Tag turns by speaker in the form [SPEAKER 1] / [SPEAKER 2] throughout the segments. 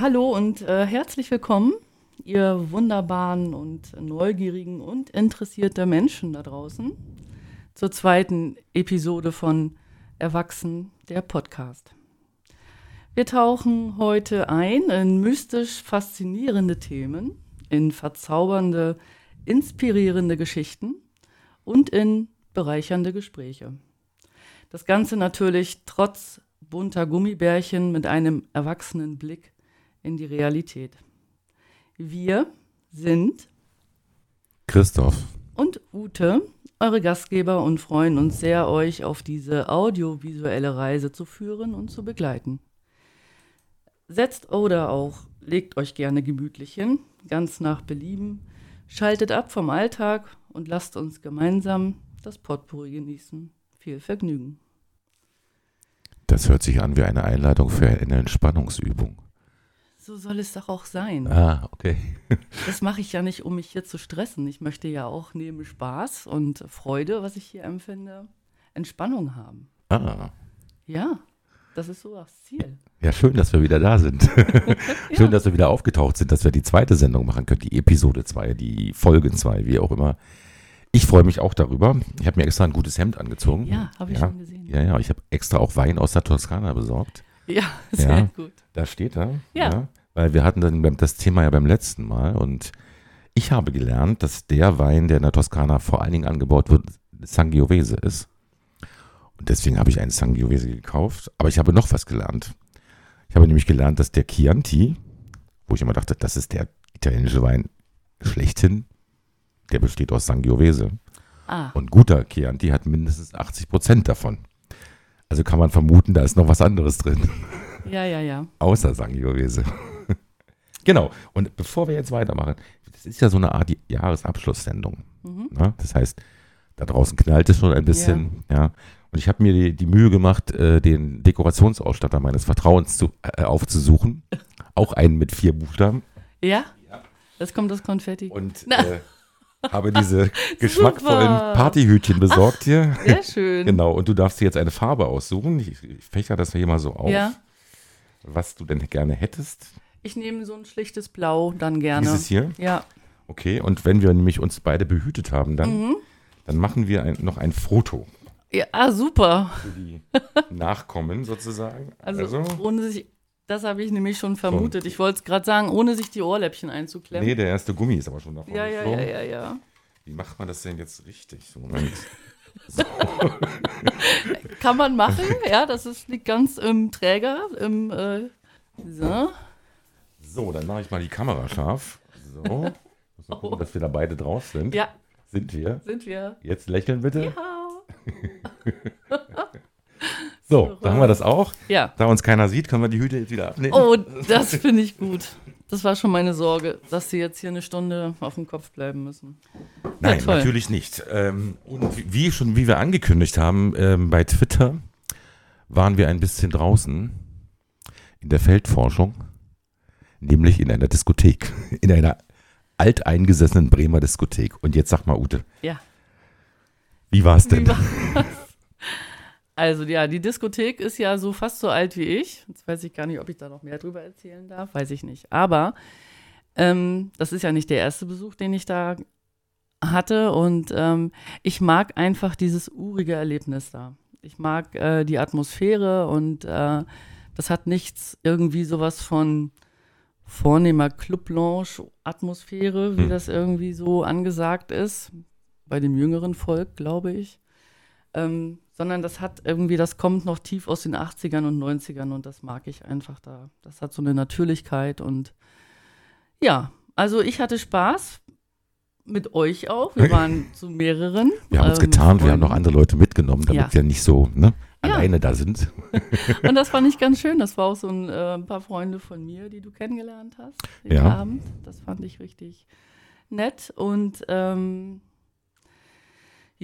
[SPEAKER 1] Hallo und äh, herzlich willkommen, ihr wunderbaren und neugierigen und interessierten Menschen da draußen, zur zweiten Episode von Erwachsen, der Podcast. Wir tauchen heute ein in mystisch faszinierende Themen, in verzaubernde, inspirierende Geschichten und in bereichernde Gespräche. Das Ganze natürlich trotz bunter Gummibärchen mit einem erwachsenen Blick in die Realität. Wir sind
[SPEAKER 2] Christoph
[SPEAKER 1] und Ute, eure Gastgeber und freuen uns sehr, euch auf diese audiovisuelle Reise zu führen und zu begleiten. Setzt oder auch legt euch gerne gemütlich hin, ganz nach Belieben, schaltet ab vom Alltag und lasst uns gemeinsam das Potpourri genießen. Viel Vergnügen.
[SPEAKER 2] Das hört sich an wie eine Einladung für eine Entspannungsübung.
[SPEAKER 1] So soll es doch auch sein.
[SPEAKER 2] Ah, okay.
[SPEAKER 1] Das mache ich ja nicht, um mich hier zu stressen. Ich möchte ja auch neben Spaß und Freude, was ich hier empfinde, Entspannung haben.
[SPEAKER 2] Ah.
[SPEAKER 1] Ja, das ist so das Ziel.
[SPEAKER 2] Ja, schön, dass wir wieder da sind. schön, dass wir wieder aufgetaucht sind, dass wir die zweite Sendung machen können, die Episode 2, die Folge 2, wie auch immer. Ich freue mich auch darüber. Ich habe mir extra ein gutes Hemd angezogen.
[SPEAKER 1] Ja, habe ich
[SPEAKER 2] ja.
[SPEAKER 1] schon gesehen.
[SPEAKER 2] Ja, ja, ich habe extra auch Wein aus der Toskana besorgt.
[SPEAKER 1] Ja, sehr
[SPEAKER 2] Ja.
[SPEAKER 1] gut.
[SPEAKER 2] Da steht er.
[SPEAKER 1] Ja.
[SPEAKER 2] Weil wir hatten dann das Thema ja beim letzten Mal und ich habe gelernt, dass der Wein, der in der Toskana vor allen Dingen angebaut wird, Sangiovese ist. Und deswegen habe ich einen Sangiovese gekauft. Aber ich habe noch was gelernt. Ich habe nämlich gelernt, dass der Chianti, wo ich immer dachte, das ist der italienische Wein schlechthin, der besteht aus Sangiovese.
[SPEAKER 1] Ah,
[SPEAKER 2] Und guter Chianti hat mindestens 80 Prozent davon. Also kann man vermuten, da ist noch was anderes drin.
[SPEAKER 1] ja, ja, ja.
[SPEAKER 2] Außer Sangiovese. genau. Und bevor wir jetzt weitermachen, das ist ja so eine Art Jahresabschlusssendung.
[SPEAKER 1] Mhm.
[SPEAKER 2] Ne? Das heißt, da draußen knallt es schon ein bisschen. Ja. Und ich habe mir die, die Mühe gemacht, äh, den Dekorationsausstatter meines Vertrauens zu, äh, aufzusuchen. Auch einen mit vier Buchstaben.
[SPEAKER 1] Ja? Jetzt kommt das Konfetti.
[SPEAKER 2] Und
[SPEAKER 1] Na.
[SPEAKER 2] äh, habe diese geschmackvollen
[SPEAKER 1] Super.
[SPEAKER 2] Partyhütchen besorgt hier.
[SPEAKER 1] Sehr schön.
[SPEAKER 2] Genau. Und du darfst dir jetzt eine Farbe aussuchen. Ich, ich fächer das hier mal so auf.
[SPEAKER 1] Ja.
[SPEAKER 2] Was du denn gerne hättest.
[SPEAKER 1] Ich nehme so ein schlichtes Blau dann gerne.
[SPEAKER 2] Dieses hier.
[SPEAKER 1] Ja.
[SPEAKER 2] Okay, und wenn wir nämlich uns beide behütet haben, dann,
[SPEAKER 1] Mhm.
[SPEAKER 2] dann machen wir ein, noch ein Foto
[SPEAKER 1] ja. Ah, super.
[SPEAKER 2] für die Nachkommen sozusagen.
[SPEAKER 1] Also, ohne sich, das habe ich nämlich schon vermutet. Ich wollte es gerade sagen, ohne sich die Ohrläppchen einzuklemmen.
[SPEAKER 2] nee, der erste Gummi ist aber schon davon.
[SPEAKER 1] ja, ja, ja, ja, ja.
[SPEAKER 2] Wie macht man das denn jetzt richtig? So, Moment. So,
[SPEAKER 1] Kann man machen, ja, das ist, liegt ganz im Träger. Im, äh, so.
[SPEAKER 2] so, dann mache ich mal die Kamera scharf. So. Muss mal gucken, dass wir da beide drauf sind.
[SPEAKER 1] Ja,
[SPEAKER 2] Sind wir.
[SPEAKER 1] sind wir.
[SPEAKER 2] Jetzt lächeln bitte.
[SPEAKER 1] Ja.
[SPEAKER 2] So, da haben wir das auch.
[SPEAKER 1] ja.
[SPEAKER 2] Da uns keiner sieht, können wir die Hüte jetzt wieder abnehmen.
[SPEAKER 1] Oh, das finde ich gut. Das war schon meine Sorge, dass sie jetzt hier eine Stunde auf dem Kopf bleiben müssen.
[SPEAKER 2] Nein,
[SPEAKER 1] toll.
[SPEAKER 2] natürlich nicht. Ähm, und wie- wie schon, wie wir angekündigt haben, ähm, bei Twitter waren wir ein bisschen draußen in der Feldforschung, nämlich in einer Diskothek, in einer alteingesessenen Bremer Diskothek. Und jetzt sag mal, Ute,
[SPEAKER 1] Ja.
[SPEAKER 2] wie war es denn?
[SPEAKER 1] Wie war's? Also ja, die Diskothek ist ja so fast so alt wie ich. Jetzt weiß ich gar nicht, ob ich da noch mehr drüber erzählen darf, weiß ich nicht. Aber ähm, das ist ja nicht der erste Besuch, den ich da hatte. Und ähm, ich mag einfach dieses urige Erlebnis da. Ich mag äh, die Atmosphäre und äh, das hat nichts irgendwie sowas von vornehmer Club-Lounge-Atmosphäre, wie
[SPEAKER 2] Hm.
[SPEAKER 1] das irgendwie so angesagt ist. Bei dem jüngeren Volk, glaube ich. Ähm, sondern das hat irgendwie, das kommt noch tief aus den 80ern und 90ern und das mag ich einfach da. Das hat so eine Natürlichkeit und ja, also ich hatte Spaß mit euch auch. Wir waren zu mehreren.
[SPEAKER 2] Wir haben uns
[SPEAKER 1] ähm,
[SPEAKER 2] getarnt, wir haben noch andere Leute mitgenommen, damit
[SPEAKER 1] Ja.
[SPEAKER 2] wir nicht so ne,
[SPEAKER 1] Ja.
[SPEAKER 2] alleine da sind.
[SPEAKER 1] Und das fand ich ganz schön. Das war auch so ein, äh, ein paar Freunde von mir, die du kennengelernt hast den
[SPEAKER 2] Ja.
[SPEAKER 1] Abend. Das fand ich richtig nett. Und ähm,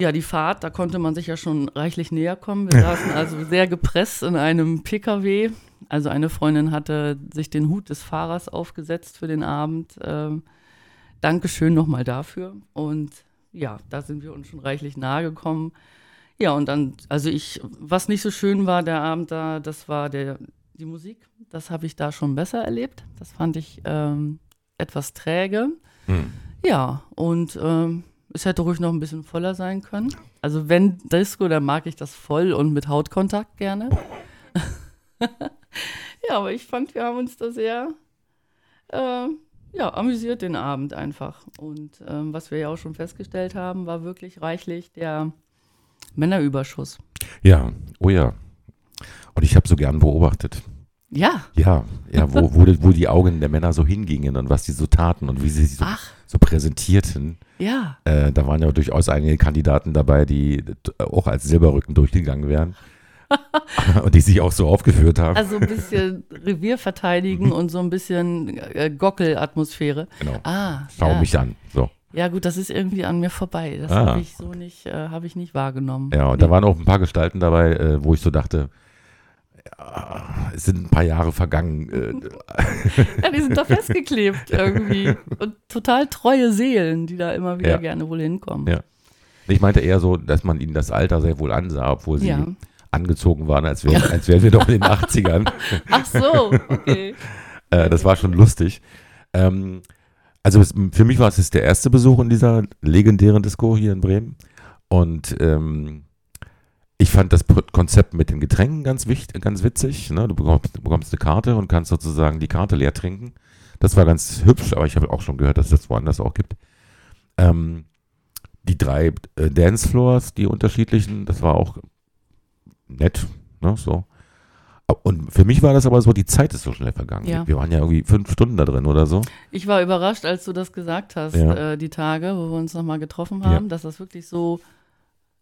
[SPEAKER 1] ja, die Fahrt, da konnte man sich ja schon reichlich näher kommen. Wir saßen also sehr gepresst in einem Pkw. Also eine Freundin hatte sich den Hut des Fahrers aufgesetzt für den Abend. Ähm, Dankeschön nochmal dafür. Und ja, da sind wir uns schon reichlich nahe gekommen. Ja, und dann, also ich, was nicht so schön war, der Abend da, das war der, die Musik, das habe ich da schon besser erlebt. Das fand ich ähm, etwas träge.
[SPEAKER 2] Hm.
[SPEAKER 1] Ja, und ähm, es hätte ruhig noch ein bisschen voller sein können. Also wenn Disco, dann mag ich das voll und mit Hautkontakt gerne. ja, aber ich fand, wir haben uns da sehr äh, ja, amüsiert den Abend einfach. Und ähm, was wir ja auch schon festgestellt haben, war wirklich reichlich der Männerüberschuss.
[SPEAKER 2] Ja, oh ja. Und ich habe so gern beobachtet.
[SPEAKER 1] Ja.
[SPEAKER 2] Ja, ja, wo, wo, die- wo die Augen der Männer so hingingen und was die so taten und wie sie sich so, so präsentierten.
[SPEAKER 1] ja.
[SPEAKER 2] Äh, da waren ja durchaus einige Kandidaten dabei, die äh, auch als Silberrücken durchgegangen wären. und die sich auch so aufgeführt haben.
[SPEAKER 1] Also ein bisschen Revier verteidigen und so ein bisschen äh, Gockel-Atmosphäre.
[SPEAKER 2] genau.
[SPEAKER 1] Ah,
[SPEAKER 2] Schau
[SPEAKER 1] ja.
[SPEAKER 2] mich an. So.
[SPEAKER 1] Ja, gut, das ist irgendwie an mir vorbei. Das
[SPEAKER 2] Ah.
[SPEAKER 1] habe ich so nicht, äh, habe ich nicht wahrgenommen.
[SPEAKER 2] Ja, und da waren auch ein paar Gestalten dabei, äh, wo ich so dachte, es sind ein paar Jahre vergangen. Äh,
[SPEAKER 1] Ja, die sind da festgeklebt irgendwie. Und total treue Seelen, die da immer wieder
[SPEAKER 2] Ja.
[SPEAKER 1] gerne wohl hinkommen.
[SPEAKER 2] Ja. ich meinte eher so, dass man ihnen das Alter sehr wohl ansah, obwohl sie
[SPEAKER 1] Ja.
[SPEAKER 2] angezogen waren, als wären, als wären wir doch in den 80ern.
[SPEAKER 1] Ach so, okay.
[SPEAKER 2] Äh, das war schon lustig. Ähm, also für mich war es jetzt der erste Besuch in dieser legendären Disco hier in Bremen. Und ähm, ich fand das Konzept mit den Getränken ganz wichtig, ganz witzig. Ne? Du, bekommst, du bekommst eine Karte und kannst sozusagen die Karte leer trinken. Das war ganz hübsch, aber ich habe auch schon gehört, dass es das woanders auch gibt. Ähm, die drei äh, Dancefloors, die unterschiedlichen, das war auch nett. Ne? So. Und für mich war das aber so, die Zeit ist so schnell vergangen.
[SPEAKER 1] Ja.
[SPEAKER 2] Wir waren ja irgendwie fünf Stunden da drin oder so.
[SPEAKER 1] Ich war überrascht, als du das gesagt hast,
[SPEAKER 2] Ja.
[SPEAKER 1] äh, die Tage, wo wir uns nochmal getroffen haben, dass das wirklich so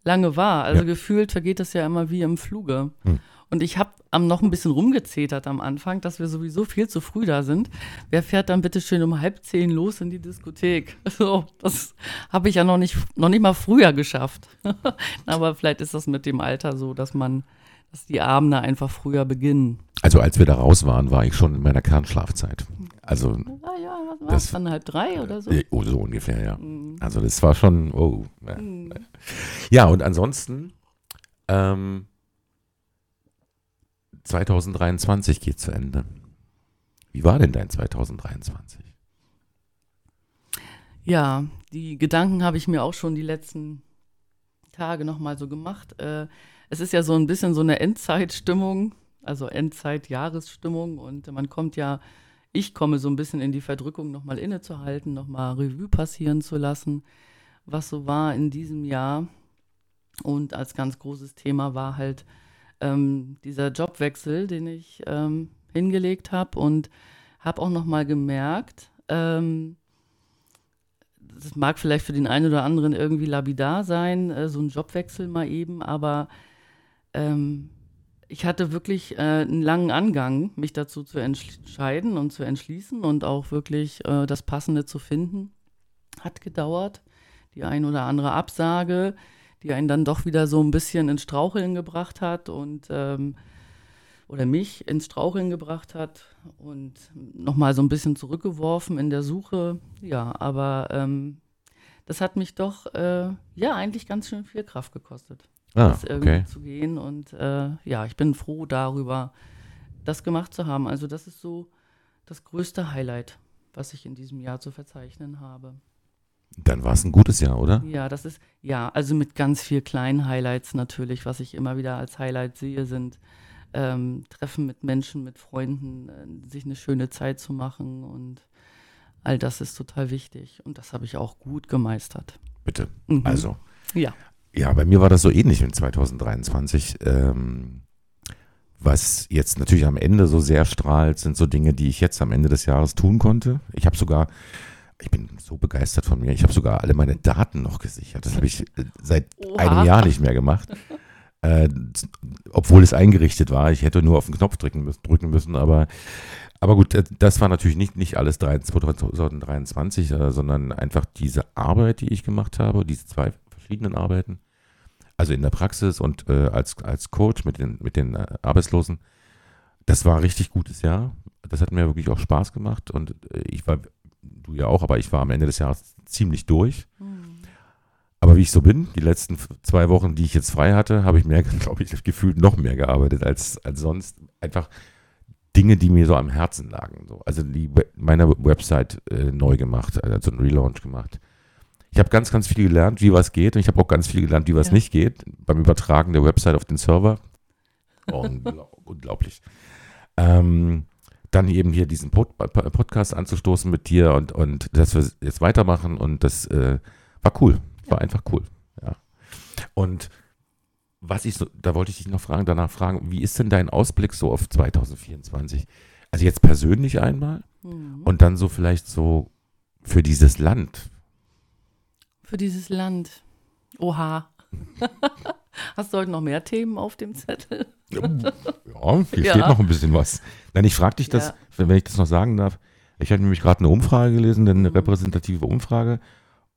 [SPEAKER 1] lange war. Also
[SPEAKER 2] Ja.
[SPEAKER 1] gefühlt vergeht das ja immer wie im Fluge.
[SPEAKER 2] Hm.
[SPEAKER 1] Und ich habe am noch ein bisschen rumgezetert am Anfang, dass wir sowieso viel zu früh da sind. Wer fährt dann bitte schön um halb zehn los in die Diskothek? So, das habe ich ja noch nicht, noch nicht mal früher geschafft. Aber vielleicht ist das mit dem Alter so, dass man, dass die Abende einfach früher beginnen.
[SPEAKER 2] Also als wir da raus waren, war ich schon in meiner Kernschlafzeit. Also
[SPEAKER 1] Ah ja, was war
[SPEAKER 2] Das-?
[SPEAKER 1] Dann halb drei oder so?
[SPEAKER 2] oh, so ungefähr, ja.
[SPEAKER 1] Mhm.
[SPEAKER 2] Also das war schon, oh. Ja,
[SPEAKER 1] Mhm.
[SPEAKER 2] ja und ansonsten, ähm, 2023 geht zu Ende. Wie war denn dein 2023?
[SPEAKER 1] Ja, die Gedanken habe ich mir auch schon die letzten Tage nochmal so gemacht. Äh, es ist ja so ein bisschen so eine Endzeitstimmung, also Endzeit-Jahresstimmung und man kommt ja, ich komme so ein bisschen in die Verdrückung, nochmal innezuhalten, nochmal Revue passieren zu lassen, was so war in diesem Jahr. Und als ganz großes Thema war halt ähm, dieser Jobwechsel, den ich ähm, hingelegt habe und habe auch nochmal gemerkt, ähm, das mag vielleicht für den einen oder anderen irgendwie lapidar sein, äh, so ein Jobwechsel mal eben, aber ähm, ich hatte wirklich äh, einen langen Angang, mich dazu zu entscheiden und zu entschließen und auch wirklich äh, das Passende zu finden. Hat gedauert. Die ein oder andere Absage, die einen dann doch wieder so ein bisschen ins Straucheln gebracht hat und ähm, oder mich ins Straucheln gebracht hat und nochmal so ein bisschen zurückgeworfen in der Suche. Ja, aber ähm, das hat mich doch, äh, ja, eigentlich ganz schön viel Kraft gekostet,
[SPEAKER 2] Ah,
[SPEAKER 1] das irgendwie
[SPEAKER 2] okay.
[SPEAKER 1] zu gehen. Und äh, ja, ich bin froh darüber, das gemacht zu haben. Also das ist so das größte Highlight, was ich in diesem Jahr zu verzeichnen habe.
[SPEAKER 2] Dann war es ein gutes Jahr, oder?
[SPEAKER 1] Ja, das ist, ja, also mit ganz viel kleinen Highlights natürlich, was ich immer wieder als Highlight sehe, sind ähm, Treffen mit Menschen, mit Freunden, äh, sich eine schöne Zeit zu machen und all das ist total wichtig. Und das habe ich auch gut gemeistert.
[SPEAKER 2] Bitte.
[SPEAKER 1] Mhm.
[SPEAKER 2] Also.
[SPEAKER 1] Ja.
[SPEAKER 2] Ja, bei mir war das so ähnlich in 2023. Ähm, was jetzt natürlich am Ende so sehr strahlt, sind so Dinge, die ich jetzt am Ende des Jahres tun konnte. Ich habe sogar, ich bin so begeistert von mir, ich habe sogar alle meine Daten noch gesichert. Das habe ich äh, seit
[SPEAKER 1] Oha.
[SPEAKER 2] einem Jahr nicht mehr gemacht. Äh, obwohl es eingerichtet war. Ich hätte nur auf den Knopf drücken müssen, drücken müssen aber, aber gut, äh, das war natürlich nicht, nicht alles 2023, äh, sondern einfach diese Arbeit, die ich gemacht habe, diese zwei verschiedenen Arbeiten. Also in der Praxis und äh, als, als Coach mit den, mit den äh, Arbeitslosen. Das war ein richtig gutes Jahr. Das hat mir wirklich auch Spaß gemacht und äh, ich war, du ja auch, aber ich war am Ende des Jahres ziemlich durch.
[SPEAKER 1] Hm.
[SPEAKER 2] Aber wie ich so bin, die letzten zwei Wochen, die ich jetzt frei hatte, habe ich mehr, glaube ich, gefühlt noch mehr gearbeitet als, als sonst. Einfach Dinge, die mir so am Herzen lagen. So. Also die, meine Website äh, neu gemacht, also einen Relaunch gemacht. Ich habe ganz, ganz viel gelernt, wie was geht und ich habe auch ganz viel gelernt, wie was
[SPEAKER 1] Ja.
[SPEAKER 2] nicht geht beim Übertragen der Website auf den Server. Unglaub- Unglaublich. Ähm, dann eben hier diesen Pod Podcast anzustoßen mit dir und, und dass wir jetzt weitermachen und das äh, war cool. War
[SPEAKER 1] Ja.
[SPEAKER 2] einfach cool. Ja. Und was ich so, da wollte ich dich noch fragen, danach fragen, wie ist denn dein Ausblick so auf 2024? Also jetzt persönlich einmal
[SPEAKER 1] Mhm.
[SPEAKER 2] und dann so vielleicht so für dieses Land.
[SPEAKER 1] Für dieses Land. Oha. Hast du heute noch mehr Themen auf dem Zettel?
[SPEAKER 2] Ja, hier
[SPEAKER 1] Ja.
[SPEAKER 2] steht noch ein bisschen was. Nein, ich frage dich das,
[SPEAKER 1] Ja.
[SPEAKER 2] wenn, ich das noch sagen darf. Ich habe nämlich gerade eine Umfrage gelesen, eine
[SPEAKER 1] Mhm.
[SPEAKER 2] repräsentative Umfrage.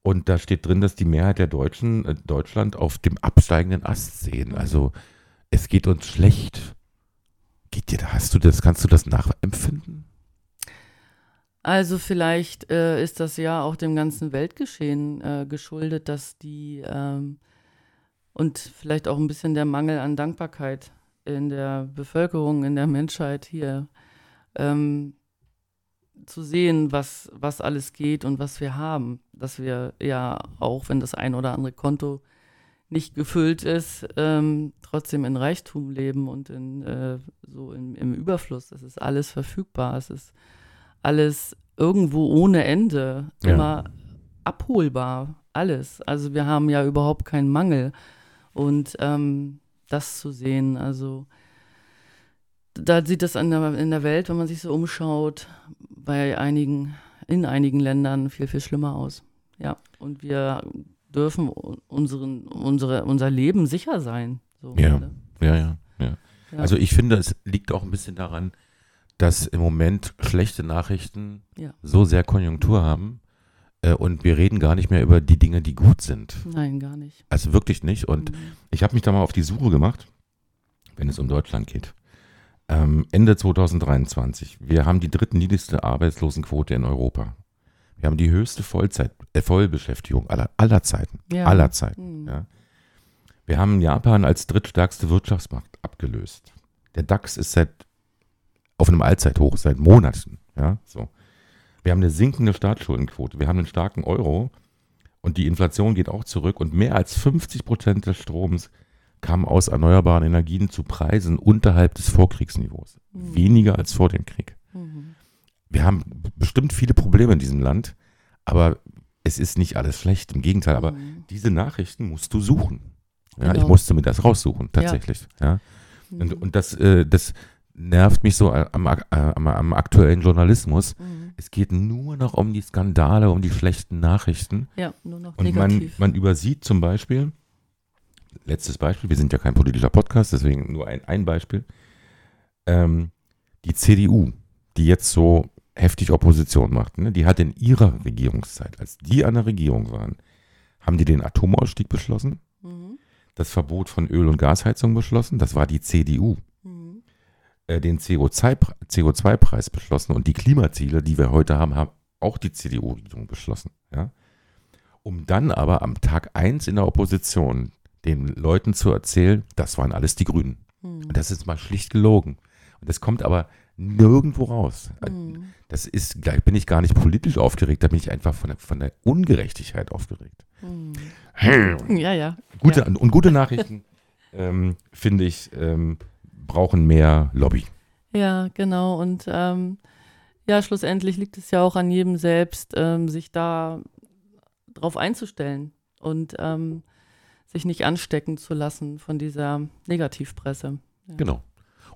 [SPEAKER 2] Und da steht drin, dass die Mehrheit der Deutschen äh, Deutschland auf dem absteigenden Ast sehen.
[SPEAKER 1] Mhm.
[SPEAKER 2] Also es geht uns schlecht. Geht dir, hast du das, kannst du das nachempfinden?
[SPEAKER 1] Also vielleicht äh, ist das ja auch dem ganzen Weltgeschehen äh, geschuldet, dass die ähm, und vielleicht auch ein bisschen der Mangel an Dankbarkeit in der Bevölkerung, in der Menschheit hier ähm, zu sehen, was, was alles geht und was wir haben. Dass wir ja auch, wenn das ein oder andere Konto nicht gefüllt ist, ähm, trotzdem in Reichtum leben und in, äh, so im, im Überfluss. Es ist alles verfügbar. Es ist alles irgendwo ohne Ende,
[SPEAKER 2] Ja.
[SPEAKER 1] immer abholbar, alles. Also wir haben ja überhaupt keinen Mangel. Und ähm, das zu sehen, also da sieht das in der, in der Welt, wenn man sich so umschaut, bei einigen, in einigen Ländern viel, viel schlimmer aus. Ja, und wir dürfen unseren, unsere, unser Leben sicher sein. So,
[SPEAKER 2] Ja. ja, ja. Ja. Also ich finde, es liegt auch ein bisschen daran, dass im Moment schlechte Nachrichten
[SPEAKER 1] Ja.
[SPEAKER 2] so sehr Konjunktur haben äh, und wir reden gar nicht mehr über die Dinge, die gut sind.
[SPEAKER 1] Nein, gar nicht.
[SPEAKER 2] Also wirklich nicht. Und
[SPEAKER 1] Mhm.
[SPEAKER 2] ich habe mich da mal auf die Suche gemacht, wenn es um Deutschland geht. Ähm, Ende 2023. Wir haben die drittniedrigste Arbeitslosenquote in Europa. Wir haben die höchste Vollzeit, äh, Vollbeschäftigung aller, aller Zeiten.
[SPEAKER 1] Ja.
[SPEAKER 2] Aller Zeiten.
[SPEAKER 1] Mhm.
[SPEAKER 2] Ja. Wir haben Japan als drittstärkste Wirtschaftsmacht abgelöst. Der DAX ist seit auf einem Allzeithoch seit Monaten. Ja, so. Wir haben eine sinkende Staatsschuldenquote. Wir haben einen starken Euro und die Inflation geht auch zurück und mehr als 50 Prozent des Stroms kam aus erneuerbaren Energien zu Preisen unterhalb des Vorkriegsniveaus.
[SPEAKER 1] Mhm.
[SPEAKER 2] Weniger als vor dem Krieg.
[SPEAKER 1] Mhm.
[SPEAKER 2] Wir haben bestimmt viele Probleme in diesem Land, aber es ist nicht alles schlecht. Im Gegenteil, aber
[SPEAKER 1] Mhm.
[SPEAKER 2] diese Nachrichten musst du suchen. Ja, Ich
[SPEAKER 1] Genau.
[SPEAKER 2] musste mir das raussuchen, tatsächlich. Ja. Und,
[SPEAKER 1] Mhm.
[SPEAKER 2] und das, äh, das nervt mich so am, äh, am, am aktuellen Journalismus.
[SPEAKER 1] Mhm.
[SPEAKER 2] Es geht nur noch um die Skandale, um die schlechten Nachrichten.
[SPEAKER 1] Ja, nur noch
[SPEAKER 2] Und man,
[SPEAKER 1] negativ.
[SPEAKER 2] man übersieht zum Beispiel, letztes Beispiel, wir sind ja kein politischer Podcast, deswegen nur ein, ein Beispiel, ähm, die CDU, die jetzt so heftig Opposition macht, ne, die hat in ihrer Regierungszeit, als die an der Regierung waren, haben die den Atomausstieg beschlossen,
[SPEAKER 1] Mhm.
[SPEAKER 2] das Verbot von Öl- und Gasheizung beschlossen, das war die CDU, den CO2-Pre- CO2-Preis beschlossen und die Klimaziele, die wir heute haben, haben auch die CDU-Regierung beschlossen. Ja? Um dann aber am Tag 1 in der Opposition den Leuten zu erzählen, das waren alles die Grünen.
[SPEAKER 1] Mhm.
[SPEAKER 2] Und das ist mal schlicht gelogen. Und das kommt aber nirgendwo raus.
[SPEAKER 1] Mhm.
[SPEAKER 2] Das ist, da bin ich gar nicht politisch aufgeregt, da bin ich einfach von der, von der Ungerechtigkeit aufgeregt.
[SPEAKER 1] Mhm. Ja, ja.
[SPEAKER 2] Gute,
[SPEAKER 1] Ja.
[SPEAKER 2] Und gute Nachrichten, ähm, finde ich, ähm, brauchen mehr Lobby.
[SPEAKER 1] Ja, genau. Und ähm, ja, schlussendlich liegt es ja auch an jedem selbst, ähm, sich da drauf einzustellen und ähm, sich nicht anstecken zu lassen von dieser Negativpresse. Ja.
[SPEAKER 2] Genau.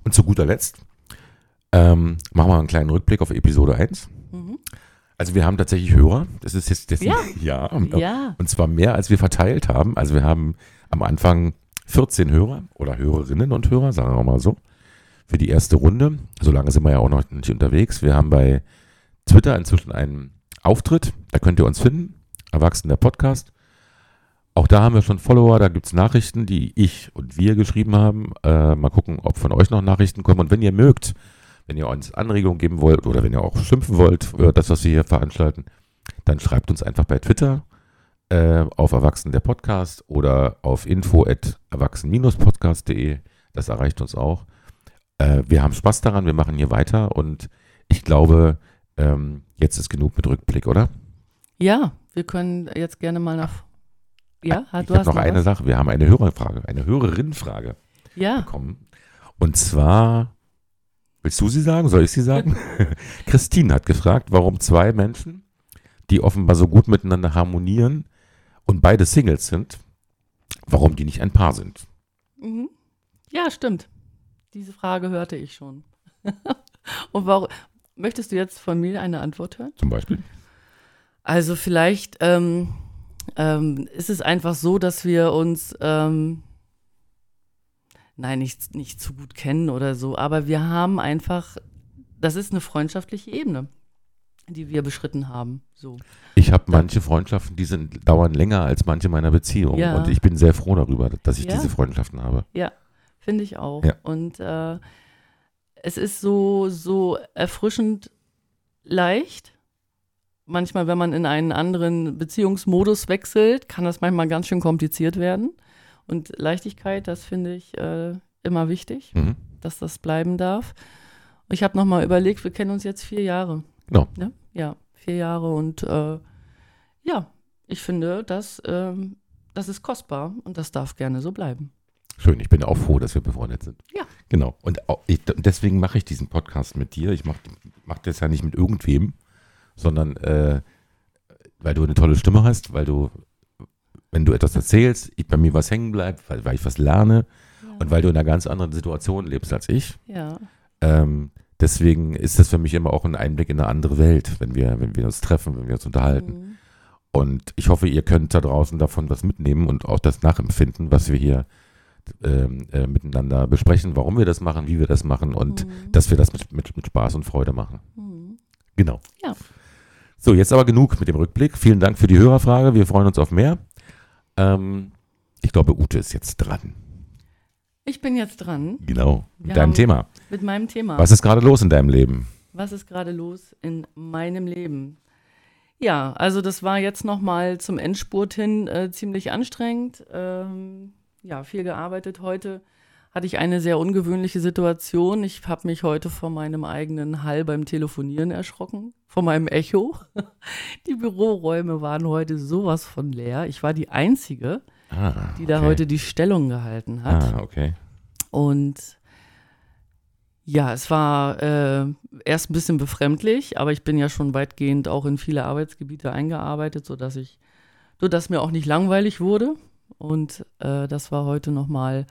[SPEAKER 2] Und zu guter Letzt ähm, machen wir einen kleinen Rückblick auf Episode 1.
[SPEAKER 1] Mhm.
[SPEAKER 2] Also wir haben tatsächlich Hörer. Das ist jetzt das
[SPEAKER 1] Ja.
[SPEAKER 2] ja,
[SPEAKER 1] Ja.
[SPEAKER 2] und zwar mehr, als wir verteilt haben. Also wir haben am Anfang 14 Hörer oder Hörerinnen und Hörer, sagen wir mal so, für die erste Runde. So lange sind wir ja auch noch nicht unterwegs. Wir haben bei Twitter inzwischen einen Auftritt. Da könnt ihr uns finden. Erwachsen der Podcast. Auch da haben wir schon Follower, da gibt es Nachrichten, die ich und wir geschrieben haben. Äh, mal gucken, ob von euch noch Nachrichten kommen. Und wenn ihr mögt, wenn ihr uns Anregungen geben wollt oder wenn ihr auch schimpfen wollt das, was wir hier veranstalten, dann schreibt uns einfach bei Twitter äh, auf Erwachsen der Podcast oder auf info at erwachsen-podcast.de. Das erreicht uns auch. Äh, wir haben Spaß daran, wir machen hier weiter und ich glaube, ähm, jetzt ist genug mit Rückblick, oder?
[SPEAKER 1] Ja, wir können jetzt gerne mal nach. Ja,
[SPEAKER 2] ah, du ich hast noch, noch eine was? Sache. Wir haben eine Hörerfrage, eine Hörerinnenfrage
[SPEAKER 1] ja.
[SPEAKER 2] bekommen. Und zwar, willst du sie sagen? Soll ich sie sagen? Christine hat gefragt, warum zwei Menschen, die offenbar so gut miteinander harmonieren und beide Singles sind, warum die nicht ein Paar sind.
[SPEAKER 1] Mhm. Ja, stimmt. Diese Frage hörte ich schon. und warum, möchtest du jetzt von mir eine Antwort hören?
[SPEAKER 2] Zum Beispiel?
[SPEAKER 1] Also vielleicht ähm, ähm, ist es einfach so, dass wir uns, ähm, nein, nicht, nicht zu gut kennen oder so, aber wir haben einfach, das ist eine freundschaftliche Ebene, die wir beschritten haben. So.
[SPEAKER 2] Ich habe manche Freundschaften, die sind, dauern länger als manche meiner Beziehungen ja. und ich bin sehr froh darüber, dass ich ja. diese Freundschaften habe.
[SPEAKER 1] Ja, finde ich auch. Ja. Und äh, es ist so, so erfrischend leicht manchmal, wenn man in einen anderen Beziehungsmodus wechselt, kann das manchmal ganz schön kompliziert werden. Und Leichtigkeit, das finde ich äh, immer wichtig, mhm. dass das bleiben darf. Ich habe nochmal überlegt, wir kennen uns jetzt vier Jahre.
[SPEAKER 2] Genau.
[SPEAKER 1] Ja, ja vier Jahre und äh, ja, ich finde, das, ähm, das ist kostbar und das darf gerne so bleiben.
[SPEAKER 2] Schön, ich bin auch froh, dass wir befreundet sind.
[SPEAKER 1] Ja.
[SPEAKER 2] Genau. Und auch, ich, deswegen mache ich diesen Podcast mit dir. Ich mache mach das ja nicht mit irgendwem, sondern äh, weil du eine tolle Stimme hast, weil du, wenn du etwas erzählst, ich, bei mir was hängen bleibt, weil, weil ich was lerne ja. und weil du in einer ganz anderen Situation lebst als ich.
[SPEAKER 1] Ja.
[SPEAKER 2] Ähm, deswegen ist das für mich immer auch ein Einblick in eine andere Welt, wenn wir, wenn wir uns treffen, wenn wir uns unterhalten. Mhm. Und ich hoffe, ihr könnt da draußen davon was mitnehmen und auch das nachempfinden, was wir hier ähm, äh, miteinander besprechen, warum wir das machen, wie wir das machen und mhm. dass wir das mit, mit, mit Spaß und Freude machen. Mhm. Genau.
[SPEAKER 1] Ja.
[SPEAKER 2] So, jetzt aber genug mit dem Rückblick. Vielen Dank für die Hörerfrage. Wir freuen uns auf mehr. Ähm, ich glaube, Ute ist jetzt dran.
[SPEAKER 1] Ich bin jetzt dran.
[SPEAKER 2] Genau, mit Wir deinem Thema.
[SPEAKER 1] Mit meinem Thema.
[SPEAKER 2] Was ist gerade los in deinem Leben?
[SPEAKER 1] Was ist gerade los in meinem Leben? Ja, also das war jetzt nochmal zum Endspurt hin äh, ziemlich anstrengend. Ähm, ja, viel gearbeitet heute hatte ich eine sehr ungewöhnliche Situation. Ich habe mich heute vor meinem eigenen Hall beim Telefonieren erschrocken, vor meinem Echo. Die Büroräume waren heute sowas von leer. Ich war die Einzige, ah, die da heute die Stellung gehalten hat.
[SPEAKER 2] Ah, okay.
[SPEAKER 1] Und ja, es war äh, erst ein bisschen befremdlich, aber ich bin ja schon weitgehend auch in viele Arbeitsgebiete eingearbeitet, sodass ich, sodass mir auch nicht langweilig wurde. Und äh, das war heute nochmal mal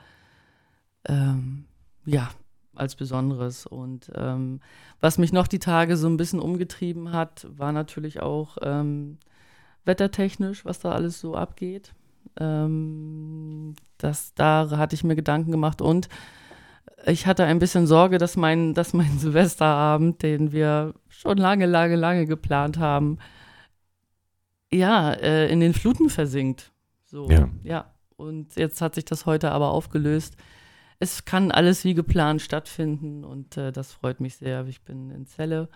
[SPEAKER 1] ähm, ja, als Besonderes. Und ähm, was mich noch die Tage so ein bisschen umgetrieben hat, war natürlich auch ähm, wettertechnisch, was da alles so abgeht. Ähm, das, da hatte ich mir Gedanken gemacht und ich hatte ein bisschen Sorge, dass mein, dass mein Silvesterabend, den wir schon lange, lange, lange geplant haben, ja, äh, in den Fluten versinkt. So,
[SPEAKER 2] ja.
[SPEAKER 1] ja. Und jetzt hat sich das heute aber aufgelöst es kann alles wie geplant stattfinden und äh, das freut mich sehr. Ich bin in Celle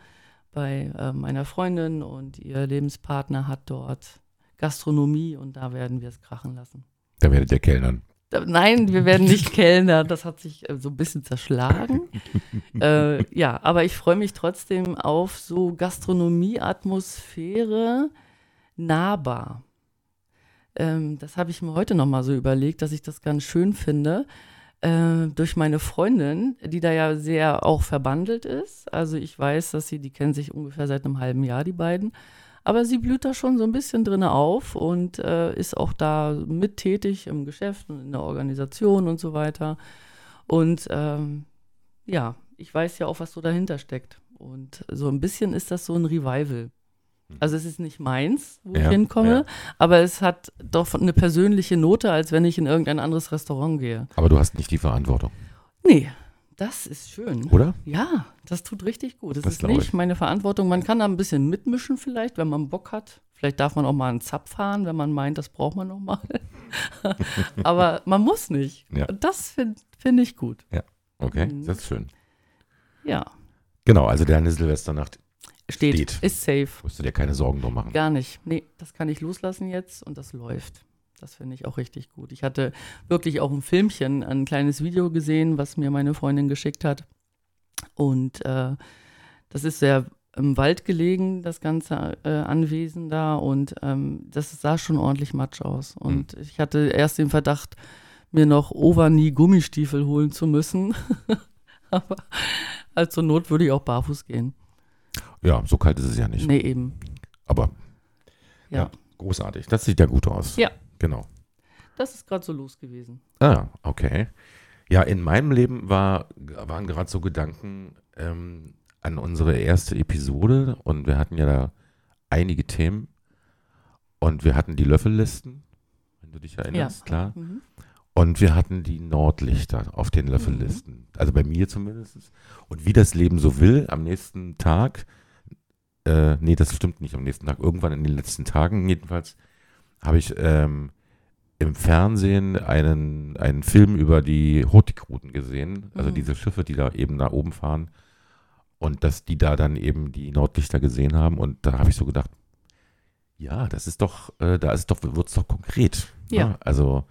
[SPEAKER 1] bei äh, meiner Freundin und ihr Lebenspartner hat dort Gastronomie und da werden wir es krachen lassen.
[SPEAKER 2] Da werdet ihr kellnern.
[SPEAKER 1] Nein, wir werden nicht kellnern. Das hat sich äh, so ein bisschen zerschlagen. äh, ja, aber ich freue mich trotzdem auf so Gastronomie-Atmosphäre nahbar. Ähm, das habe ich mir heute nochmal so überlegt, dass ich das ganz schön finde äh, durch meine Freundin, die da ja sehr auch verbandelt ist. Also ich weiß, dass sie, die kennen sich ungefähr seit einem halben Jahr, die beiden. Aber sie blüht da schon so ein bisschen drin auf und äh, ist auch da mittätig im Geschäft und in der Organisation und so weiter. Und ähm, ja, ich weiß ja auch, was so dahinter steckt. Und so ein bisschen ist das so ein Revival. Also es ist nicht meins, wo ja, ich hinkomme, ja. aber es hat doch eine persönliche Note, als wenn ich in irgendein anderes Restaurant gehe.
[SPEAKER 2] Aber du hast nicht die Verantwortung.
[SPEAKER 1] Nee, das ist schön.
[SPEAKER 2] Oder?
[SPEAKER 1] Ja, das tut richtig gut. Das,
[SPEAKER 2] das
[SPEAKER 1] ist nicht ich. meine Verantwortung. Man kann da ein bisschen mitmischen vielleicht, wenn man Bock hat. Vielleicht darf man auch mal einen Zapf fahren, wenn man meint, das braucht man noch mal. aber man muss nicht.
[SPEAKER 2] Ja.
[SPEAKER 1] Das finde find ich gut.
[SPEAKER 2] Ja, okay, mhm. das ist schön.
[SPEAKER 1] Ja.
[SPEAKER 2] Genau, also deine Silvesternacht
[SPEAKER 1] Steht, steht. Ist safe.
[SPEAKER 2] Musst du dir keine Sorgen drum machen.
[SPEAKER 1] Gar nicht. Nee, das kann ich loslassen jetzt und das läuft. Das finde ich auch richtig gut. Ich hatte wirklich auch ein Filmchen, ein kleines Video gesehen, was mir meine Freundin geschickt hat. Und äh, das ist sehr im Wald gelegen, das ganze äh, Anwesen da. Und ähm, das sah schon ordentlich matsch aus. Und mhm. ich hatte erst den Verdacht, mir noch Overknee Gummistiefel holen zu müssen. Aber als zur Not würde ich auch barfuß gehen.
[SPEAKER 2] Ja, so kalt ist es ja nicht.
[SPEAKER 1] Nee, eben.
[SPEAKER 2] Aber ja. ja großartig. Das sieht ja gut aus.
[SPEAKER 1] Ja.
[SPEAKER 2] Genau.
[SPEAKER 1] Das ist gerade so los gewesen.
[SPEAKER 2] Ah, okay. Ja, in meinem Leben war, waren gerade so Gedanken ähm, an unsere erste Episode und wir hatten ja da einige Themen und wir hatten die Löffellisten, wenn du dich erinnerst, ja. klar. Mhm. Und wir hatten die Nordlichter auf den Löffellisten. Mhm. Also bei mir zumindest. Und wie das Leben so will, am nächsten Tag, äh, nee, das stimmt nicht am nächsten Tag, irgendwann in den letzten Tagen jedenfalls, habe ich ähm, im Fernsehen einen, einen Film über die Hurtigruten gesehen. Also mhm. diese Schiffe, die da eben nach oben fahren. Und dass die da dann eben die Nordlichter gesehen haben. Und da habe ich so gedacht, ja, das ist doch, äh, da ist doch, wird es doch konkret.
[SPEAKER 1] Ne? Ja.
[SPEAKER 2] Ne? Also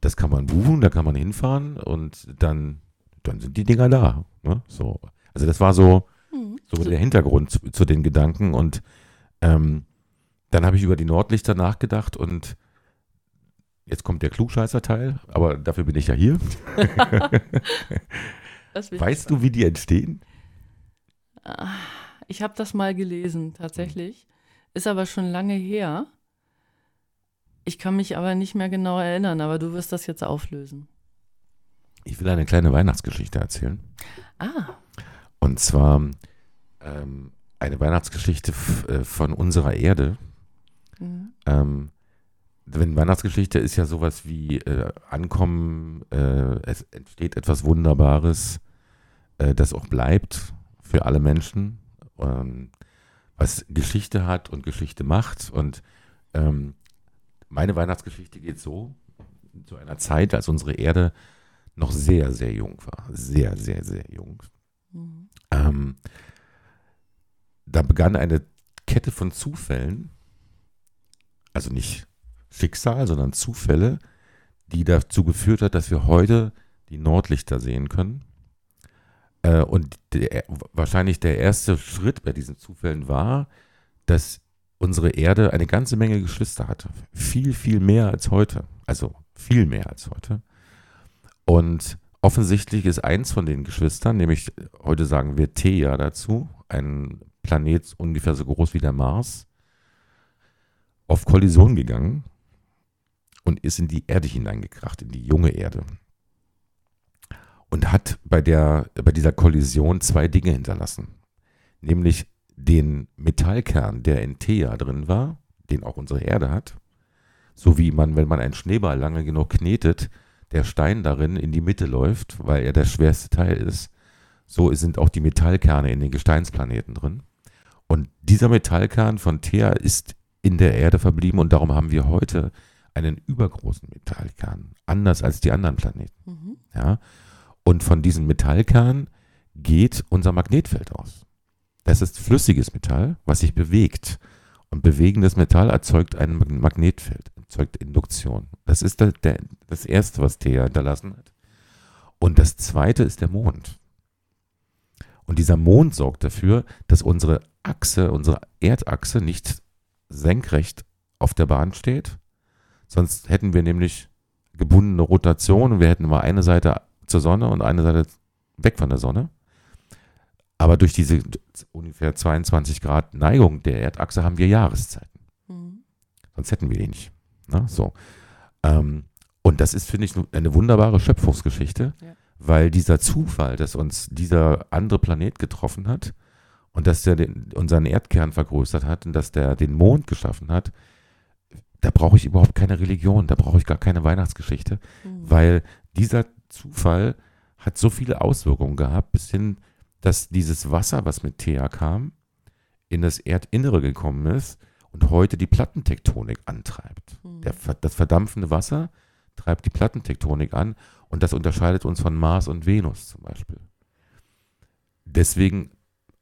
[SPEAKER 2] das kann man buchen, da kann man hinfahren und dann, dann sind die Dinger da. Ne? So. Also das war so, mhm. so der Hintergrund zu, zu, den Gedanken und ähm, dann habe ich über die Nordlichter nachgedacht und jetzt kommt der Klugscheißer-Teil, aber dafür bin ich ja hier. weißt du, wie die entstehen?
[SPEAKER 1] Ich habe das mal gelesen, tatsächlich. Ist aber schon lange her. Ich kann mich aber nicht mehr genau erinnern, aber du wirst das jetzt auflösen.
[SPEAKER 2] Ich will eine kleine Weihnachtsgeschichte erzählen.
[SPEAKER 1] Ah.
[SPEAKER 2] Und zwar ähm, eine Weihnachtsgeschichte äh, von unserer Erde. Mhm. Ähm, wenn Weihnachtsgeschichte ist ja sowas wie äh, Ankommen, äh, es entsteht etwas Wunderbares, äh, das auch bleibt für alle Menschen, ähm, was Geschichte hat und Geschichte macht. Und ähm, meine Weihnachtsgeschichte geht so, zu einer Zeit, als unsere Erde noch sehr, sehr jung war. Sehr, sehr, sehr jung. Mhm. Ähm, da begann eine Kette von Zufällen, also nicht Schicksal, sondern Zufälle, die dazu geführt hat, dass wir heute die Nordlichter sehen können. Äh, und der, wahrscheinlich der erste Schritt bei diesen Zufällen war, dass unsere Erde eine ganze Menge Geschwister hatte. Viel, viel mehr als heute. Also viel mehr als heute. Und offensichtlich ist eins von den Geschwistern, nämlich heute sagen wir Theia dazu, ein Planet ungefähr so groß wie der Mars, auf Kollision gegangen und ist in die Erde hineingekracht, in die junge Erde. Und hat bei, der, bei dieser Kollision zwei Dinge hinterlassen. Nämlich den Metallkern, der in Thea drin war, den auch unsere Erde hat, so wie man, wenn man einen Schneeball lange genug knetet, der Stein darin in die Mitte läuft, weil er der schwerste Teil ist, so sind auch die Metallkerne in den Gesteinsplaneten drin. Und dieser Metallkern von Thea ist in der Erde verblieben und darum haben wir heute einen übergroßen Metallkern, anders als die anderen Planeten. Mhm. Ja? Und von diesem Metallkern geht unser Magnetfeld aus. Das ist flüssiges Metall, was sich bewegt. Und bewegendes Metall erzeugt ein Magnetfeld, erzeugt Induktion. Das ist der, der, das Erste, was Thea hinterlassen hat. Und das Zweite ist der Mond. Und dieser Mond sorgt dafür, dass unsere Achse, unsere Erdachse nicht senkrecht auf der Bahn steht. Sonst hätten wir nämlich gebundene Rotation und wir hätten mal eine Seite zur Sonne und eine Seite weg von der Sonne. Aber durch diese ungefähr 22 Grad Neigung der Erdachse haben wir Jahreszeiten. Mhm. Sonst hätten wir die nicht. Na, so. Ähm, und das ist, finde ich, eine wunderbare Schöpfungsgeschichte, ja. weil dieser Zufall, dass uns dieser andere Planet getroffen hat und dass der den, unseren Erdkern vergrößert hat und dass der den Mond geschaffen hat, da brauche ich überhaupt keine Religion, da brauche ich gar keine Weihnachtsgeschichte, mhm. weil dieser Zufall hat so viele Auswirkungen gehabt, bis hin dass dieses Wasser, was mit Thea kam, in das Erdinnere gekommen ist und heute die Plattentektonik antreibt. Mhm. Der, das verdampfende Wasser treibt die Plattentektonik an und das unterscheidet uns von Mars und Venus zum Beispiel. Deswegen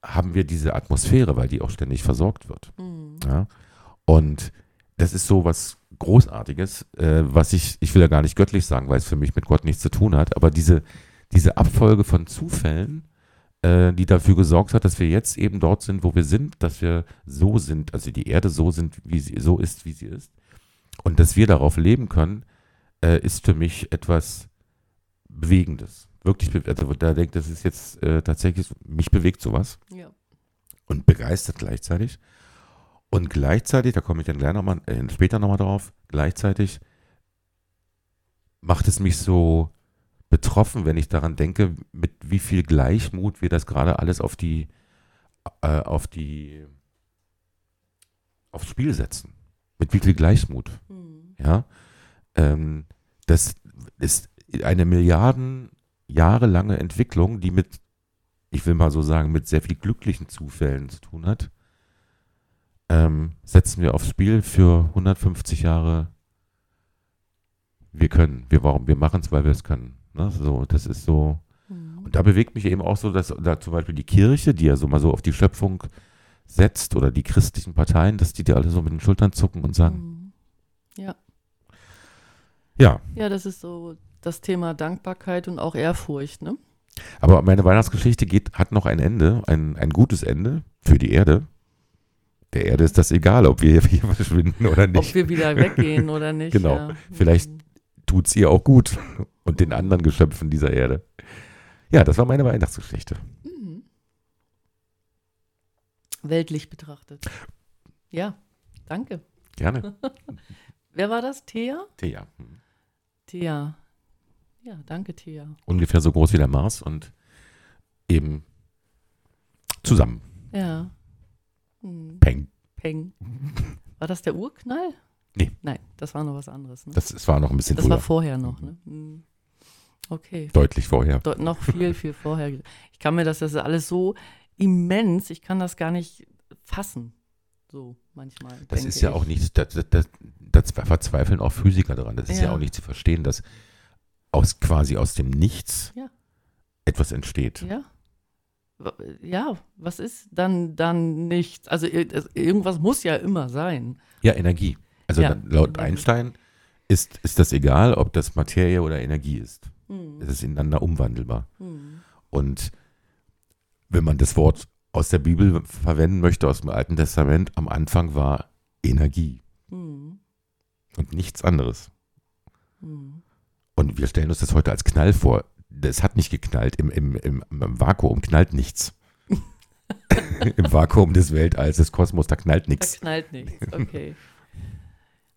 [SPEAKER 2] haben wir diese Atmosphäre, weil die auch ständig versorgt wird. Mhm. Ja? Und das ist so was Großartiges, äh, was ich, ich will ja gar nicht göttlich sagen, weil es für mich mit Gott nichts zu tun hat, aber diese, diese Abfolge von Zufällen, äh, die dafür gesorgt hat, dass wir jetzt eben dort sind, wo wir sind, dass wir so sind, also die Erde so sind, wie sie so ist, wie sie ist. Und dass wir darauf leben können, äh, ist für mich etwas Bewegendes. Wirklich, also da denkt, das ist jetzt äh, tatsächlich, mich bewegt sowas
[SPEAKER 1] Ja.
[SPEAKER 2] und begeistert gleichzeitig. Und gleichzeitig, da komme ich dann gleich noch mal, äh, später nochmal drauf, gleichzeitig macht es mich so betroffen, wenn ich daran denke, mit wie viel Gleichmut wir das gerade alles auf die, äh, auf die, aufs Spiel setzen. Mit wie viel Gleichmut.
[SPEAKER 1] Hm.
[SPEAKER 2] Ja, ähm, das ist eine Milliarden Jahre lange Entwicklung, die mit, ich will mal so sagen, mit sehr viel glücklichen Zufällen zu tun hat. Ähm, setzen wir aufs Spiel für 150 Jahre. Wir können, wir warum, wir machen es, weil wir es können. Ne? So, das ist so.
[SPEAKER 1] Hm.
[SPEAKER 2] Und da bewegt mich eben auch so, dass da zum Beispiel die Kirche, die ja so mal so auf die Schöpfung setzt, oder die christlichen Parteien, dass die dir alle so mit den Schultern zucken und sagen,
[SPEAKER 1] Hm.
[SPEAKER 2] ja,
[SPEAKER 1] Ja, das ist so das Thema Dankbarkeit und auch Ehrfurcht, ne?
[SPEAKER 2] Aber meine Weihnachtsgeschichte geht, hat noch ein Ende, ein, ein gutes Ende für die Erde. Der Erde ist das egal, ob wir hier verschwinden oder
[SPEAKER 1] Ob
[SPEAKER 2] nicht.
[SPEAKER 1] wir wieder weggehen oder nicht.
[SPEAKER 2] Genau.
[SPEAKER 1] Ja.
[SPEAKER 2] Vielleicht-. Tut es ihr auch gut und den anderen Geschöpfen dieser Erde. Ja, das war meine Weihnachtsgeschichte.
[SPEAKER 1] Mhm. Weltlich betrachtet. Ja, danke.
[SPEAKER 2] Gerne.
[SPEAKER 1] Wer war das? Thea?
[SPEAKER 2] Thea. Hm.
[SPEAKER 1] Thea. Ja, danke, Thea.
[SPEAKER 2] Ungefähr so groß wie der Mars und eben zusammen.
[SPEAKER 1] Ja. Hm.
[SPEAKER 2] Peng.
[SPEAKER 1] Peng. War das der Urknall?
[SPEAKER 2] Nee.
[SPEAKER 1] Nein, das war noch was anderes. Ne?
[SPEAKER 2] Das, das war noch ein bisschen
[SPEAKER 1] Das
[SPEAKER 2] früher.
[SPEAKER 1] war vorher noch, ne? Hm. Okay.
[SPEAKER 2] Deutlich vorher.
[SPEAKER 1] Dort noch viel, viel vorher. Ich kann mir das, das ist alles so immens, ich kann das gar nicht fassen. So manchmal.
[SPEAKER 2] Das ist ja
[SPEAKER 1] ich.
[SPEAKER 2] auch nicht, da, verzweifeln auch Physiker daran. Das ist ja.
[SPEAKER 1] Ja.
[SPEAKER 2] auch nicht zu verstehen, dass aus quasi aus dem Nichts
[SPEAKER 1] Ja.
[SPEAKER 2] etwas entsteht.
[SPEAKER 1] Ja. Ja, was ist dann dann nichts? Also irgendwas muss ja immer sein.
[SPEAKER 2] Ja, Energie. Also
[SPEAKER 1] Ja,
[SPEAKER 2] laut
[SPEAKER 1] Energie.
[SPEAKER 2] Einstein ist, ist das egal, ob das Materie oder Energie ist.
[SPEAKER 1] Hm.
[SPEAKER 2] Es ist ineinander umwandelbar.
[SPEAKER 1] Hm.
[SPEAKER 2] Und wenn man das Wort aus der Bibel verwenden möchte, aus dem Alten Testament, am Anfang war Energie
[SPEAKER 1] Hm.
[SPEAKER 2] und nichts anderes.
[SPEAKER 1] Hm.
[SPEAKER 2] Und wir stellen uns das heute als Knall vor. Das hat nicht geknallt. Im, im, im, im Vakuum knallt nichts. Im Vakuum des Weltalls, des Kosmos, da knallt
[SPEAKER 1] Da
[SPEAKER 2] nichts.
[SPEAKER 1] knallt nichts. Okay.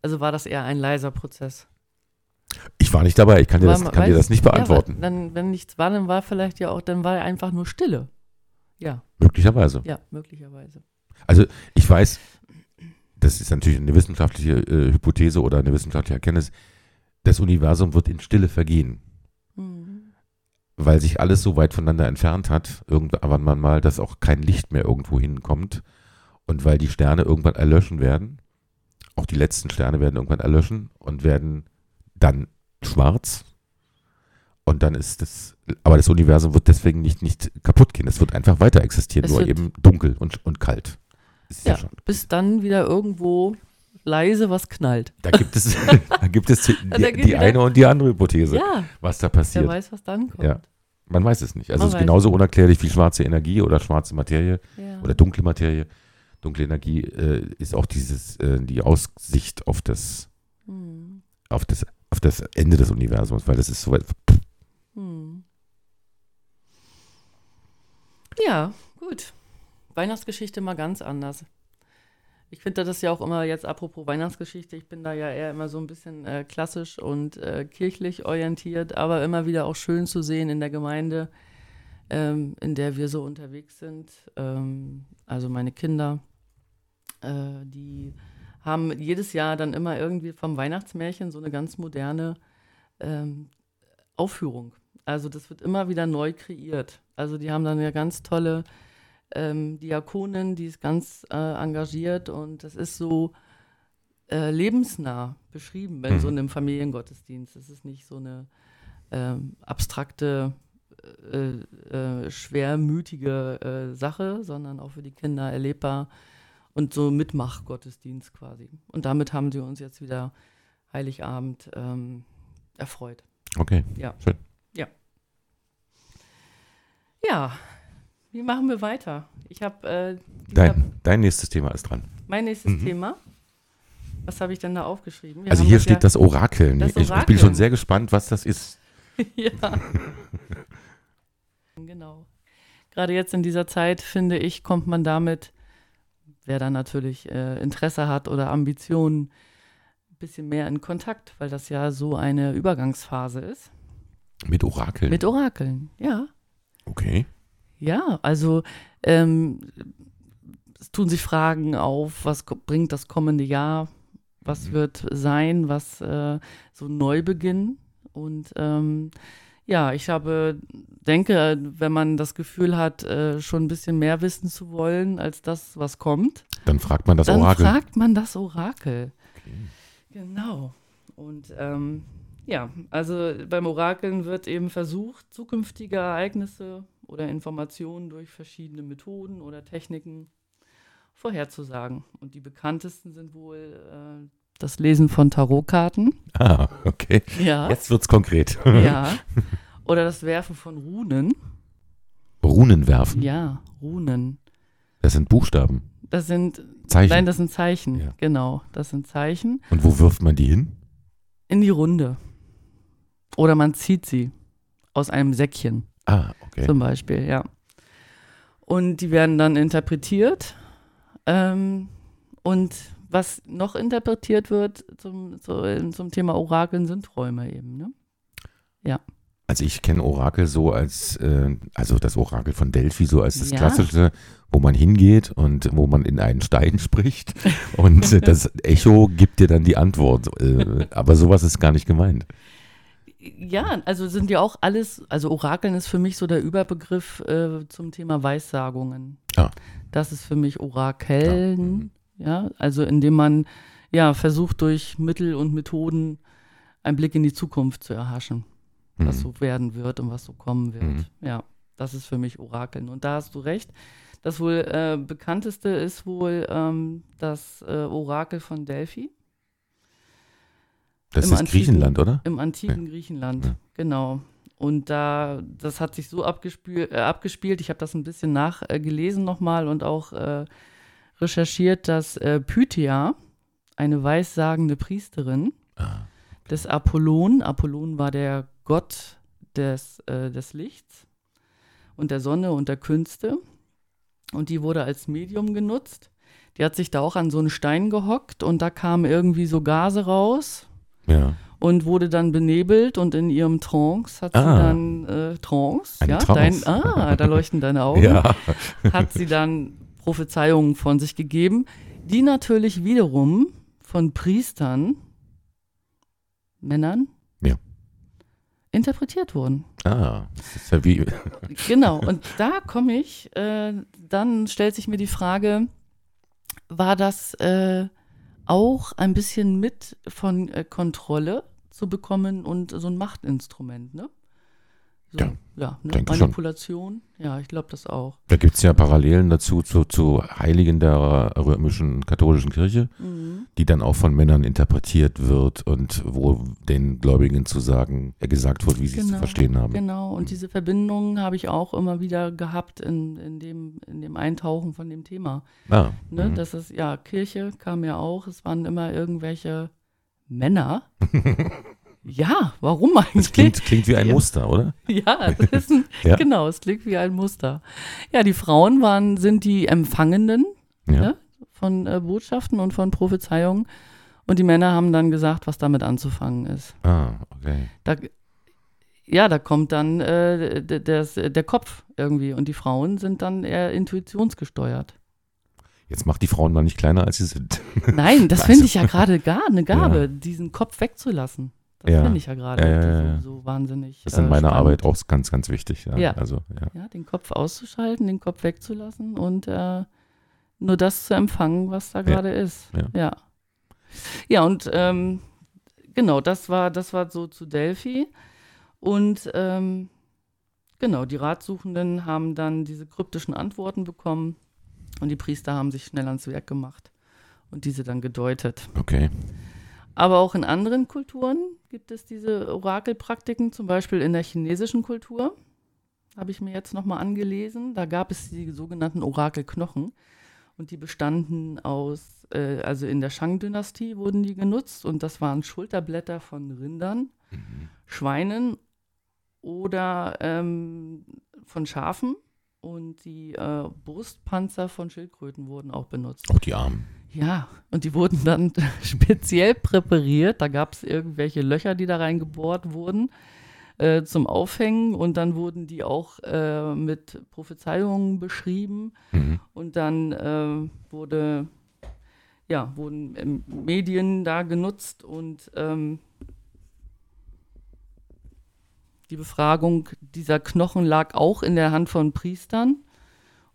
[SPEAKER 1] Also war das eher ein leiser Prozess.
[SPEAKER 2] Ich war nicht dabei, ich kann dir,
[SPEAKER 1] War
[SPEAKER 2] das, kann dir das nicht beantworten.
[SPEAKER 1] Ja, dann, wenn nichts war, dann war vielleicht ja auch, dann war einfach nur Stille. Ja,
[SPEAKER 2] Möglicherweise.
[SPEAKER 1] ja, möglicherweise.
[SPEAKER 2] Also ich weiß, das ist natürlich eine wissenschaftliche äh, Hypothese oder eine wissenschaftliche Erkenntnis, das Universum wird in Stille vergehen,
[SPEAKER 1] Hm.
[SPEAKER 2] weil sich alles so weit voneinander entfernt hat, irgendwann mal, dass auch kein Licht mehr irgendwo hinkommt. Und weil die Sterne irgendwann erlöschen werden, auch die letzten Sterne werden irgendwann erlöschen und werden dann schwarz. Und dann ist das, aber das Universum wird deswegen nicht, nicht kaputt gehen, es wird einfach weiter existieren,
[SPEAKER 1] Es
[SPEAKER 2] nur eben dunkel und, und kalt. Ist ja
[SPEAKER 1] Ja, bis dann wieder irgendwo leise was knallt.
[SPEAKER 2] Da gibt es, da gibt es die, die, die eine und die andere Hypothese,
[SPEAKER 1] Ja,
[SPEAKER 2] was da
[SPEAKER 1] wer
[SPEAKER 2] passiert.
[SPEAKER 1] weiß, was dann kommt.
[SPEAKER 2] Ja. Man weiß es nicht. Also
[SPEAKER 1] Man
[SPEAKER 2] es ist genauso unerklärlich wie schwarze Energie oder schwarze Materie
[SPEAKER 1] Ja.
[SPEAKER 2] oder dunkle Materie. Dunkle Energie äh, ist auch dieses, äh, die Aussicht auf das,
[SPEAKER 1] Hm.
[SPEAKER 2] auf das, auf das Ende des Universums, weil das ist so weit.
[SPEAKER 1] Hm. Ja, gut. Weihnachtsgeschichte mal ganz anders. Ich finde das ja auch immer jetzt apropos Weihnachtsgeschichte, ich bin da ja eher immer so ein bisschen äh, klassisch und äh, kirchlich orientiert, aber immer wieder auch schön zu sehen in der Gemeinde, ähm, in der wir so unterwegs sind. Ähm, also meine Kinder, äh, die haben jedes Jahr dann immer irgendwie vom Weihnachtsmärchen so eine ganz moderne ähm, Aufführung. Also das wird immer wieder neu kreiert. Also die haben dann eine ganz tolle ähm, Diakonin, die ist ganz äh, engagiert und das ist so äh, lebensnah beschrieben in
[SPEAKER 2] Mhm.
[SPEAKER 1] so einem Familiengottesdienst. Es ist nicht so eine ähm, abstrakte, äh, äh, schwermütige äh, Sache, sondern auch für die Kinder erlebbar und so Mitmachgottesdienst quasi. Und damit haben sie uns jetzt wieder Heiligabend ähm, erfreut.
[SPEAKER 2] Okay.
[SPEAKER 1] Ja.
[SPEAKER 2] Schön.
[SPEAKER 1] Ja, wie machen wir weiter? Ich habe äh,
[SPEAKER 2] Dein,
[SPEAKER 1] hab
[SPEAKER 2] dein nächstes Thema ist dran.
[SPEAKER 1] mein nächstes
[SPEAKER 2] Mhm.
[SPEAKER 1] Thema. Was habe ich denn da aufgeschrieben? Wir
[SPEAKER 2] also hier steht das Orakeln.
[SPEAKER 1] das
[SPEAKER 2] ich, ich bin schon sehr gespannt, was das ist.
[SPEAKER 1] ja. genau. Gerade jetzt in dieser Zeit, finde ich, kommt man damit, wer da natürlich äh, Interesse hat oder Ambitionen, ein bisschen mehr in Kontakt, weil das ja so eine Übergangsphase ist.
[SPEAKER 2] Mit Orakeln.
[SPEAKER 1] Mit Orakeln, ja.
[SPEAKER 2] okay.
[SPEAKER 1] Ja, also ähm, es tun sich Fragen auf, was bringt das kommende Jahr, was
[SPEAKER 2] Mhm.
[SPEAKER 1] wird sein, was äh, so ein Neubeginn. Und ähm, ja, ich habe, denke, wenn man das Gefühl hat, äh, schon ein bisschen mehr wissen zu wollen als das, was kommt,
[SPEAKER 2] Dann fragt man das
[SPEAKER 1] dann
[SPEAKER 2] Orakel.
[SPEAKER 1] fragt man das Orakel.
[SPEAKER 2] Okay.
[SPEAKER 1] Genau. Und ähm, ja, also beim Orakeln wird eben versucht, zukünftige Ereignisse oder Informationen durch verschiedene Methoden oder Techniken vorherzusagen. Und die bekanntesten sind wohl äh, das Lesen von Tarotkarten.
[SPEAKER 2] Ah, okay.
[SPEAKER 1] Ja.
[SPEAKER 2] Jetzt wird's konkret.
[SPEAKER 1] ja. Oder das Werfen von Runen.
[SPEAKER 2] Runen werfen.
[SPEAKER 1] Ja, Runen.
[SPEAKER 2] Das sind Buchstaben.
[SPEAKER 1] Das sind,
[SPEAKER 2] Zeichen.
[SPEAKER 1] nein, das sind Zeichen.
[SPEAKER 2] Ja.
[SPEAKER 1] Genau, das sind Zeichen.
[SPEAKER 2] Und wo wirft man die hin?
[SPEAKER 1] In die Runde. Oder man zieht sie aus einem Säckchen.
[SPEAKER 2] Ah, okay.
[SPEAKER 1] zum Beispiel, ja. Und die werden dann interpretiert. Ähm, und was noch interpretiert wird zum, zu, zum Thema Orakeln sind Träume eben. Ne?
[SPEAKER 2] Also ich kenne Orakel so als, äh, also das Orakel von Delphi so als das
[SPEAKER 1] Ja.
[SPEAKER 2] klassische, wo man hingeht und wo man in einen Stein spricht und das Echo gibt dir dann die Antwort. Äh, aber sowas ist gar nicht gemeint.
[SPEAKER 1] Ja, also sind ja auch alles, also Orakeln ist für mich so der Überbegriff äh, zum Thema Weissagungen.
[SPEAKER 2] Ah.
[SPEAKER 1] Das ist für mich Orakeln,
[SPEAKER 2] Ja,
[SPEAKER 1] ja, also indem man ja versucht durch Mittel und Methoden einen Blick in die Zukunft zu erhaschen. was
[SPEAKER 2] Mhm.
[SPEAKER 1] so werden wird und was so kommen wird.
[SPEAKER 2] Mhm.
[SPEAKER 1] Ja, das ist für mich Orakeln. Und da hast du recht. Das wohl äh, bekannteste ist wohl ähm, das äh, Orakel von Delphi
[SPEAKER 2] Das
[SPEAKER 1] im
[SPEAKER 2] ist
[SPEAKER 1] antiken-
[SPEAKER 2] Griechenland, oder?
[SPEAKER 1] im antiken Griechenland.
[SPEAKER 2] Ja.
[SPEAKER 1] Genau. Und da, das hat sich so abgespielt, äh, abgespielt. ich habe das ein bisschen nachgelesen nochmal und auch äh, recherchiert, dass äh, Pythia, eine weissagende Priesterin,
[SPEAKER 2] Ah,
[SPEAKER 1] des Apollon. Apollon war der Gott des, äh, des Lichts und der Sonne und der Künste. Und die wurde als Medium genutzt. Die hat sich da auch an so einen Stein gehockt und da kamen irgendwie so Gase raus
[SPEAKER 2] ja.
[SPEAKER 1] und wurde dann benebelt und in ihrem Trance hat sie
[SPEAKER 2] Ah.
[SPEAKER 1] dann äh, Trance, ja,
[SPEAKER 2] Trance.
[SPEAKER 1] Dein, ah, da leuchten deine Augen
[SPEAKER 2] Ja.
[SPEAKER 1] hat sie dann Prophezeiungen von sich gegeben, die natürlich wiederum von Priestern, Männern,
[SPEAKER 2] Ja.
[SPEAKER 1] interpretiert wurden.
[SPEAKER 2] Ah, das ist ja wie.
[SPEAKER 1] Genau, und da komme ich, äh, dann stellt sich mir die Frage, war das äh, auch ein bisschen mit von äh, Kontrolle zu bekommen und so ein Machtinstrument, ne? So,
[SPEAKER 2] Ja,
[SPEAKER 1] ja ne?
[SPEAKER 2] denke schon.
[SPEAKER 1] Manipulation, ja, ich glaube das auch.
[SPEAKER 2] Da gibt es ja Parallelen dazu zu, zu Heiligen der römischen katholischen Kirche,
[SPEAKER 1] Mhm.
[SPEAKER 2] die dann auch von Männern interpretiert wird und wo den Gläubigen zu sagen, äh, gesagt wird, wie sie es zu
[SPEAKER 1] Genau,
[SPEAKER 2] verstehen haben.
[SPEAKER 1] Genau, und diese Verbindungen habe ich auch immer wieder gehabt in, in, dem, in dem Eintauchen von dem Thema.
[SPEAKER 2] Ah,
[SPEAKER 1] Ne?
[SPEAKER 2] mhm.
[SPEAKER 1] Das ist, ja, Kirche kam ja auch, es waren immer irgendwelche Männer. ja, warum
[SPEAKER 2] das
[SPEAKER 1] eigentlich?
[SPEAKER 2] klingt, klingt wie ein
[SPEAKER 1] Ja.
[SPEAKER 2] Muster, oder?
[SPEAKER 1] Ja, das ein,
[SPEAKER 2] Ja.
[SPEAKER 1] genau, es klingt wie ein Muster. Ja, die Frauen waren, sind die Empfangenden
[SPEAKER 2] Ja.
[SPEAKER 1] Ja. von äh, Botschaften und von Prophezeiungen. Und die Männer haben dann gesagt, was damit anzufangen ist.
[SPEAKER 2] Ah, okay.
[SPEAKER 1] Da, ja, da kommt dann äh, d- das, der Kopf irgendwie und die Frauen sind dann eher intuitionsgesteuert.
[SPEAKER 2] Jetzt macht die Frauen mal nicht kleiner, als sie sind.
[SPEAKER 1] Nein, das
[SPEAKER 2] Also-
[SPEAKER 1] finde ich ja gerade gar eine Gabe,
[SPEAKER 2] Ja.
[SPEAKER 1] diesen Kopf wegzulassen. Das
[SPEAKER 2] Ja.
[SPEAKER 1] finde ich ja gerade
[SPEAKER 2] Ja,
[SPEAKER 1] so, so wahnsinnig.
[SPEAKER 2] Das ist in
[SPEAKER 1] äh,
[SPEAKER 2] meiner
[SPEAKER 1] spannend.
[SPEAKER 2] Arbeit auch ganz, ganz wichtig. Ja. Also, ja.
[SPEAKER 1] Den Kopf auszuschalten, den Kopf wegzulassen und äh, nur das zu empfangen, was da gerade ist.
[SPEAKER 2] Ja.
[SPEAKER 1] Ja. Ja, und ähm, genau, das war, das war so zu Delphi. Und ähm, genau, die Ratsuchenden haben dann diese kryptischen Antworten bekommen und die Priester haben sich schnell ans Werk gemacht und diese dann gedeutet.
[SPEAKER 2] Okay.
[SPEAKER 1] Aber auch in anderen Kulturen gibt es diese Orakelpraktiken, zum Beispiel in der chinesischen Kultur. habe ich mir jetzt nochmal angelesen. Da gab es die sogenannten Orakelknochen. Und die bestanden aus, äh, also in der Shang-Dynastie wurden die genutzt. Und das waren Schulterblätter von Rindern,
[SPEAKER 2] Mhm.
[SPEAKER 1] Schweinen oder ähm, von Schafen. Und die äh, Brustpanzer von Schildkröten wurden auch benutzt.
[SPEAKER 2] Auch die Armen.
[SPEAKER 1] Ja, und die wurden dann speziell präpariert. Da gab es irgendwelche Löcher, die da reingebohrt wurden äh, zum Aufhängen. Und dann wurden die auch äh, mit Prophezeiungen beschrieben.
[SPEAKER 2] Mhm.
[SPEAKER 1] Und dann äh, wurde, ja, wurden Medien da genutzt und ähm, die Befragung dieser Knochen lag auch in der Hand von Priestern.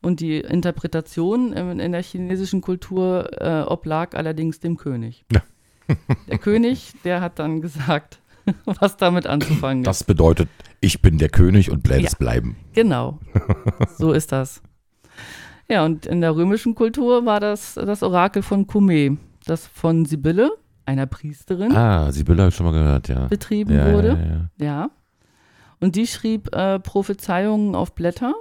[SPEAKER 1] Und die Interpretation in, in der chinesischen Kultur äh, oblag allerdings dem König.
[SPEAKER 2] Ja.
[SPEAKER 1] Der König, der hat dann gesagt, was damit anzufangen ist.
[SPEAKER 2] Das bedeutet, ich bin der König und bleibe
[SPEAKER 1] Ja.
[SPEAKER 2] es bleiben.
[SPEAKER 1] Genau, so ist das. Ja, und in der römischen Kultur war das das Orakel von Cumae, das von Sibylle, einer Priesterin,
[SPEAKER 2] Ah, Sibylle habe ich schon mal gehört, ja.
[SPEAKER 1] betrieben
[SPEAKER 2] ja,
[SPEAKER 1] wurde.
[SPEAKER 2] Ja, ja.
[SPEAKER 1] Ja. Und die schrieb äh, Prophezeiungen auf Blätter,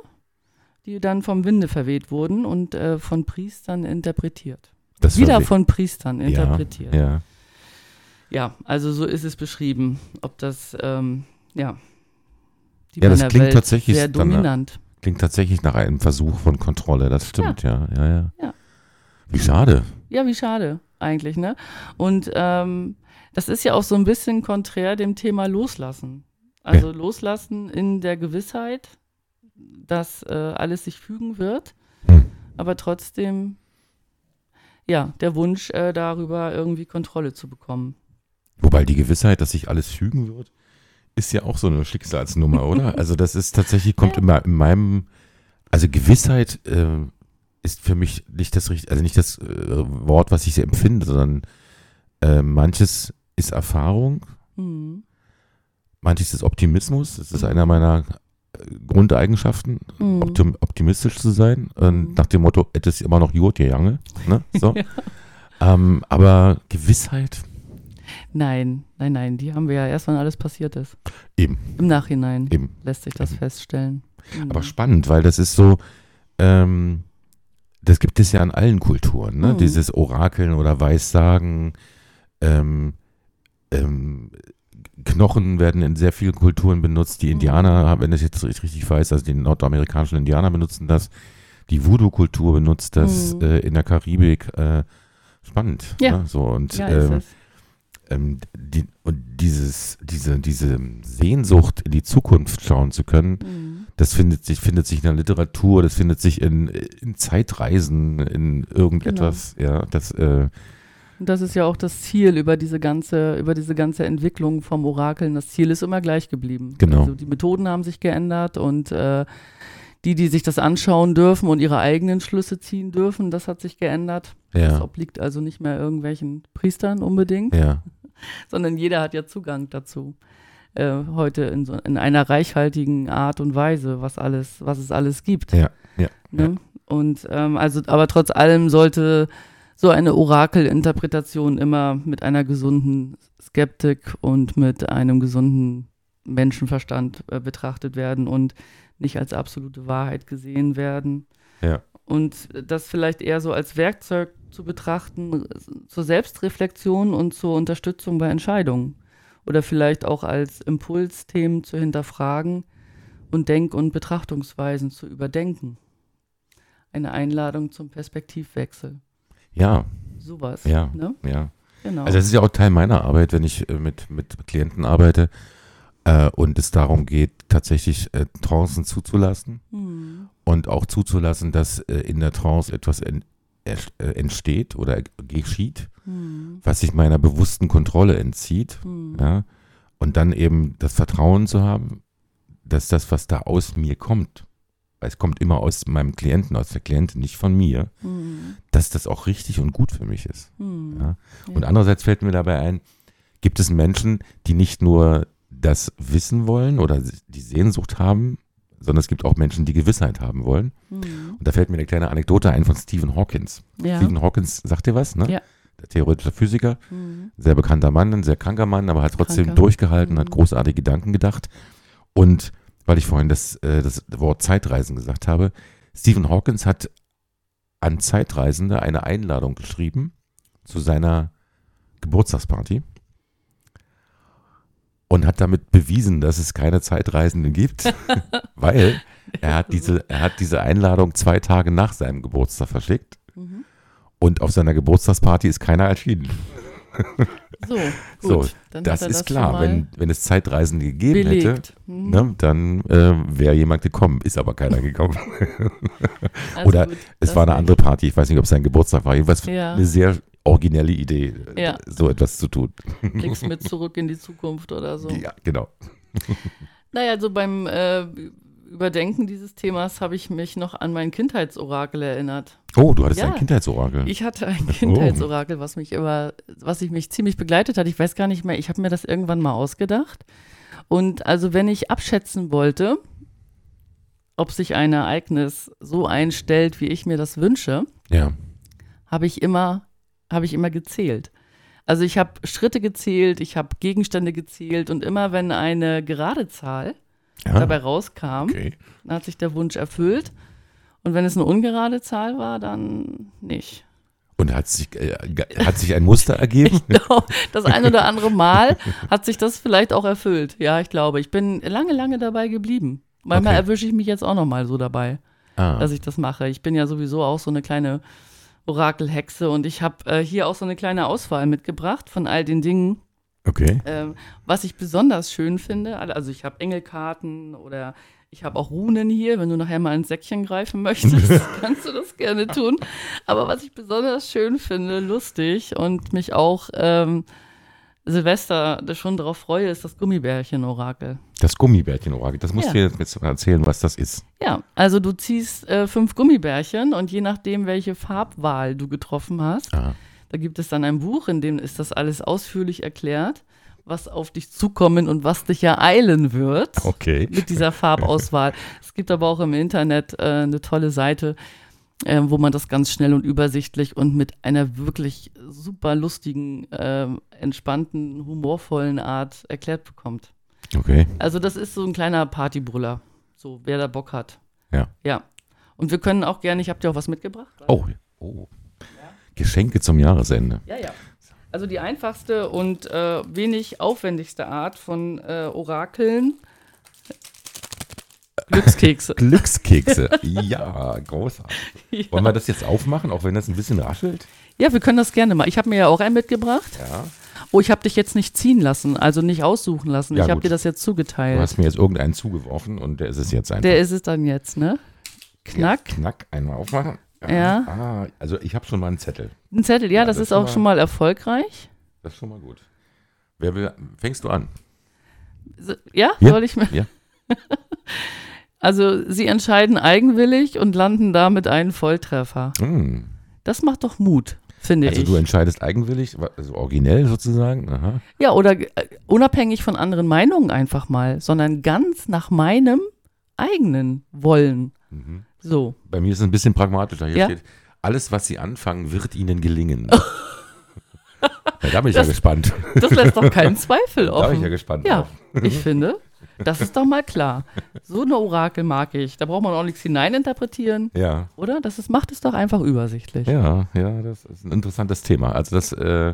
[SPEAKER 1] die dann vom Winde verweht wurden und äh, von Priestern interpretiert.
[SPEAKER 2] Das
[SPEAKER 1] Wieder von Priestern interpretiert. Ja,
[SPEAKER 2] Ja.
[SPEAKER 1] also so ist es beschrieben. Ob das, ähm, ja. Die
[SPEAKER 2] Ja, das klingt tatsächlich
[SPEAKER 1] sehr dominant.
[SPEAKER 2] Klingt tatsächlich nach einem Versuch von Kontrolle, das stimmt, ja. Ja, ja.
[SPEAKER 1] Ja.
[SPEAKER 2] Wie schade.
[SPEAKER 1] Ja, wie schade eigentlich, ne? Und ähm, das ist ja auch so ein bisschen konträr dem Thema Loslassen. Also loslassen in der Gewissheit, dass äh, alles sich fügen wird,
[SPEAKER 2] Hm.
[SPEAKER 1] aber trotzdem, ja, der Wunsch, äh, darüber irgendwie Kontrolle zu bekommen.
[SPEAKER 2] Wobei die Gewissheit, dass sich alles fügen wird, ist ja auch so eine Schicksalsnummer, oder? Also das ist tatsächlich, kommt
[SPEAKER 1] Ja.
[SPEAKER 2] immer in meinem, also Gewissheit äh, ist für mich nicht das richtige, also nicht das äh, Wort, was ich empfinde, sondern äh, manches ist Erfahrung,
[SPEAKER 1] Hm.
[SPEAKER 2] manches ist Optimismus, das ist einer meiner Grundeigenschaften,
[SPEAKER 1] Hm.
[SPEAKER 2] optim optimistisch zu sein, äh,
[SPEAKER 1] Mhm.
[SPEAKER 2] nach dem Motto, es ist immer noch gut, ihr Jange, ne? so.
[SPEAKER 1] Ja.
[SPEAKER 2] ähm, aber Gewissheit,
[SPEAKER 1] Nein, nein, nein, die haben wir ja erst, wenn alles passiert ist.
[SPEAKER 2] Eben.
[SPEAKER 1] Im Nachhinein
[SPEAKER 2] eben.
[SPEAKER 1] lässt sich das
[SPEAKER 2] Eben.
[SPEAKER 1] feststellen. Hm.
[SPEAKER 2] Aber spannend, weil das ist so, ähm, das gibt es ja in allen Kulturen, ne?
[SPEAKER 1] Mhm.
[SPEAKER 2] Dieses Orakeln oder Weissagen, ähm, ähm, Knochen werden in sehr vielen Kulturen benutzt. Die
[SPEAKER 1] Mhm.
[SPEAKER 2] Indianer, wenn ich jetzt richtig weiß, also die nordamerikanischen Indianer benutzen das. Die Voodoo-Kultur benutzt das
[SPEAKER 1] Mhm.
[SPEAKER 2] äh, in der Karibik. Äh, spannend.
[SPEAKER 1] Ja.
[SPEAKER 2] Ne? So, und
[SPEAKER 1] ja,
[SPEAKER 2] ähm, ähm, die, und dieses, diese, diese Sehnsucht in die Zukunft schauen zu können,
[SPEAKER 1] Hm.
[SPEAKER 2] das findet sich, findet sich in der Literatur, das findet sich in, in Zeitreisen, in irgendetwas,
[SPEAKER 1] Genau.
[SPEAKER 2] ja, das, äh,
[SPEAKER 1] das ist ja auch das Ziel über diese ganze, über diese ganze Entwicklung vom Orakeln. Das Ziel ist immer gleich geblieben.
[SPEAKER 2] Genau.
[SPEAKER 1] Also die Methoden haben sich geändert und äh, die, die sich das anschauen dürfen und ihre eigenen Schlüsse ziehen dürfen, das hat sich geändert. Das
[SPEAKER 2] ja,
[SPEAKER 1] obliegt also nicht mehr irgendwelchen Priestern unbedingt,
[SPEAKER 2] ja,
[SPEAKER 1] sondern jeder hat ja Zugang dazu. Äh, heute in, so, in einer reichhaltigen Art und Weise, was alles, was es alles gibt.
[SPEAKER 2] ja, ja,
[SPEAKER 1] Ne? Und ähm, also, aber trotz allem sollte so eine Orakelinterpretation immer mit einer gesunden Skeptik und mit einem gesunden Menschenverstand äh, betrachtet werden und nicht als absolute Wahrheit gesehen werden.
[SPEAKER 2] Ja.
[SPEAKER 1] Und das vielleicht eher so als Werkzeug zu betrachten zur Selbstreflexion und zur Unterstützung bei Entscheidungen. Oder vielleicht auch als Impuls, Themen zu hinterfragen und Denk- und Betrachtungsweisen zu überdenken. Eine Einladung zum Perspektivwechsel.
[SPEAKER 2] Ja,
[SPEAKER 1] Sowas.
[SPEAKER 2] Ja.
[SPEAKER 1] Ne?
[SPEAKER 2] ja.
[SPEAKER 1] Genau.
[SPEAKER 2] Also das ist ja auch Teil meiner Arbeit, wenn ich äh, mit, mit Klienten arbeite äh, und es darum geht, tatsächlich äh, Trancen zuzulassen
[SPEAKER 1] hm.
[SPEAKER 2] und auch zuzulassen, dass äh, in der Trance etwas en, äh, entsteht oder geschieht,
[SPEAKER 1] Hm.
[SPEAKER 2] was sich meiner bewussten Kontrolle entzieht.
[SPEAKER 1] Hm.
[SPEAKER 2] Ja, und dann eben das Vertrauen zu haben, dass das, was da aus mir kommt, weil es kommt immer aus meinem Klienten, aus der Klientin, nicht von mir,
[SPEAKER 1] Hm.
[SPEAKER 2] dass das auch richtig und gut für mich ist.
[SPEAKER 1] Hm.
[SPEAKER 2] Ja. Und andererseits fällt mir dabei ein, gibt es Menschen, die nicht nur das wissen wollen oder die Sehnsucht haben, sondern es gibt auch Menschen, die Gewissheit haben wollen.
[SPEAKER 1] Hm.
[SPEAKER 2] Und da fällt mir eine kleine Anekdote ein von Stephen Hawkins.
[SPEAKER 1] Ja.
[SPEAKER 2] Stephen Hawkins, sagt dir was, ne?
[SPEAKER 1] Ja.
[SPEAKER 2] Der theoretische Physiker,
[SPEAKER 1] Hm.
[SPEAKER 2] sehr bekannter Mann, ein sehr kranker Mann, aber hat trotzdem
[SPEAKER 1] Kranker.
[SPEAKER 2] durchgehalten, hat
[SPEAKER 1] Mhm.
[SPEAKER 2] großartige Gedanken gedacht. Und weil ich vorhin das, äh, das Wort Zeitreisen gesagt habe. Stephen Hawkins hat an Zeitreisende eine Einladung geschrieben zu seiner Geburtstagsparty und hat damit bewiesen, dass es keine Zeitreisenden gibt, weil er hat, diese, er hat diese Einladung zwei Tage nach seinem Geburtstag verschickt
[SPEAKER 1] Mhm.
[SPEAKER 2] und auf seiner Geburtstagsparty ist keiner erschienen.
[SPEAKER 1] So, gut.
[SPEAKER 2] So,
[SPEAKER 1] dann
[SPEAKER 2] Das ist
[SPEAKER 1] schon
[SPEAKER 2] klar, wenn, wenn es Zeitreisende gegeben hätte,
[SPEAKER 1] belegt. Mhm.
[SPEAKER 2] ne, dann äh, wäre jemand gekommen, ist aber keiner gekommen.
[SPEAKER 1] Also
[SPEAKER 2] Oder
[SPEAKER 1] gut,
[SPEAKER 2] es
[SPEAKER 1] das
[SPEAKER 2] war eine andere Party, ich weiß nicht, ob es sein Geburtstag war. Jedenfalls
[SPEAKER 1] Ja.
[SPEAKER 2] eine sehr originelle Idee,
[SPEAKER 1] Ja.
[SPEAKER 2] so etwas zu tun.
[SPEAKER 1] Kriegst mit zurück in die Zukunft oder so.
[SPEAKER 2] Ja, genau.
[SPEAKER 1] Naja, also beim äh, Überdenken dieses Themas habe ich mich noch an mein Kindheitsorakel erinnert.
[SPEAKER 2] Oh, du hattest
[SPEAKER 1] Ja.
[SPEAKER 2] ein Kindheitsorakel.
[SPEAKER 1] Ich hatte ein
[SPEAKER 2] Oh.
[SPEAKER 1] Kindheitsorakel, was mich immer, was ich mich ziemlich begleitet hat. Ich weiß gar nicht mehr, ich habe mir das irgendwann mal ausgedacht. Und also wenn ich abschätzen wollte, ob sich ein Ereignis so einstellt, wie ich mir das wünsche,
[SPEAKER 2] ja.
[SPEAKER 1] habe ich immer, habe ich immer gezählt. Also ich habe Schritte gezählt, ich habe Gegenstände gezählt und immer wenn eine gerade Zahl
[SPEAKER 2] ja.
[SPEAKER 1] dabei rauskam,
[SPEAKER 2] Okay.
[SPEAKER 1] dann hat sich der Wunsch erfüllt. Und wenn es eine ungerade Zahl war, dann nicht.
[SPEAKER 2] Und hat sich, äh, hat sich ein Muster ergeben?
[SPEAKER 1] Ich glaube, das ein oder andere Mal hat sich das vielleicht auch erfüllt. Ja, ich glaube. Ich bin lange, lange dabei geblieben. Manchmal
[SPEAKER 2] Okay.
[SPEAKER 1] erwische ich mich jetzt auch noch mal so dabei,
[SPEAKER 2] Ah,
[SPEAKER 1] dass ich das mache. Ich bin ja sowieso auch so eine kleine Orakelhexe und ich habe äh, hier auch so eine kleine Auswahl mitgebracht von all den Dingen,
[SPEAKER 2] okay.
[SPEAKER 1] ähm, was ich besonders schön finde. Also ich habe Engelkarten oder ich habe auch Runen hier. Wenn du nachher mal ins Säckchen greifen möchtest, kannst du das gerne tun. Aber was ich besonders schön finde, lustig und mich auch ähm, Silvester schon darauf freue, ist das Gummibärchen-Orakel.
[SPEAKER 2] Das Gummibärchen-Orakel. Das musst
[SPEAKER 1] Ja.
[SPEAKER 2] du jetzt jetzt erzählen, was das ist.
[SPEAKER 1] Ja, also du ziehst äh, fünf Gummibärchen und je nachdem, welche Farbwahl du getroffen hast,
[SPEAKER 2] Ah,
[SPEAKER 1] Da gibt es dann ein Buch, in dem ist das alles ausführlich erklärt, was auf dich zukommen und was dich ereilen wird
[SPEAKER 2] okay.
[SPEAKER 1] mit dieser Farbauswahl. es gibt aber auch im Internet äh, eine tolle Seite, äh, wo man das ganz schnell und übersichtlich und mit einer wirklich super lustigen, äh, entspannten, humorvollen Art erklärt bekommt.
[SPEAKER 2] Okay.
[SPEAKER 1] Also das ist so ein kleiner Partybrüller, so wer da Bock hat.
[SPEAKER 2] Ja.
[SPEAKER 1] Ja. Und wir können auch gerne, ich habe dir auch was mitgebracht.
[SPEAKER 2] Oh, oh. Geschenke zum Jahresende.
[SPEAKER 1] Ja, ja. Also die einfachste und äh, wenig aufwendigste Art von äh, Orakeln. Glückskekse.
[SPEAKER 2] Glückskekse. ja, großartig. Wollen wir das jetzt aufmachen, auch wenn das ein bisschen raschelt?
[SPEAKER 1] Ja, wir können das gerne mal. Ich habe mir ja auch einen mitgebracht.
[SPEAKER 2] Ja.
[SPEAKER 1] Oh, ich habe dich jetzt nicht ziehen lassen, also nicht aussuchen lassen.
[SPEAKER 2] Ja,
[SPEAKER 1] ich habe dir das jetzt
[SPEAKER 2] Du
[SPEAKER 1] zugeteilt.
[SPEAKER 2] hast mir jetzt irgendeinen zugeworfen und der ist es jetzt einfach.
[SPEAKER 1] Der ist es dann jetzt, ne? Knack.
[SPEAKER 2] Ja, knack, einmal aufmachen.
[SPEAKER 1] Ja.
[SPEAKER 2] Ah, also ich habe schon mal einen Zettel.
[SPEAKER 1] Ein Zettel, ja,
[SPEAKER 2] Ja,
[SPEAKER 1] das,
[SPEAKER 2] das
[SPEAKER 1] ist
[SPEAKER 2] schon
[SPEAKER 1] auch
[SPEAKER 2] mal-
[SPEAKER 1] schon mal erfolgreich.
[SPEAKER 2] Das ist schon mal gut. Wer will, fängst du an?
[SPEAKER 1] So, Ja,
[SPEAKER 2] Ja,
[SPEAKER 1] soll ich mir?
[SPEAKER 2] ja.
[SPEAKER 1] Also, sie entscheiden eigenwillig und landen damit einen Volltreffer.
[SPEAKER 2] Hm.
[SPEAKER 1] Das macht doch Mut, finde
[SPEAKER 2] Also
[SPEAKER 1] ich.
[SPEAKER 2] du entscheidest eigenwillig, also originell sozusagen. Aha.
[SPEAKER 1] Ja, oder äh, unabhängig von anderen Meinungen einfach mal, sondern ganz nach meinem eigenen Wollen.
[SPEAKER 2] Mhm.
[SPEAKER 1] So.
[SPEAKER 2] Bei mir ist es ein bisschen pragmatischer. Hier
[SPEAKER 1] Ja.
[SPEAKER 2] steht, alles, was sie anfangen, wird ihnen gelingen. ja, da bin ich ja
[SPEAKER 1] Das-
[SPEAKER 2] gespannt.
[SPEAKER 1] Das lässt doch keinen Zweifel
[SPEAKER 2] Da bin ich
[SPEAKER 1] offen.
[SPEAKER 2] ja gespannt
[SPEAKER 1] Ja,
[SPEAKER 2] drauf.
[SPEAKER 1] ich finde, das ist doch mal klar. So eine Orakel mag ich. Da braucht man auch nichts hineininterpretieren,
[SPEAKER 2] Ja.
[SPEAKER 1] oder? Das ist, macht es doch einfach übersichtlich.
[SPEAKER 2] Ja, ja, das ist ein interessantes Thema. Also das, äh,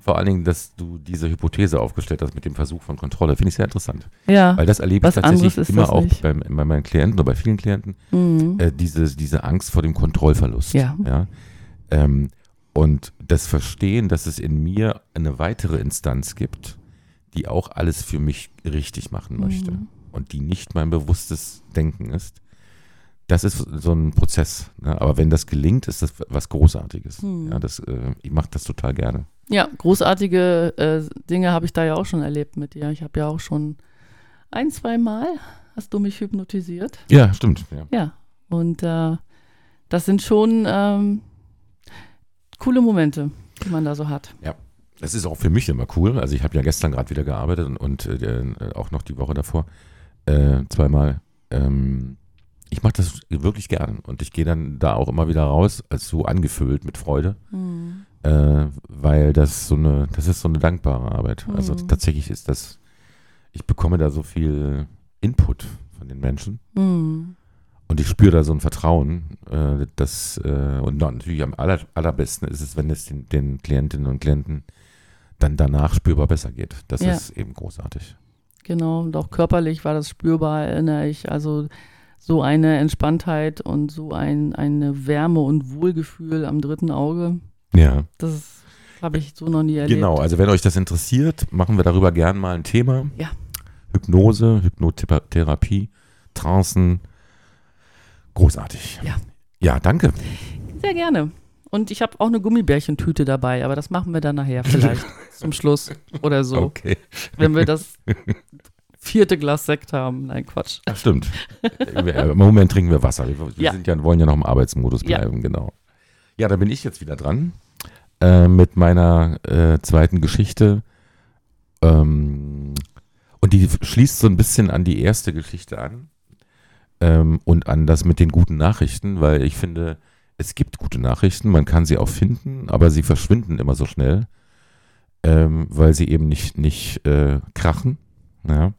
[SPEAKER 2] vor allen Dingen, dass du diese Hypothese aufgestellt hast mit dem Versuch von Kontrolle, finde ich sehr interessant.
[SPEAKER 1] Ja.
[SPEAKER 2] Weil das erlebe ich tatsächlich immer auch beim, bei meinen Klienten oder bei vielen Klienten,
[SPEAKER 1] Mhm.
[SPEAKER 2] äh, diese, diese Angst vor dem Kontrollverlust.
[SPEAKER 1] Ja.
[SPEAKER 2] ja? Ähm, und das Verstehen, dass es in mir eine weitere Instanz gibt, die auch alles für mich richtig machen möchte
[SPEAKER 1] Mhm.
[SPEAKER 2] und die nicht mein bewusstes Denken ist. Das ist so ein Prozess. Ne? Aber wenn das gelingt, ist das was Großartiges.
[SPEAKER 1] Mhm.
[SPEAKER 2] Ja, das, äh, ich mache das total gerne.
[SPEAKER 1] Ja, großartige äh, Dinge habe ich da ja auch schon erlebt mit dir. Ich habe ja auch schon ein, zwei Mal hast du mich hypnotisiert.
[SPEAKER 2] Ja, stimmt. Ja.
[SPEAKER 1] Ja, und äh, das sind schon ähm, coole Momente, die man da so hat.
[SPEAKER 2] Das ist auch für mich immer cool. Also ich habe ja gestern gerade wieder gearbeitet und, und äh, auch noch die Woche davor äh, zweimal. Ähm, ich mache das wirklich gern und ich gehe dann da auch immer wieder raus, als so angefüllt mit Freude,
[SPEAKER 1] Mhm.
[SPEAKER 2] äh, weil das so eine, das ist so eine dankbare Arbeit. Also
[SPEAKER 1] Mhm.
[SPEAKER 2] tatsächlich ist das, ich bekomme da so viel Input von den Menschen.
[SPEAKER 1] Mhm.
[SPEAKER 2] Und ich spüre da so ein Vertrauen. Äh, das, äh, und natürlich am aller, allerbesten ist es, wenn es den, den Klientinnen und Klienten dann danach spürbar besser geht. Das
[SPEAKER 1] Ja.
[SPEAKER 2] ist eben großartig.
[SPEAKER 1] Genau, und auch körperlich war das spürbar, erinnere ich. Also so eine Entspanntheit und so ein, eine Wärme und Wohlgefühl am dritten Auge,
[SPEAKER 2] Ja.
[SPEAKER 1] das habe ich so noch nie erlebt.
[SPEAKER 2] Genau, also wenn euch das interessiert, machen wir darüber gern mal ein Thema.
[SPEAKER 1] Ja.
[SPEAKER 2] Hypnose, Hypnotherapie, Trancen. Großartig.
[SPEAKER 1] Ja.
[SPEAKER 2] Ja, danke.
[SPEAKER 1] Sehr gerne. Und ich habe auch eine Gummibärchentüte dabei, aber das machen wir dann nachher vielleicht zum Schluss oder so,
[SPEAKER 2] Okay.
[SPEAKER 1] wenn wir das vierte Glas Sekt haben. Nein, Quatsch.
[SPEAKER 2] Ach, stimmt. Wir- Im Moment trinken wir Wasser. Wir,
[SPEAKER 1] Ja.
[SPEAKER 2] sind ja, wollen ja noch im Arbeitsmodus
[SPEAKER 1] Ja.
[SPEAKER 2] bleiben, genau. Ja, da bin ich jetzt wieder dran äh, mit meiner äh, zweiten Geschichte. Ähm, und die schließt so ein bisschen an die erste Geschichte an ähm, und an das mit den guten Nachrichten, weil ich finde, es gibt gute Nachrichten, man kann sie auch finden, aber sie verschwinden immer so schnell, ähm, weil sie eben nicht, nicht äh, krachen. Ja?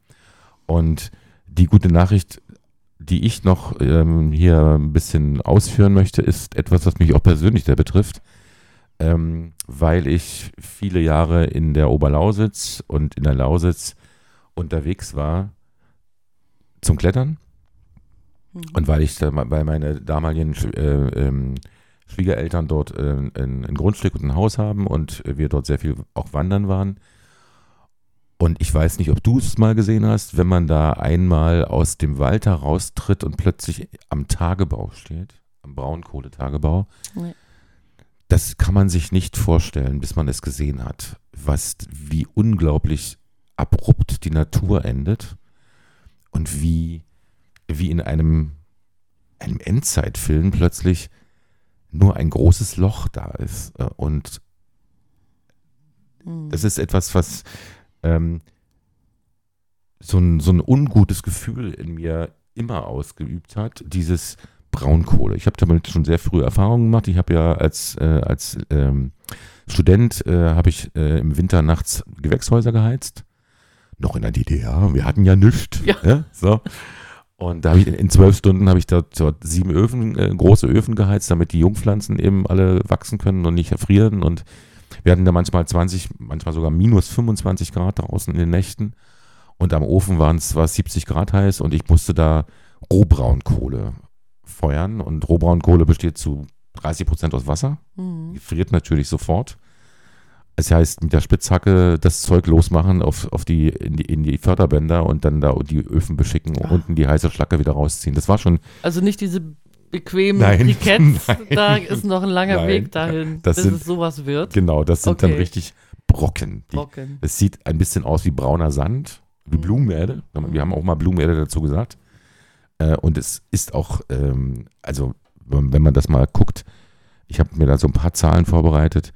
[SPEAKER 2] Und die gute Nachricht, die ich noch ähm, hier ein bisschen ausführen möchte, ist etwas, was mich auch persönlich sehr betrifft, ähm, weil ich viele Jahre in der Oberlausitz und in der Lausitz unterwegs war zum Klettern
[SPEAKER 1] Mhm.
[SPEAKER 2] und weil ich da, weil meine damaligen äh, ähm, Schwiegereltern dort äh, ein, ein Grundstück und ein Haus haben und wir dort sehr viel auch wandern waren. Und ich weiß nicht, ob du es mal gesehen hast, wenn man da einmal aus dem Wald heraustritt und plötzlich am Tagebau steht, am Braunkohletagebau.
[SPEAKER 1] Nee.
[SPEAKER 2] Das kann man sich nicht vorstellen, bis man es gesehen hat, was, wie unglaublich abrupt die Natur endet und wie, wie in einem, einem Endzeitfilm plötzlich nur ein großes Loch da ist. Äh, Und das ist etwas, was ähm, so, ein, so ein ungutes Gefühl in mir immer ausgeübt hat, dieses Braunkohle. Ich habe damit schon sehr früh Erfahrungen gemacht. Ich habe ja als, äh, als ähm, Student äh, habe ich äh, im Winter nachts Gewächshäuser geheizt. Noch in der DDR. Wir hatten ja nichts.
[SPEAKER 1] Ja.
[SPEAKER 2] so. Und da habe ich in, zwölf Stunden habe ich dort, dort sieben Öfen, äh, große Öfen geheizt, damit die Jungpflanzen eben alle wachsen können und nicht erfrieren. Und wir hatten da manchmal 20, manchmal sogar minus 25 Grad draußen in den Nächten. Und am Ofen waren es war es 70 Grad heiß und ich musste da Rohbraunkohle feuern. Und Rohbraunkohle besteht zu 30 Prozent aus Wasser.
[SPEAKER 1] Mhm.
[SPEAKER 2] Die friert natürlich sofort. Das heißt, mit der Spitzhacke das Zeug losmachen auf, auf die, in, die, in die Förderbänder und dann da die Öfen beschicken und
[SPEAKER 1] Ah.
[SPEAKER 2] unten die heiße Schlacke wieder rausziehen. Das war schon,
[SPEAKER 1] Also nicht diese bequemen
[SPEAKER 2] Nein,
[SPEAKER 1] Briketts,
[SPEAKER 2] nein.
[SPEAKER 1] da ist noch ein langer
[SPEAKER 2] Nein,
[SPEAKER 1] Weg dahin,
[SPEAKER 2] das
[SPEAKER 1] bis
[SPEAKER 2] sind-
[SPEAKER 1] es sowas wird.
[SPEAKER 2] genau, das sind dann
[SPEAKER 1] Okay.
[SPEAKER 2] richtig Brocken. Die,
[SPEAKER 1] Brocken.
[SPEAKER 2] Es sieht ein bisschen aus wie brauner Sand, wie
[SPEAKER 1] Mhm.
[SPEAKER 2] Blumenerde. Wir haben auch mal Blumenerde dazu gesagt. Äh, und es ist auch, ähm, also wenn man das mal guckt, ich habe mir da so ein paar Zahlen vorbereitet.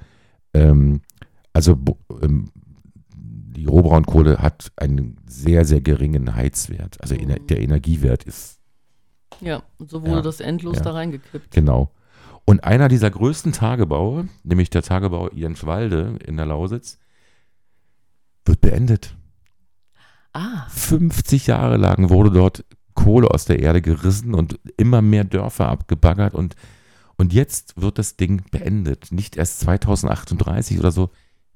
[SPEAKER 2] Ähm, also ähm, die Rohbraunkohle hat einen sehr, sehr geringen Heizwert. Also
[SPEAKER 1] Mhm.
[SPEAKER 2] der Energiewert ist
[SPEAKER 1] Ja, und so wurde
[SPEAKER 2] Ja,
[SPEAKER 1] das endlos
[SPEAKER 2] ja.
[SPEAKER 1] da reingekippt.
[SPEAKER 2] Genau. Und einer dieser größten Tagebaue, nämlich der Tagebau Jenschwalde in der Lausitz, wird beendet.
[SPEAKER 1] Ah,
[SPEAKER 2] 50 Jahre lang wurde dort Kohle aus der Erde gerissen und immer mehr Dörfer abgebaggert und, und jetzt wird das Ding beendet. Nicht erst 2038 oder so,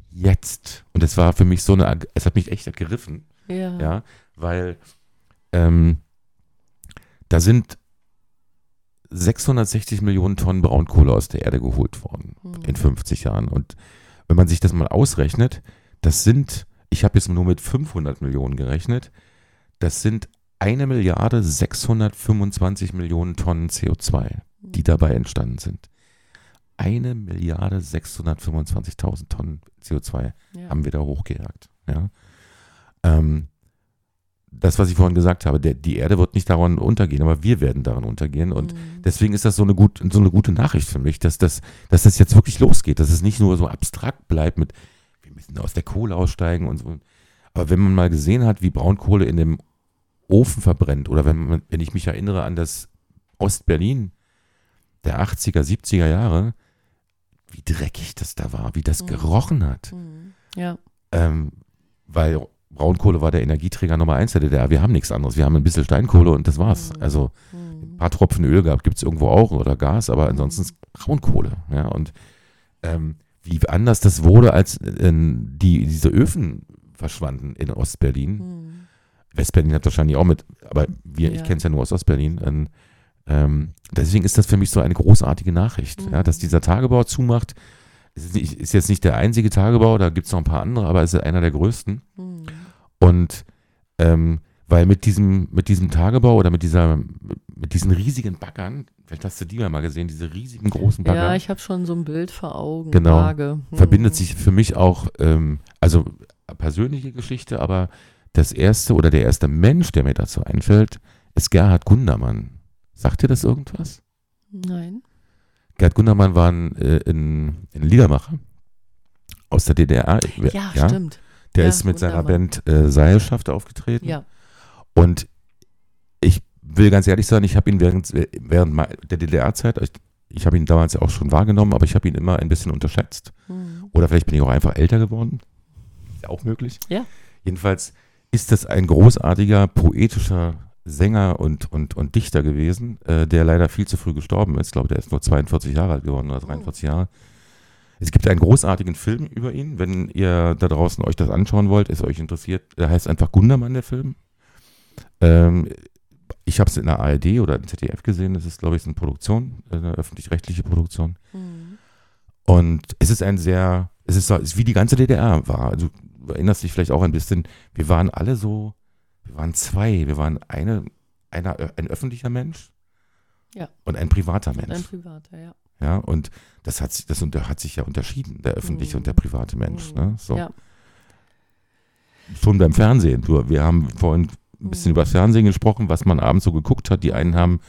[SPEAKER 2] jetzt. Und es war für mich so eine, es hat mich echt gegriffen,
[SPEAKER 1] ja.
[SPEAKER 2] ja, weil ähm, da sind 660 Millionen Tonnen Braunkohle aus der Erde geholt worden
[SPEAKER 1] Hm.
[SPEAKER 2] in 50 Jahren. Und wenn man sich das mal ausrechnet, das sind, ich habe jetzt nur mit 500 Millionen gerechnet, das sind eine Milliarde 625 Millionen Tonnen CO2, die dabei entstanden sind. Eine Milliarde 625.000 Tonnen CO2
[SPEAKER 1] ja.
[SPEAKER 2] haben wir da hochgejagt. Ja. Ähm, das, was ich vorhin gesagt habe, der, die Erde wird nicht daran untergehen, aber wir werden daran untergehen. Und
[SPEAKER 1] Mhm.
[SPEAKER 2] deswegen ist das so eine, gut, so eine gute Nachricht für mich, dass das, dass das jetzt wirklich losgeht, dass es nicht nur so abstrakt bleibt mit, wir müssen aus der Kohle aussteigen und so. Aber wenn man mal gesehen hat, wie Braunkohle in dem Ofen verbrennt, oder wenn, wenn ich mich erinnere an das Ostberlin der 80er, 70er Jahre, wie dreckig das da war, wie das
[SPEAKER 1] Mhm.
[SPEAKER 2] gerochen hat.
[SPEAKER 1] Mhm. Ja.
[SPEAKER 2] Ähm, weil Braunkohle war der Energieträger Nummer eins der DDR. Wir haben nichts anderes. Wir haben ein bisschen Steinkohle und das war's.
[SPEAKER 1] Mhm.
[SPEAKER 2] Also
[SPEAKER 1] Mhm.
[SPEAKER 2] ein paar Tropfen Öl gab, gibt es irgendwo auch oder Gas, aber ansonsten ist Braunkohle. Ja, und ähm, wie anders das wurde, als äh, die, diese Öfen verschwanden in Ostberlin.
[SPEAKER 1] Mhm.
[SPEAKER 2] Westberlin hat wahrscheinlich auch mit, aber wir, ich
[SPEAKER 1] Ja.
[SPEAKER 2] kenne es ja nur aus Ostberlin. Ähm, ähm, deswegen ist das für mich so eine großartige Nachricht,
[SPEAKER 1] Mhm.
[SPEAKER 2] ja, dass dieser Tagebau zumacht. Es ist, ist jetzt nicht der einzige Tagebau, da gibt es noch ein paar andere, aber es ist einer der größten.
[SPEAKER 1] Mhm.
[SPEAKER 2] Und ähm, weil mit diesem, mit diesem Tagebau oder mit dieser, mit diesen riesigen Baggern, vielleicht hast du die ja mal gesehen, diese riesigen großen Bagger,
[SPEAKER 1] Ja, ich habe schon so ein Bild vor Augen.
[SPEAKER 2] Genau.
[SPEAKER 1] Mhm.
[SPEAKER 2] verbindet sich für mich auch, ähm, also persönliche Geschichte, aber das erste oder der erste Mensch, der mir dazu einfällt, ist Gerhard Gundermann. Sagt dir das irgendwas?
[SPEAKER 1] Nein.
[SPEAKER 2] Gerhard Gundermann war ein, äh, ein, ein Liedermacher aus der DDR.
[SPEAKER 1] Ja, stimmt.
[SPEAKER 2] Der
[SPEAKER 1] Ja,
[SPEAKER 2] ist mit seiner
[SPEAKER 1] Gundermann.
[SPEAKER 2] Band äh, Seilschaft aufgetreten.
[SPEAKER 1] Ja.
[SPEAKER 2] Und ich will ganz ehrlich sein, ich habe ihn während, während mei- der DDR-Zeit, ich, ich habe ihn damals ja auch schon wahrgenommen, aber ich habe ihn immer ein bisschen unterschätzt.
[SPEAKER 1] Mhm.
[SPEAKER 2] Oder vielleicht bin ich auch einfach älter geworden. Ist auch möglich.
[SPEAKER 1] Ja.
[SPEAKER 2] Jedenfalls ist das ein großartiger, poetischer Sänger und, und, und Dichter gewesen, äh, der leider viel zu früh gestorben ist. Ich glaube, der ist nur 42 Jahre alt geworden oder 43 Jahre. Es gibt einen großartigen Film über ihn. Wenn ihr da draußen euch das anschauen wollt, es euch interessiert, der heißt einfach Gundermann, der Film. Ähm, ich habe es in der ARD oder im ZDF gesehen. Das ist, glaube ich, eine Produktion, äh, eine öffentlich-rechtliche Produktion.
[SPEAKER 1] Mhm.
[SPEAKER 2] Und es ist ein sehr, es ist, so, es ist wie die ganze DDR war. Also du erinnerst dich vielleicht auch ein bisschen, wir waren alle so, wir waren zwei, wir waren eine, einer, ein öffentlicher Mensch
[SPEAKER 1] Ja.
[SPEAKER 2] und ein privater
[SPEAKER 1] Ein
[SPEAKER 2] Mensch.
[SPEAKER 1] privater, ja.
[SPEAKER 2] Ja, und das hat sich, das hat sich ja unterschieden, der öffentliche
[SPEAKER 1] Mhm.
[SPEAKER 2] und der private Mensch.
[SPEAKER 1] Mhm.
[SPEAKER 2] Ne? So.
[SPEAKER 1] Ja.
[SPEAKER 2] Schon beim Fernsehen. Du, wir haben vorhin ein bisschen
[SPEAKER 1] Mhm.
[SPEAKER 2] über das Fernsehen gesprochen, was man abends so geguckt hat. Die einen haben,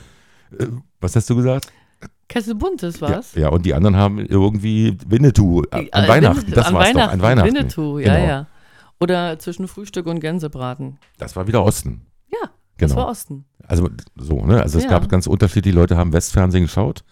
[SPEAKER 2] äh, was hast du gesagt?
[SPEAKER 1] Kessel Buntes war's?
[SPEAKER 2] Ja, ja, und die anderen haben irgendwie Winnetou äh, an
[SPEAKER 1] Äh,
[SPEAKER 2] Weihnachten.
[SPEAKER 1] Winnetou-
[SPEAKER 2] das
[SPEAKER 1] an
[SPEAKER 2] war's
[SPEAKER 1] Weihnachten.
[SPEAKER 2] doch, an Weihnachten.
[SPEAKER 1] Winnetou, ja,
[SPEAKER 2] Genau.
[SPEAKER 1] ja. Oder zwischen Frühstück und Gänsebraten.
[SPEAKER 2] Das war wieder Osten.
[SPEAKER 1] Ja, das
[SPEAKER 2] Genau.
[SPEAKER 1] war Osten.
[SPEAKER 2] Also so, ne? Also es
[SPEAKER 1] Ja.
[SPEAKER 2] gab ganz unterschiedliche Leute, haben Westfernsehen geschaut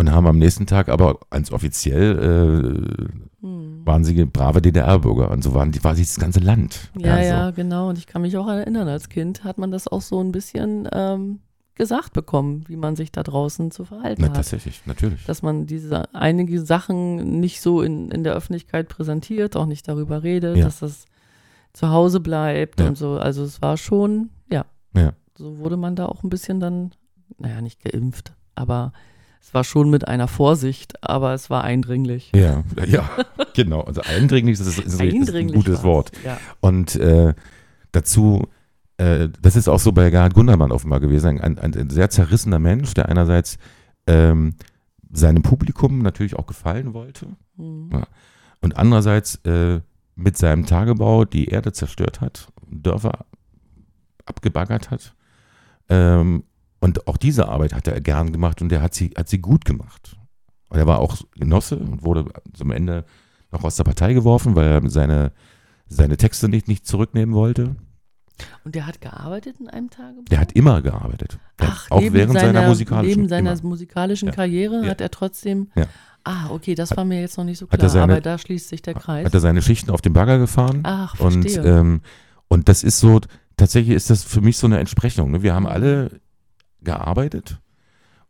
[SPEAKER 2] und haben am nächsten Tag aber ganz offiziell äh,
[SPEAKER 1] Hm.
[SPEAKER 2] waren sie brave DDR-Bürger und so waren die, war dieses ganze Land.
[SPEAKER 1] Ja,
[SPEAKER 2] so.
[SPEAKER 1] ja, genau. Und ich kann mich auch erinnern, als Kind hat man das auch so ein bisschen ähm, gesagt bekommen, wie man sich da draußen zu verhalten
[SPEAKER 2] Na,
[SPEAKER 1] hat.
[SPEAKER 2] tatsächlich, natürlich.
[SPEAKER 1] Dass man diese einige Sachen nicht so in, in der Öffentlichkeit präsentiert, auch nicht darüber redet,
[SPEAKER 2] Ja.
[SPEAKER 1] dass das zu Hause bleibt
[SPEAKER 2] Ja.
[SPEAKER 1] und so. Also es war schon, ja.
[SPEAKER 2] Ja.
[SPEAKER 1] So wurde man da auch ein bisschen dann, naja, nicht geimpft, aber es war schon mit einer Vorsicht, aber es war eindringlich.
[SPEAKER 2] Ja, ja, genau. Also eindringlich das ist, ist, ist ein
[SPEAKER 1] Eindringlich
[SPEAKER 2] gutes. Wort.
[SPEAKER 1] Ja.
[SPEAKER 2] Und äh, dazu, äh, das ist auch so bei Gerhard Gundermann offenbar gewesen, ein, ein, ein sehr zerrissener Mensch, der einerseits ähm, seinem Publikum natürlich auch gefallen wollte
[SPEAKER 1] Hm.
[SPEAKER 2] Ja. und andererseits äh, mit seinem Tagebau die Erde zerstört hat, Dörfer abgebaggert hat. Ähm, und auch diese Arbeit hat er gern gemacht und er hat sie, hat sie gut gemacht. Und er war auch Genosse und wurde zum Ende noch aus der Partei geworfen, weil er seine, seine Texte nicht, nicht zurücknehmen wollte.
[SPEAKER 1] Und der hat gearbeitet in einem Tagebuch?
[SPEAKER 2] Der hat immer gearbeitet. Hat
[SPEAKER 1] Ach,
[SPEAKER 2] auch während seiner,
[SPEAKER 1] seiner,
[SPEAKER 2] musikalischen
[SPEAKER 1] Neben seiner
[SPEAKER 2] immer.
[SPEAKER 1] musikalischen
[SPEAKER 2] Ja.
[SPEAKER 1] Karriere
[SPEAKER 2] Ja.
[SPEAKER 1] hat er trotzdem.
[SPEAKER 2] Ja.
[SPEAKER 1] Ah, okay, das war mir jetzt noch nicht so
[SPEAKER 2] Hat
[SPEAKER 1] klar,
[SPEAKER 2] seine-
[SPEAKER 1] aber da schließt sich der Kreis.
[SPEAKER 2] Hat er seine Schichten auf dem Bagger gefahren.
[SPEAKER 1] Ach,
[SPEAKER 2] Und,
[SPEAKER 1] verstehe.
[SPEAKER 2] ähm, und das ist so, tatsächlich ist das für mich so eine Entsprechung. Ne? Wir haben alle gearbeitet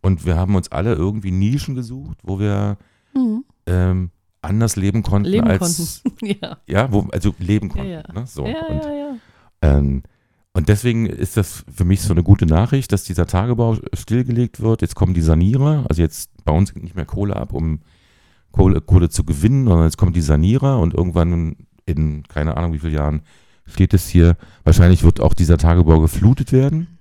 [SPEAKER 2] und wir haben uns alle irgendwie Nischen gesucht, wo wir
[SPEAKER 1] Mhm.
[SPEAKER 2] ähm, anders leben konnten
[SPEAKER 1] Leben
[SPEAKER 2] als
[SPEAKER 1] konnten. ja.
[SPEAKER 2] ja, wo, also leben
[SPEAKER 1] Ja,
[SPEAKER 2] konnten.
[SPEAKER 1] ja.
[SPEAKER 2] Ne? So.
[SPEAKER 1] ja,
[SPEAKER 2] und,
[SPEAKER 1] ja, ja.
[SPEAKER 2] Ähm, und deswegen ist das für mich so eine gute Nachricht, dass dieser Tagebau stillgelegt wird. Jetzt kommen die Sanierer, also jetzt bauen sie nicht mehr Kohle ab, um Kohle, Kohle zu gewinnen, sondern jetzt kommen die Sanierer und irgendwann in keine Ahnung wie vielen Jahren steht es hier, wahrscheinlich wird auch dieser Tagebau geflutet werden.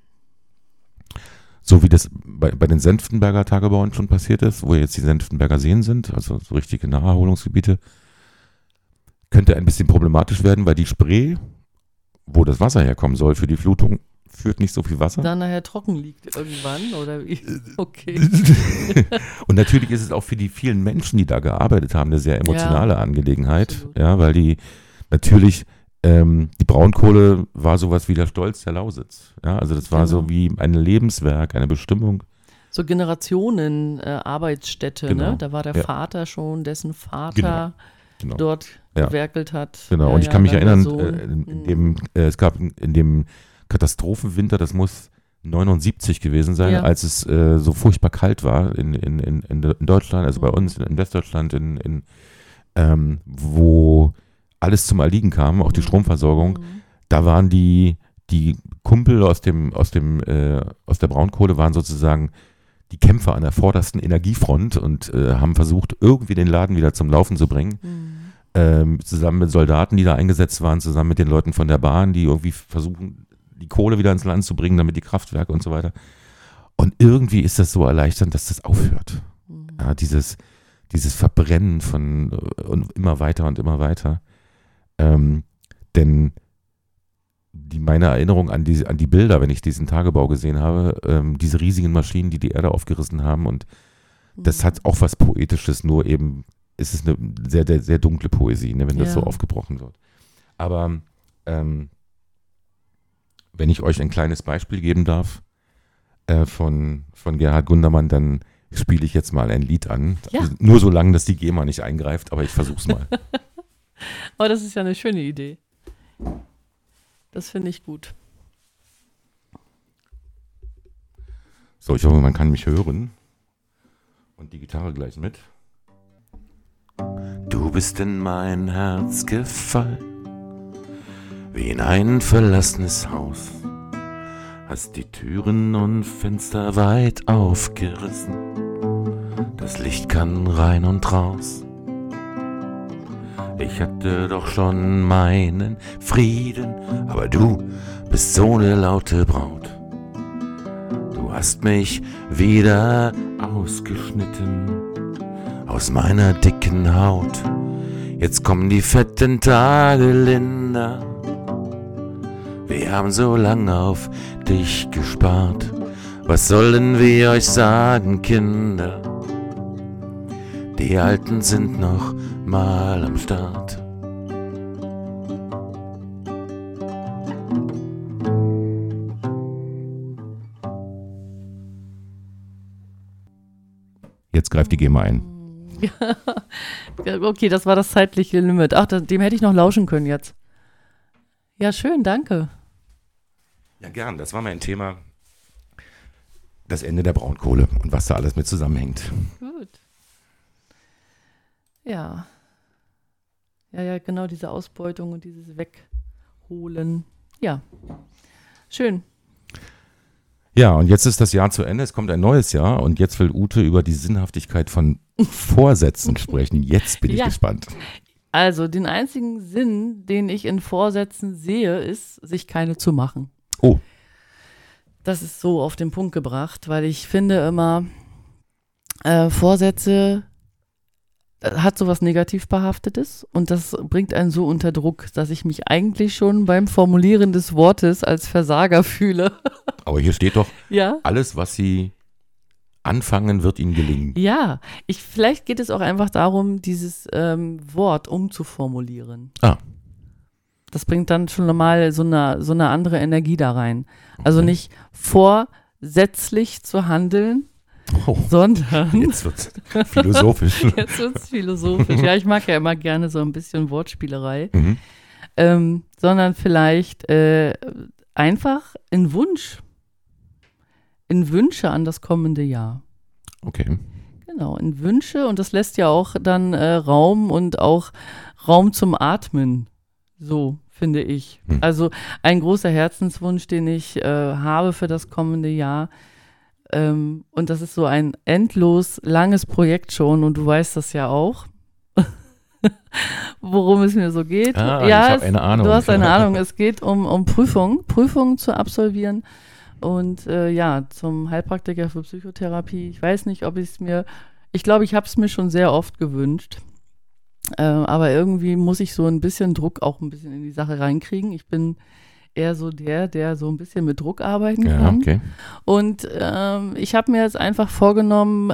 [SPEAKER 2] So wie das bei, bei den Senftenberger Tagebauen schon passiert ist, wo jetzt die Senftenberger Seen sind, also so richtige Naherholungsgebiete, könnte ein bisschen problematisch werden, weil die Spree, wo das Wasser herkommen soll für die Flutung, führt nicht so viel Wasser.
[SPEAKER 1] Dann nachher trocken liegt irgendwann, oder wie? Okay.
[SPEAKER 2] Und natürlich ist es auch für die vielen Menschen, die da gearbeitet haben, eine sehr emotionale Angelegenheit.
[SPEAKER 1] absolut.
[SPEAKER 2] Ja, weil die natürlich, ähm, die Braunkohle war sowas wie der Stolz der Lausitz. Ja, also das war so
[SPEAKER 1] Genau.
[SPEAKER 2] wie ein Lebenswerk, eine Bestimmung.
[SPEAKER 1] So Generationen äh, Arbeitsstätte,
[SPEAKER 2] Genau.
[SPEAKER 1] ne? Da war der
[SPEAKER 2] Ja.
[SPEAKER 1] Vater schon, dessen Vater
[SPEAKER 2] Genau. Genau.
[SPEAKER 1] dort
[SPEAKER 2] Ja.
[SPEAKER 1] gewerkelt hat.
[SPEAKER 2] Genau, und ich kann mich erinnern, äh, in, in
[SPEAKER 1] Mhm.
[SPEAKER 2] dem, äh, es gab in, in dem Katastrophenwinter, das muss 79 gewesen sein,
[SPEAKER 1] Ja.
[SPEAKER 2] als es äh, so furchtbar kalt war in, in, in, in in Deutschland, also bei
[SPEAKER 1] Mhm.
[SPEAKER 2] uns in Westdeutschland, in, in, ähm, wo alles zum Erliegen kam, auch die
[SPEAKER 1] Mhm.
[SPEAKER 2] Stromversorgung.
[SPEAKER 1] Mhm.
[SPEAKER 2] Da waren die, die Kumpel aus dem, aus dem, äh, aus der Braunkohle waren sozusagen die Kämpfer an der vordersten Energiefront und äh, haben versucht, irgendwie den Laden wieder zum Laufen zu bringen
[SPEAKER 1] Mhm.
[SPEAKER 2] ähm, zusammen mit Soldaten, die da eingesetzt waren, zusammen mit den Leuten von der Bahn, die irgendwie versuchen, die Kohle wieder ins Land zu bringen, damit die Kraftwerke und so weiter. Und irgendwie ist das so erleichternd, dass das aufhört.
[SPEAKER 1] Mhm.
[SPEAKER 2] Ja, dieses, dieses Verbrennen von äh, und immer weiter und immer weiter. Ähm, denn die, meine Erinnerung an die, an die Bilder, wenn ich diesen Tagebau gesehen habe, ähm, diese riesigen Maschinen, die die Erde aufgerissen haben und das
[SPEAKER 1] Mhm.
[SPEAKER 2] hat auch was Poetisches, nur eben ist es eine sehr, sehr, sehr dunkle Poesie, ne, wenn das
[SPEAKER 1] Ja.
[SPEAKER 2] so aufgebrochen wird. Aber ähm, wenn ich euch ein kleines Beispiel geben darf äh, von, von Gerhard Gundermann, dann spiele ich jetzt mal ein Lied an.
[SPEAKER 1] Ja.
[SPEAKER 2] Nur so lange, dass die GEMA nicht eingreift, aber ich versuch's mal.
[SPEAKER 1] Aber das ist ja eine schöne Idee. Das finde ich gut.
[SPEAKER 2] so, ich hoffe, man kann mich hören. Und die Gitarre gleich mit. Du bist in mein Herz gefallen, wie in ein verlassenes Haus. Hast die Türen und Fenster weit aufgerissen. Das Licht kann rein und raus. Ich hatte doch schon meinen Frieden, aber du bist so eine laute Braut. Du hast mich wieder ausgeschnitten aus meiner dicken Haut. Jetzt kommen die fetten Tage, Linda. Wir haben so lange auf dich gespart. Was sollen wir euch sagen, Kinder? Die Alten sind noch mal am Start. Jetzt greift die GEMA ein.
[SPEAKER 1] Ja, okay, das war das zeitliche Limit. Ach, dem hätte ich noch lauschen können jetzt. Ja, schön, danke.
[SPEAKER 2] Ja, gern. Das war mein Thema. Das Ende der Braunkohle und was da alles mit zusammenhängt.
[SPEAKER 1] Gut. Ja. Ja, ja, genau diese Ausbeutung und dieses Wegholen. Ja. Schön.
[SPEAKER 2] Ja, und jetzt ist das Jahr zu Ende. Es kommt ein neues Jahr und jetzt will Ute über die Sinnhaftigkeit von Vorsätzen sprechen. Jetzt bin ich
[SPEAKER 1] Ja.
[SPEAKER 2] gespannt.
[SPEAKER 1] Also, den einzigen Sinn, den ich in Vorsätzen sehe, ist, sich keine zu machen.
[SPEAKER 2] Oh.
[SPEAKER 1] Das ist so auf den Punkt gebracht, weil ich finde immer, äh, Vorsätze hat sowas negativ behaftetes und das bringt einen so unter Druck, dass ich mich eigentlich schon beim Formulieren des Wortes als Versager fühle.
[SPEAKER 2] Aber hier steht doch,
[SPEAKER 1] ja?
[SPEAKER 2] alles, was Sie anfangen, wird Ihnen gelingen.
[SPEAKER 1] Ja, ich, vielleicht geht es auch einfach darum, dieses ähm, Wort umzuformulieren.
[SPEAKER 2] Ah.
[SPEAKER 1] Das bringt dann schon mal so eine, so eine andere Energie da rein. Also
[SPEAKER 2] Okay.
[SPEAKER 1] nicht vorsätzlich zu handeln,
[SPEAKER 2] Oh,
[SPEAKER 1] sondern
[SPEAKER 2] jetzt wird philosophisch.
[SPEAKER 1] jetzt wird es philosophisch. Ja, ich mag ja immer gerne so ein bisschen Wortspielerei.
[SPEAKER 2] mhm.
[SPEAKER 1] Ähm, sondern vielleicht äh, einfach in Wunsch, in Wünsche an das kommende Jahr.
[SPEAKER 2] Okay.
[SPEAKER 1] Genau, in Wünsche und das lässt ja auch dann äh, Raum und auch Raum zum Atmen. So, finde ich.
[SPEAKER 2] Hm.
[SPEAKER 1] Also ein großer Herzenswunsch, den ich äh, habe für das kommende Jahr. Ähm, und das ist so ein endlos langes Projekt schon und du weißt das ja auch. Worum es mir so geht.
[SPEAKER 2] Ah, ich
[SPEAKER 1] ja,
[SPEAKER 2] hab
[SPEAKER 1] es-
[SPEAKER 2] eine Ahnung.
[SPEAKER 1] Du hast eine Ahnung. Es geht um, um Prüfungen, Prüfungen zu absolvieren. Und äh, ja, zum Heilpraktiker für Psychotherapie. Ich weiß nicht, ob ich es mir, ich glaube, ich habe es mir schon sehr oft gewünscht. Äh, aber irgendwie muss ich so ein bisschen Druck auch ein bisschen in die Sache reinkriegen. Ich bin eher so der, der so ein bisschen mit Druck arbeiten
[SPEAKER 2] Ja,
[SPEAKER 1] kann.
[SPEAKER 2] okay.
[SPEAKER 1] Und ähm, ich habe mir jetzt einfach vorgenommen,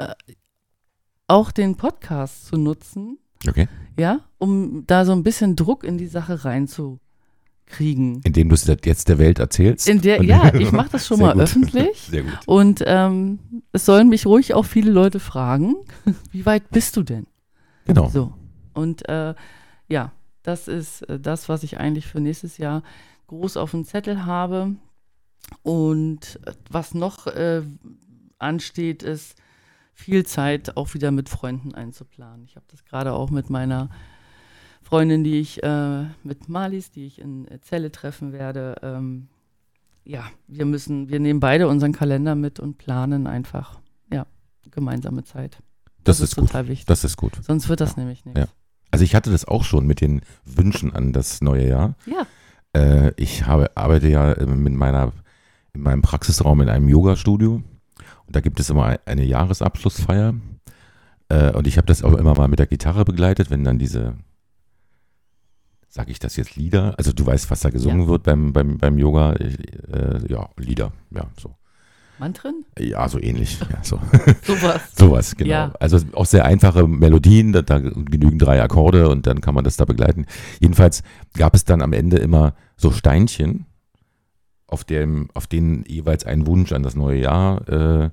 [SPEAKER 1] auch den Podcast zu nutzen,
[SPEAKER 2] Okay.
[SPEAKER 1] ja, um da so ein bisschen Druck in die Sache reinzukriegen.
[SPEAKER 2] Indem du es jetzt der Welt erzählst.
[SPEAKER 1] In der, ja, ich mache das schon
[SPEAKER 2] Sehr
[SPEAKER 1] mal
[SPEAKER 2] gut.
[SPEAKER 1] öffentlich.
[SPEAKER 2] Sehr gut.
[SPEAKER 1] Und ähm, es sollen mich ruhig auch viele Leute fragen, wie weit bist du denn?
[SPEAKER 2] Genau.
[SPEAKER 1] So. Und äh, ja, das ist äh, das, was ich eigentlich für nächstes Jahr groß auf dem Zettel habe. Und was noch äh, ansteht, ist viel Zeit auch wieder mit Freunden einzuplanen. Ich habe das gerade auch mit meiner Freundin, die ich äh, mit Malis, die ich in Zelle treffen werde. Ähm, ja, wir müssen, wir nehmen beide unseren Kalender mit und planen einfach, ja, gemeinsame Zeit.
[SPEAKER 2] Das, das ist, ist total gut. wichtig. Das ist gut.
[SPEAKER 1] Sonst wird das ja. nämlich nichts. Ja.
[SPEAKER 2] Also ich hatte das auch schon mit den Wünschen an das neue Jahr.
[SPEAKER 1] Ja.
[SPEAKER 2] Äh, ich habe, arbeite ja äh, mit meiner, in meinem Praxisraum in einem Yoga-Studio. Und da gibt es immer eine Jahresabschlussfeier. Äh, und ich habe das auch immer mal mit der Gitarre begleitet, wenn dann diese sage ich das jetzt Lieder? Also du weißt, was da gesungen ja. wird beim, beim, beim Yoga. Äh, ja, Lieder, ja, so.
[SPEAKER 1] Mantren?
[SPEAKER 2] Ja, so ähnlich. Ja, so.
[SPEAKER 1] Sowas.
[SPEAKER 2] Sowas, genau. Ja. Also auch sehr einfache Melodien, da, da, genügen drei Akkorde und dann kann man das da begleiten. Jedenfalls gab es dann am Ende immer so Steinchen, auf, dem, auf denen jeweils ein Wunsch an das neue Jahr äh,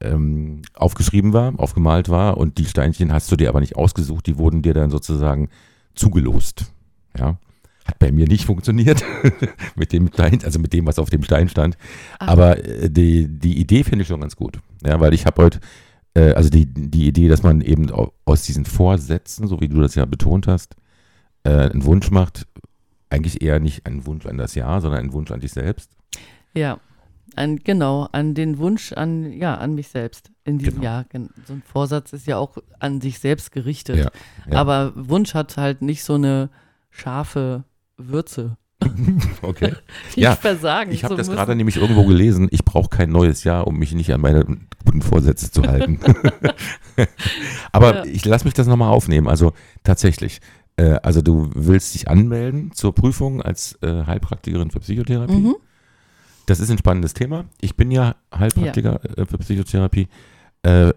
[SPEAKER 2] ähm, aufgeschrieben war, aufgemalt war. Und die Steinchen hast du dir aber nicht ausgesucht, die wurden dir dann sozusagen zugelost. Ja. Hat bei mir nicht funktioniert mit dem Stein, also mit dem, was auf dem Stein stand. Ach. Aber äh, die, die Idee finde ich schon ganz gut. Ja, weil ich habe heute, äh, also die, die Idee, dass man eben aus diesen Vorsätzen, so wie du das ja betont hast, äh, einen Wunsch macht, eigentlich eher nicht einen Wunsch an das Jahr, sondern einen Wunsch an dich selbst.
[SPEAKER 1] Ja, an, genau, an den Wunsch an, ja, an mich selbst in diesem genau. Jahr. So ein Vorsatz ist ja auch an sich selbst gerichtet. Ja, ja. Aber Wunsch hat halt nicht so eine scharfe Würze.
[SPEAKER 2] okay.
[SPEAKER 1] Nicht ja, versagen.
[SPEAKER 2] Ich habe das gerade nämlich irgendwo gelesen. Ich brauche kein neues Jahr, um mich nicht an meine guten Vorsätze zu halten. Aber ja. ich lasse mich das nochmal aufnehmen. Also tatsächlich. Äh, also du willst dich anmelden zur Prüfung als äh, Heilpraktikerin für Psychotherapie. Mhm. Das ist ein spannendes Thema. Ich bin ja Heilpraktiker ja. Äh, für Psychotherapie. Äh,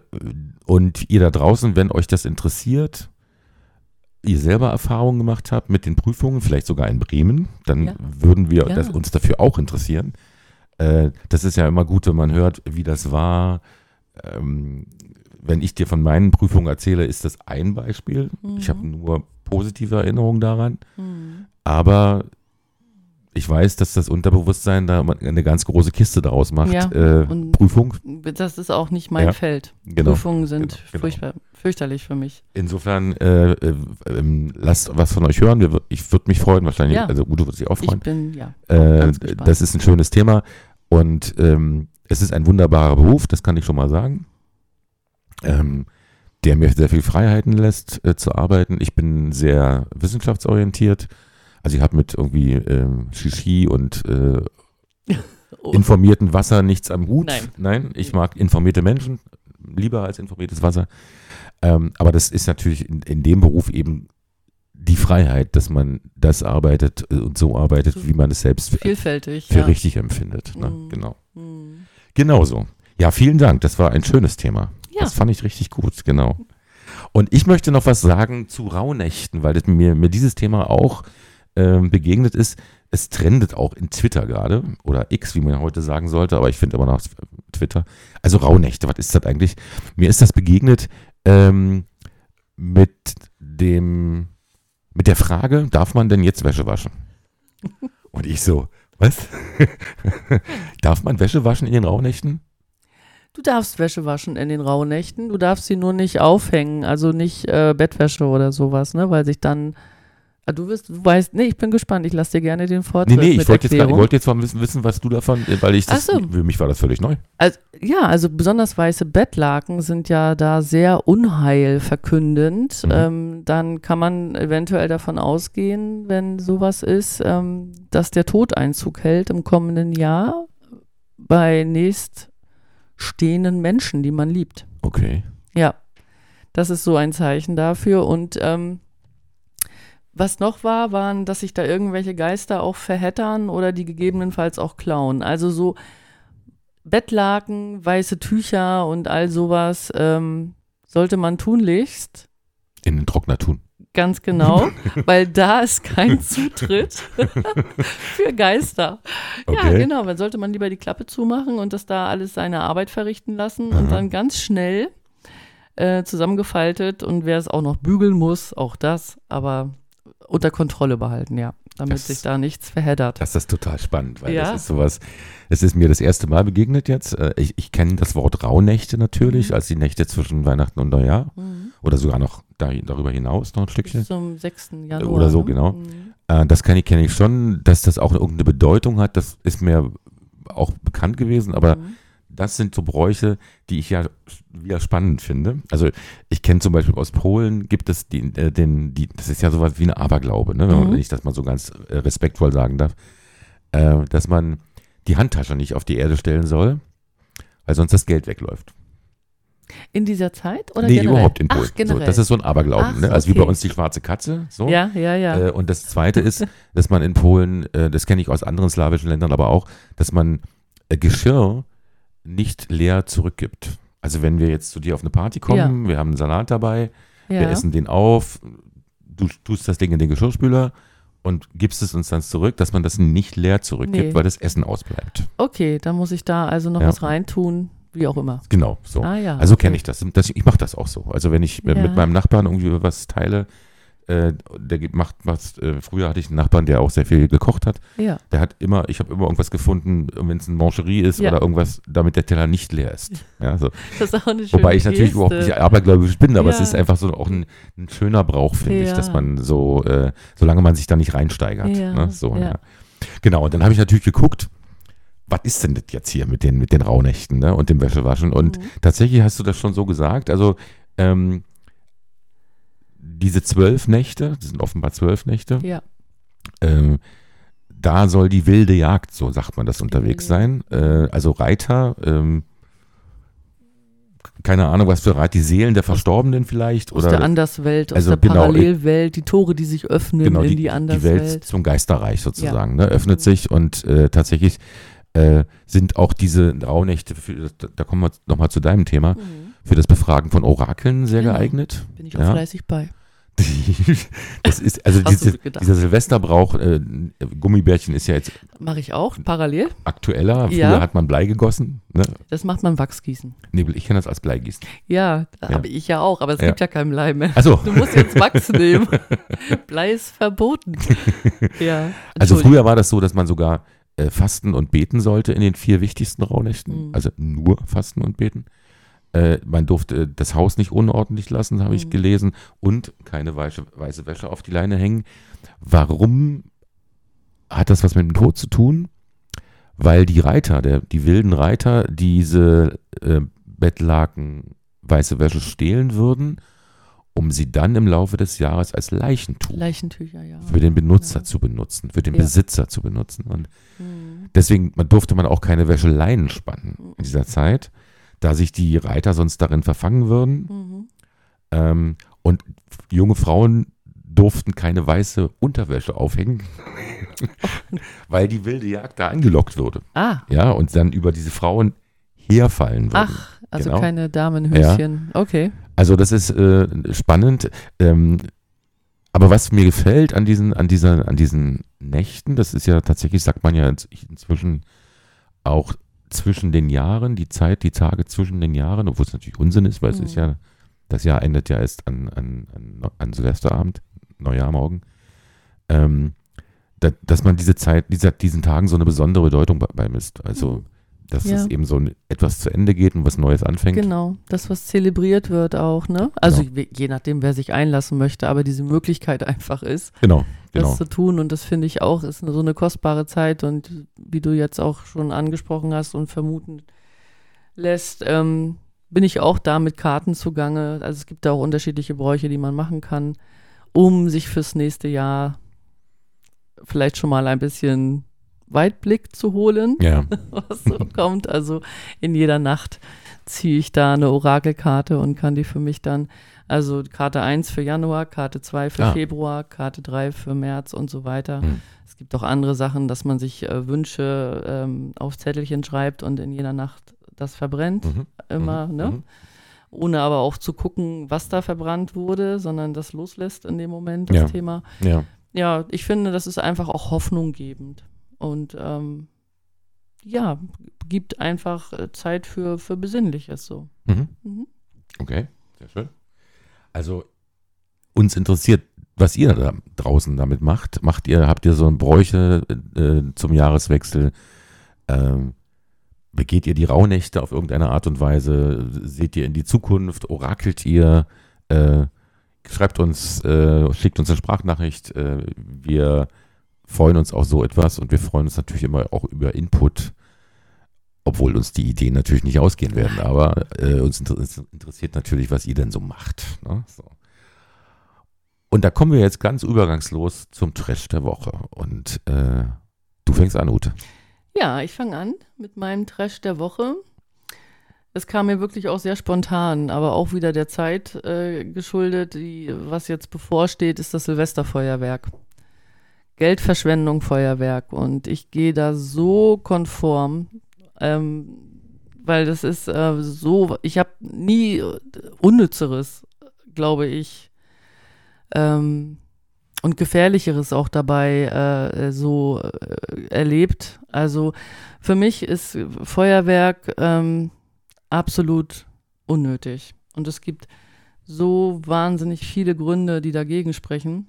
[SPEAKER 2] und ihr da draußen, wenn euch das interessiert, ihr selber Erfahrungen gemacht habt mit den Prüfungen, vielleicht sogar in Bremen, dann ja. würden wir ja. das, uns dafür auch interessieren. Äh, das ist ja immer gut, wenn man hört, wie das war. Ähm, wenn ich dir von meinen Prüfungen erzähle, ist das ein Beispiel. Mhm. Ich habe nur positive Erinnerungen daran. Mhm. Aber ich weiß, dass das Unterbewusstsein da eine ganz große Kiste daraus macht. Ja, äh, Prüfung.
[SPEAKER 1] Das ist auch nicht mein ja, Feld. Genau, Prüfungen sind genau, genau. furchtbar, fürchterlich für mich.
[SPEAKER 2] Insofern äh, äh, ähm, lasst was von euch hören. Ich würde mich freuen, wahrscheinlich. Ja. Also Udo würde sich auch freuen.
[SPEAKER 1] Ich bin, ja.
[SPEAKER 2] Äh, das ist ein schönes Thema. Und ähm, es ist ein wunderbarer Beruf, das kann ich schon mal sagen. Ähm, der mir sehr viel Freiheiten lässt, äh, zu arbeiten. Ich bin sehr wissenschaftsorientiert also ich habe mit irgendwie ähm, Shishi und äh, oh. informierten Wasser nichts am Hut. Nein. Nein, ich mag informierte Menschen lieber als informiertes Wasser. Ähm, aber das ist natürlich in, in, dem Beruf eben die Freiheit, dass man das arbeitet äh, und so arbeitet, wie man es selbst
[SPEAKER 1] vielfältig,
[SPEAKER 2] für ja. richtig empfindet. Ne? Mm. Genau. Mm. Genauso. Ja, vielen Dank. Das war ein schönes Thema. Ja. Das fand ich richtig gut, genau. Und ich möchte noch was sagen zu Rauhnächten, weil mir, mir dieses Thema auch ähm, begegnet ist. Es trendet auch in Twitter gerade oder X, wie man heute sagen sollte, aber ich finde immer noch Twitter. Also Rauhnächte, was ist das eigentlich? Mir ist das begegnet ähm, mit dem, mit der Frage, darf man denn jetzt Wäsche waschen? Und ich so, was? darf man Wäsche waschen in den Rauhnächten?
[SPEAKER 1] Du darfst Wäsche waschen in den Rauhnächten, du darfst sie nur nicht aufhängen, also nicht äh, Bettwäsche oder sowas, ne, weil sich dann Ah, du, wirst, du weißt, nee, ich bin gespannt. Ich lasse dir gerne den Vortritt. Nee, nee,
[SPEAKER 2] ich wollte jetzt, wollt jetzt mal wissen, wissen, was du davon, weil ich das, so. für mich war das völlig neu.
[SPEAKER 1] Also, ja, also besonders weiße Bettlaken sind ja da sehr unheilverkündend. Mhm. Ähm, dann kann man eventuell davon ausgehen, wenn sowas ist, ähm, dass der Tod Einzug hält im kommenden Jahr bei nächststehenden Menschen, die man liebt.
[SPEAKER 2] Okay.
[SPEAKER 1] Ja, das ist so ein Zeichen dafür und ähm, was noch war, waren, dass sich da irgendwelche Geister auch verhettern oder die gegebenenfalls auch klauen. Also so Bettlaken, weiße Tücher und all sowas ähm, sollte man tunlichst
[SPEAKER 2] in den Trockner tun.
[SPEAKER 1] Ganz genau, weil da ist kein Zutritt für Geister. Okay. Ja, genau, dann sollte man lieber die Klappe zumachen und das da alles seine Arbeit verrichten lassen Aha. und dann ganz schnell äh, zusammengefaltet und wer es auch noch bügeln muss, auch das, aber unter Kontrolle behalten, ja, damit
[SPEAKER 2] Das-
[SPEAKER 1] sich da nichts verheddert.
[SPEAKER 2] Das ist total spannend, weil
[SPEAKER 1] Ja.
[SPEAKER 2] das ist sowas, es ist mir das erste Mal begegnet jetzt. Äh, Ich, ich kenne das Wort Rauhnächte natürlich,
[SPEAKER 1] Mhm.
[SPEAKER 2] als die Nächte zwischen Weihnachten und Neujahr
[SPEAKER 1] Mhm.
[SPEAKER 2] oder sogar noch da, darüber hinaus noch ein Stückchen.
[SPEAKER 1] Bis zum 6. Januar.
[SPEAKER 2] Oder so,
[SPEAKER 1] ne?
[SPEAKER 2] genau.
[SPEAKER 1] Mhm.
[SPEAKER 2] Äh, das kenne ich, kenn ich schon, dass das auch irgendeine Bedeutung hat, das ist mir auch bekannt gewesen, aber
[SPEAKER 1] Mhm.
[SPEAKER 2] Das sind so Bräuche, die ich ja wieder spannend finde. Also ich kenne zum Beispiel aus Polen gibt es den, äh, den die, das ist ja sowas wie eine Aberglaube, ne?
[SPEAKER 1] Mhm.
[SPEAKER 2] wenn ich das mal so ganz äh, respektvoll sagen darf, äh, dass man die Handtasche nicht auf die Erde stellen soll, weil sonst das Geld wegläuft.
[SPEAKER 1] In dieser Zeit oder
[SPEAKER 2] nee,
[SPEAKER 1] generell?
[SPEAKER 2] überhaupt in Polen.
[SPEAKER 1] Ach, generell.
[SPEAKER 2] So, das ist so ein Aberglauben,
[SPEAKER 1] Ach,
[SPEAKER 2] ne? also wie bei
[SPEAKER 1] okay.
[SPEAKER 2] uns die schwarze Katze. So.
[SPEAKER 1] ja, ja, ja.
[SPEAKER 2] Äh, und das Zweite ist, dass man in Polen, äh, das kenne ich aus anderen slawischen Ländern aber auch, dass man Geschirr nicht leer zurückgibt. Also wenn wir jetzt zu dir auf eine Party kommen, wir haben einen Salat dabei,
[SPEAKER 1] ja.
[SPEAKER 2] wir essen den auf, du tust das Ding in den Geschirrspüler und gibst es uns dann zurück, dass man das nicht leer zurückgibt,
[SPEAKER 1] Nee.
[SPEAKER 2] weil das Essen ausbleibt.
[SPEAKER 1] Okay, dann muss ich da also noch
[SPEAKER 2] Ja.
[SPEAKER 1] was reintun, wie auch immer.
[SPEAKER 2] Genau, so.
[SPEAKER 1] Ah ja.
[SPEAKER 2] Also
[SPEAKER 1] okay.
[SPEAKER 2] kenne ich das. das ich mache das auch so. Also wenn ich äh,
[SPEAKER 1] Ja.
[SPEAKER 2] mit meinem Nachbarn irgendwie was teile, äh, der macht was, äh, früher hatte ich einen Nachbarn, der auch sehr viel gekocht hat.
[SPEAKER 1] Ja,
[SPEAKER 2] Der hat immer, ich habe immer irgendwas gefunden, wenn es ein Mancherie ist
[SPEAKER 1] Ja.
[SPEAKER 2] oder irgendwas, damit der Teller nicht leer ist. Ja, so.
[SPEAKER 1] das ist auch eine schöne
[SPEAKER 2] Wobei ich natürlich
[SPEAKER 1] Geste.
[SPEAKER 2] überhaupt nicht abergläubisch bin, aber es
[SPEAKER 1] Ja.
[SPEAKER 2] ist einfach so auch ein, ein schöner Brauch, finde ich, dass man so, äh, solange man sich da nicht reinsteigert.
[SPEAKER 1] Ja,
[SPEAKER 2] Ne? So,
[SPEAKER 1] ja.
[SPEAKER 2] Genau, und dann habe ich natürlich geguckt, was ist denn das jetzt hier mit den, mit den Rauhnächten ne? und dem Wäschewaschen? Und
[SPEAKER 1] Mhm.
[SPEAKER 2] tatsächlich hast du das schon so gesagt, also ähm, diese zwölf Nächte, das sind offenbar zwölf Nächte,
[SPEAKER 1] Ja,
[SPEAKER 2] ähm, da soll die wilde Jagd, so sagt man das unterwegs
[SPEAKER 1] Ja.
[SPEAKER 2] sein. Äh, also Reiter, ähm, keine Ahnung, was für Reiter, die Seelen der Verstorbenen vielleicht
[SPEAKER 1] aus
[SPEAKER 2] oder
[SPEAKER 1] der Anderswelt, aus
[SPEAKER 2] also
[SPEAKER 1] der
[SPEAKER 2] genau,
[SPEAKER 1] Parallelwelt, die Tore, die sich öffnen
[SPEAKER 2] genau
[SPEAKER 1] in
[SPEAKER 2] die,
[SPEAKER 1] die
[SPEAKER 2] die
[SPEAKER 1] Anderswelt.
[SPEAKER 2] Welt zum Geisterreich sozusagen, ne,
[SPEAKER 1] Mhm.
[SPEAKER 2] öffnet sich und äh, tatsächlich äh, sind auch diese Rauhnächte, für, da kommen wir nochmal zu deinem Thema,
[SPEAKER 1] Mhm.
[SPEAKER 2] für das Befragen von Orakeln sehr
[SPEAKER 1] Genau.
[SPEAKER 2] geeignet.
[SPEAKER 1] Bin ich auch
[SPEAKER 2] Ja.
[SPEAKER 1] fleißig bei.
[SPEAKER 2] das ist, also diese, dieser Silvesterbrauch, äh, Gummibärchen ist ja jetzt
[SPEAKER 1] Mache ich auch, parallel.
[SPEAKER 2] aktueller. Früher
[SPEAKER 1] Ja.
[SPEAKER 2] hat man Blei gegossen. Ne?
[SPEAKER 1] Das macht man Wachsgießen.
[SPEAKER 2] Nee, ich kenne das als Bleigießen.
[SPEAKER 1] Ja,
[SPEAKER 2] Ja.
[SPEAKER 1] habe ich ja auch, aber es
[SPEAKER 2] Ja.
[SPEAKER 1] gibt ja kein Blei mehr.
[SPEAKER 2] Also,
[SPEAKER 1] Du musst jetzt Wachs nehmen. Blei ist verboten. Ja.
[SPEAKER 2] also früher war das so, dass man sogar äh, fasten und beten sollte in den vier wichtigsten Rauhnächten.
[SPEAKER 1] Mhm.
[SPEAKER 2] Also nur fasten und beten. Äh, man durfte das Haus nicht unordentlich lassen, habe ich
[SPEAKER 1] Mhm.
[SPEAKER 2] gelesen. Und keine weiße, weiße Wäsche auf die Leine hängen. Warum hat das was mit dem Tod zu tun? Weil die Reiter, der, die wilden Reiter, diese äh, Bettlaken, weiße Wäsche stehlen würden, um sie dann im Laufe des Jahres als Leichentuch
[SPEAKER 1] Leichentücher, ja.
[SPEAKER 2] für den Benutzer
[SPEAKER 1] Ja.
[SPEAKER 2] zu benutzen, für den
[SPEAKER 1] Ja.
[SPEAKER 2] Besitzer zu benutzen. Und
[SPEAKER 1] Mhm.
[SPEAKER 2] deswegen man durfte man auch keine Wäscheleinen spannen in dieser Zeit, da sich die Reiter sonst darin verfangen würden.
[SPEAKER 1] Mhm.
[SPEAKER 2] Ähm, und junge Frauen durften keine weiße Unterwäsche aufhängen, weil die wilde Jagd da angelockt würde.
[SPEAKER 1] Ah,
[SPEAKER 2] Ja, und dann über diese Frauen herfallen würden.
[SPEAKER 1] ach, also
[SPEAKER 2] Genau.
[SPEAKER 1] keine Damenhöschen. Okay.
[SPEAKER 2] Also das ist äh, spannend. Ähm, aber was mir gefällt an diesen, an dieser, an diesen Nächten, das ist ja tatsächlich, sagt man ja inzwischen auch zwischen den Jahren, die Zeit, die Tage zwischen den Jahren, obwohl es natürlich Unsinn ist, weil es
[SPEAKER 1] Mhm.
[SPEAKER 2] ist ja, das Jahr endet ja erst an, an, an, an Silvesterabend, Neujahrmorgen. Ähm, da, dass man diese Zeit, dieser, diesen Tagen so eine besondere Bedeutung bei- beimisst. Also, dass
[SPEAKER 1] Ja.
[SPEAKER 2] es eben so ein, etwas zu Ende geht und was Neues anfängt.
[SPEAKER 1] Genau, das, was zelebriert wird auch, ne? Also
[SPEAKER 2] Genau.
[SPEAKER 1] je- nachdem, wer sich einlassen möchte, aber diese Möglichkeit einfach ist,
[SPEAKER 2] Genau,
[SPEAKER 1] das
[SPEAKER 2] genau.
[SPEAKER 1] zu tun. Und das finde ich auch, ist so eine kostbare Zeit. Und wie du jetzt auch schon angesprochen hast und vermuten lässt, ähm, bin ich auch da mit Karten zugange. Also es gibt da auch unterschiedliche Bräuche, die man machen kann, um sich fürs nächste Jahr vielleicht schon mal ein bisschen Weitblick zu holen
[SPEAKER 2] Ja,
[SPEAKER 1] was so kommt. Also in jeder Nacht ziehe ich da eine Orakelkarte und kann die für mich dann, also Karte 1 für Januar, Karte 2 für
[SPEAKER 2] Ah.
[SPEAKER 1] Februar, Karte 3 für März und so weiter.
[SPEAKER 2] Hm.
[SPEAKER 1] Es gibt auch andere Sachen, dass man sich äh, Wünsche ähm, auf Zettelchen schreibt und in jeder Nacht das verbrennt,
[SPEAKER 2] Mhm.
[SPEAKER 1] immer,
[SPEAKER 2] Mhm.
[SPEAKER 1] ne?
[SPEAKER 2] Mhm.
[SPEAKER 1] Ohne aber auch zu gucken, was da verbrannt wurde, sondern das loslässt in dem Moment, das
[SPEAKER 2] Ja.
[SPEAKER 1] Thema
[SPEAKER 2] Ja.
[SPEAKER 1] ja, ich finde, das ist einfach auch hoffnunggebend. Und ähm, ja, gibt einfach äh, Zeit für, für Besinnliches so.
[SPEAKER 2] Mhm.
[SPEAKER 1] Mhm.
[SPEAKER 2] Okay, Sehr schön. Also uns interessiert, was ihr da draußen damit macht. Macht ihr, habt ihr so ein Bräuche äh, zum Jahreswechsel? Ähm, begeht ihr die Rauhnächte auf irgendeine Art und Weise? Seht ihr in die Zukunft? Orakelt ihr? Äh, schreibt uns, äh, schickt uns eine Sprachnachricht. Äh, wir freuen uns auf so etwas und wir freuen uns natürlich immer auch über Input, obwohl uns die Ideen natürlich nicht ausgehen werden. Aber äh, uns inter interessiert natürlich, was ihr denn so macht. Ne? So. Und da kommen wir jetzt ganz übergangslos zum Trash der Woche. Und äh, du fängst an, Ute.
[SPEAKER 1] Ja, ich fange an mit meinem Trash der Woche. Es kam mir wirklich auch sehr spontan, aber auch wieder der Zeit äh, geschuldet. Die, was jetzt bevorsteht, ist das Silvesterfeuerwerk. Geldverschwendung, Feuerwerk. Und ich gehe da so konform, ähm, weil das ist äh, so, ich habe nie Unnützeres, glaube ich, ähm, und Gefährlicheres auch dabei äh, so äh, erlebt. Also für mich ist Feuerwerk ähm, absolut unnötig. Und es gibt so wahnsinnig viele Gründe, die dagegen sprechen.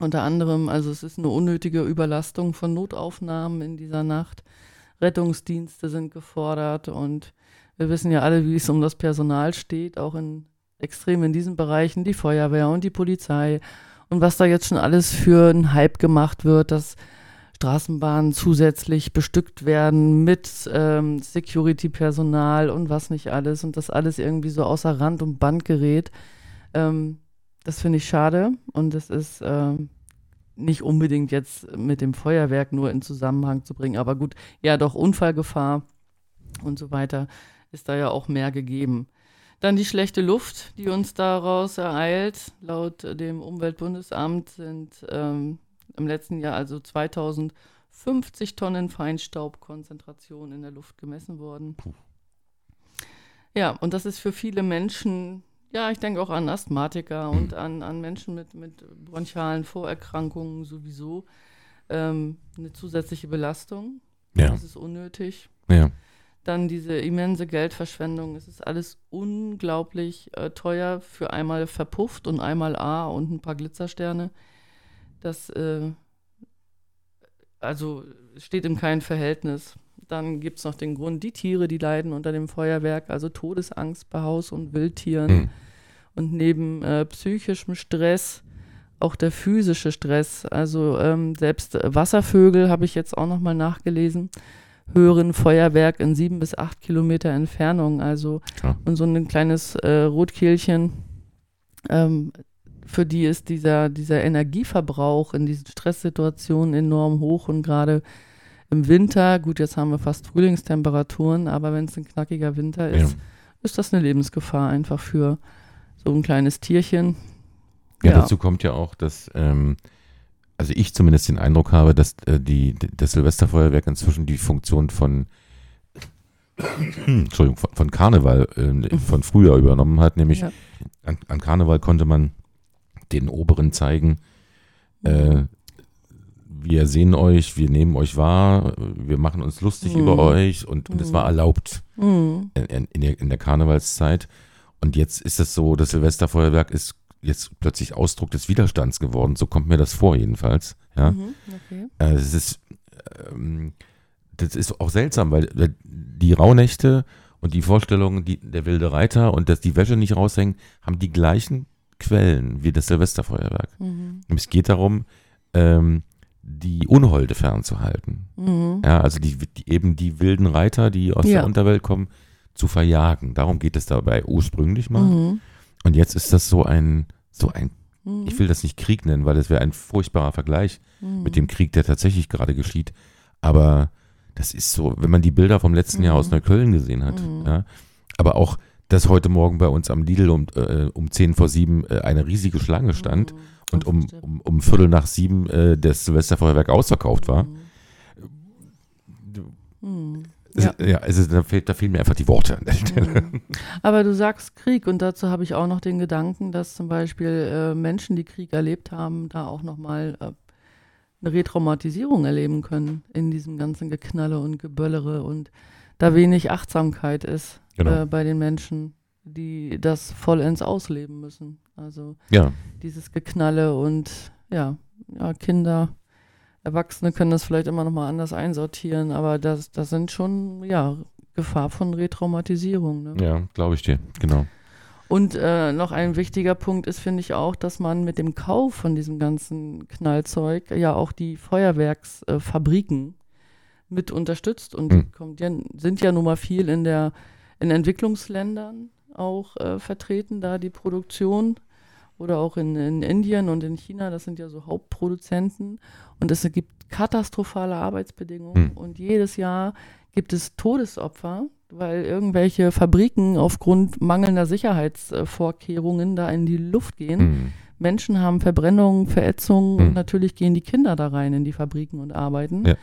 [SPEAKER 1] Unter anderem, also es ist eine unnötige Überlastung von Notaufnahmen in dieser Nacht. Rettungsdienste sind gefordert und wir wissen ja alle, wie es um das Personal steht, auch in extrem in diesen Bereichen, die Feuerwehr und die Polizei und was da jetzt schon alles für ein Hype gemacht wird, dass Straßenbahnen zusätzlich bestückt werden mit ähm, Security-Personal und was nicht alles und das alles irgendwie so außer Rand und Band gerät. Ähm, das finde ich schade und es ist ähm, nicht unbedingt jetzt mit dem Feuerwerk nur in Zusammenhang zu bringen, aber gut, ja doch Unfallgefahr und so weiter ist da ja auch mehr gegeben. Dann die schlechte Luft, die uns daraus ereilt. Laut dem Umweltbundesamt sind ähm, im letzten Jahr also 2050 Tonnen Feinstaubkonzentration in der Luft gemessen worden. Puh. Ja, und das ist für viele Menschen, ja, ich denke auch an Asthmatiker und an, an Menschen mit, mit bronchialen Vorerkrankungen sowieso, ähm, eine zusätzliche Belastung. Ja. Das ist unnötig.
[SPEAKER 2] Ja
[SPEAKER 1] dann diese immense Geldverschwendung. Es ist alles unglaublich äh, teuer für einmal verpufft und einmal A und ein paar Glitzersterne. Das äh, also steht in keinem Verhältnis. Dann gibt es noch den Grund, die Tiere, die leiden unter dem Feuerwerk, also Todesangst bei Haus- und Wildtieren. Mhm. Und neben äh, psychischem Stress auch der physische Stress. Also ähm, selbst Wasservögel habe ich jetzt auch noch mal nachgelesen höheren Feuerwerk in sieben bis acht Kilometer Entfernung. Also ja. und so ein kleines äh, Rotkehlchen, ähm, für die ist dieser, dieser Energieverbrauch in diesen Stresssituationen enorm hoch und gerade im Winter, gut, jetzt haben wir fast Frühlingstemperaturen, aber wenn es ein knackiger Winter ist, ja. ist das eine Lebensgefahr einfach für so ein kleines Tierchen.
[SPEAKER 2] Ja, ja. dazu kommt ja auch, dass ähm, also ich zumindest den Eindruck habe, dass äh, die, das Silvesterfeuerwerk inzwischen die Funktion von Entschuldigung, von, von Karneval äh, von früher übernommen hat, nämlich ja. an, an, Karneval konnte man den Oberen zeigen, äh, wir sehen euch, wir nehmen euch wahr, wir machen uns lustig mhm. über euch und, und es war mhm. erlaubt mhm. in, in, der, in der Karnevalszeit. Und jetzt ist es so, das Silvesterfeuerwerk ist jetzt plötzlich Ausdruck des Widerstands geworden. So kommt mir das vor, jedenfalls. Ja. Mhm, okay. äh, das, ist, ähm, das ist auch seltsam, weil die Rauhnächte und die Vorstellungen, die, der wilde Reiter und dass die Wäsche nicht raushängen, haben die gleichen Quellen wie das Silvesterfeuerwerk. Mhm. Es geht darum, ähm, die Unholde fernzuhalten. Mhm. Ja, also die, die, eben die wilden Reiter, die aus ja. der Unterwelt kommen, zu verjagen. Darum geht es dabei ursprünglich mal. Mhm. Und jetzt ist das so ein, so ein, mhm. ich will das nicht Krieg nennen, weil das wäre ein furchtbarer Vergleich mhm. mit dem Krieg, der tatsächlich gerade geschieht. Aber das ist so, wenn man die Bilder vom letzten. Jahr aus mhm. Neukölln gesehen hat, mhm. ja, aber auch, dass heute Morgen bei uns am Lidl um, äh, um 10 vor 7 äh, eine riesige Schlange stand. Und um, um, um Viertel nach sieben äh, das Silvesterfeuerwerk ausverkauft war. Mhm. Ja, ja also da, fehlt, da fehlen mir einfach die Worte an der Stelle. Mhm.
[SPEAKER 1] Aber du sagst Krieg und dazu habe ich auch noch den Gedanken, dass zum Beispiel äh, Menschen, die Krieg erlebt haben, da auch nochmal äh, eine Retraumatisierung erleben können in diesem ganzen Geknalle und Geböllere und da wenig Achtsamkeit ist genau. äh, bei den Menschen, die das vollends ausleben müssen. Also
[SPEAKER 2] Ja,
[SPEAKER 1] dieses Geknalle und ja, ja, Kinder, Erwachsene können das vielleicht immer noch mal anders einsortieren, aber das, das sind schon, ja, Gefahr von Retraumatisierung. Ne?
[SPEAKER 2] ja, glaube ich dir. Genau.
[SPEAKER 1] Und äh, noch ein wichtiger Punkt ist, finde ich auch, dass man mit dem Kauf von diesem ganzen Knallzeug ja auch die Feuerwerksfabriken mit unterstützt. Und die
[SPEAKER 2] Hm.
[SPEAKER 1] kommt ja, sind ja nun mal viel in der in Entwicklungsländern auch äh, vertreten, da die Produktion. Oder auch in, in Indien und in China, das sind ja so Hauptproduzenten. Und es gibt katastrophale Arbeitsbedingungen.
[SPEAKER 2] Hm.
[SPEAKER 1] Und jedes Jahr gibt es Todesopfer, weil irgendwelche Fabriken aufgrund mangelnder Sicherheitsvorkehrungen da in die Luft gehen.
[SPEAKER 2] Hm.
[SPEAKER 1] Menschen haben Verbrennungen, Verätzungen
[SPEAKER 2] Hm.
[SPEAKER 1] und natürlich gehen die Kinder da rein in die Fabriken und arbeiten.
[SPEAKER 2] Ja.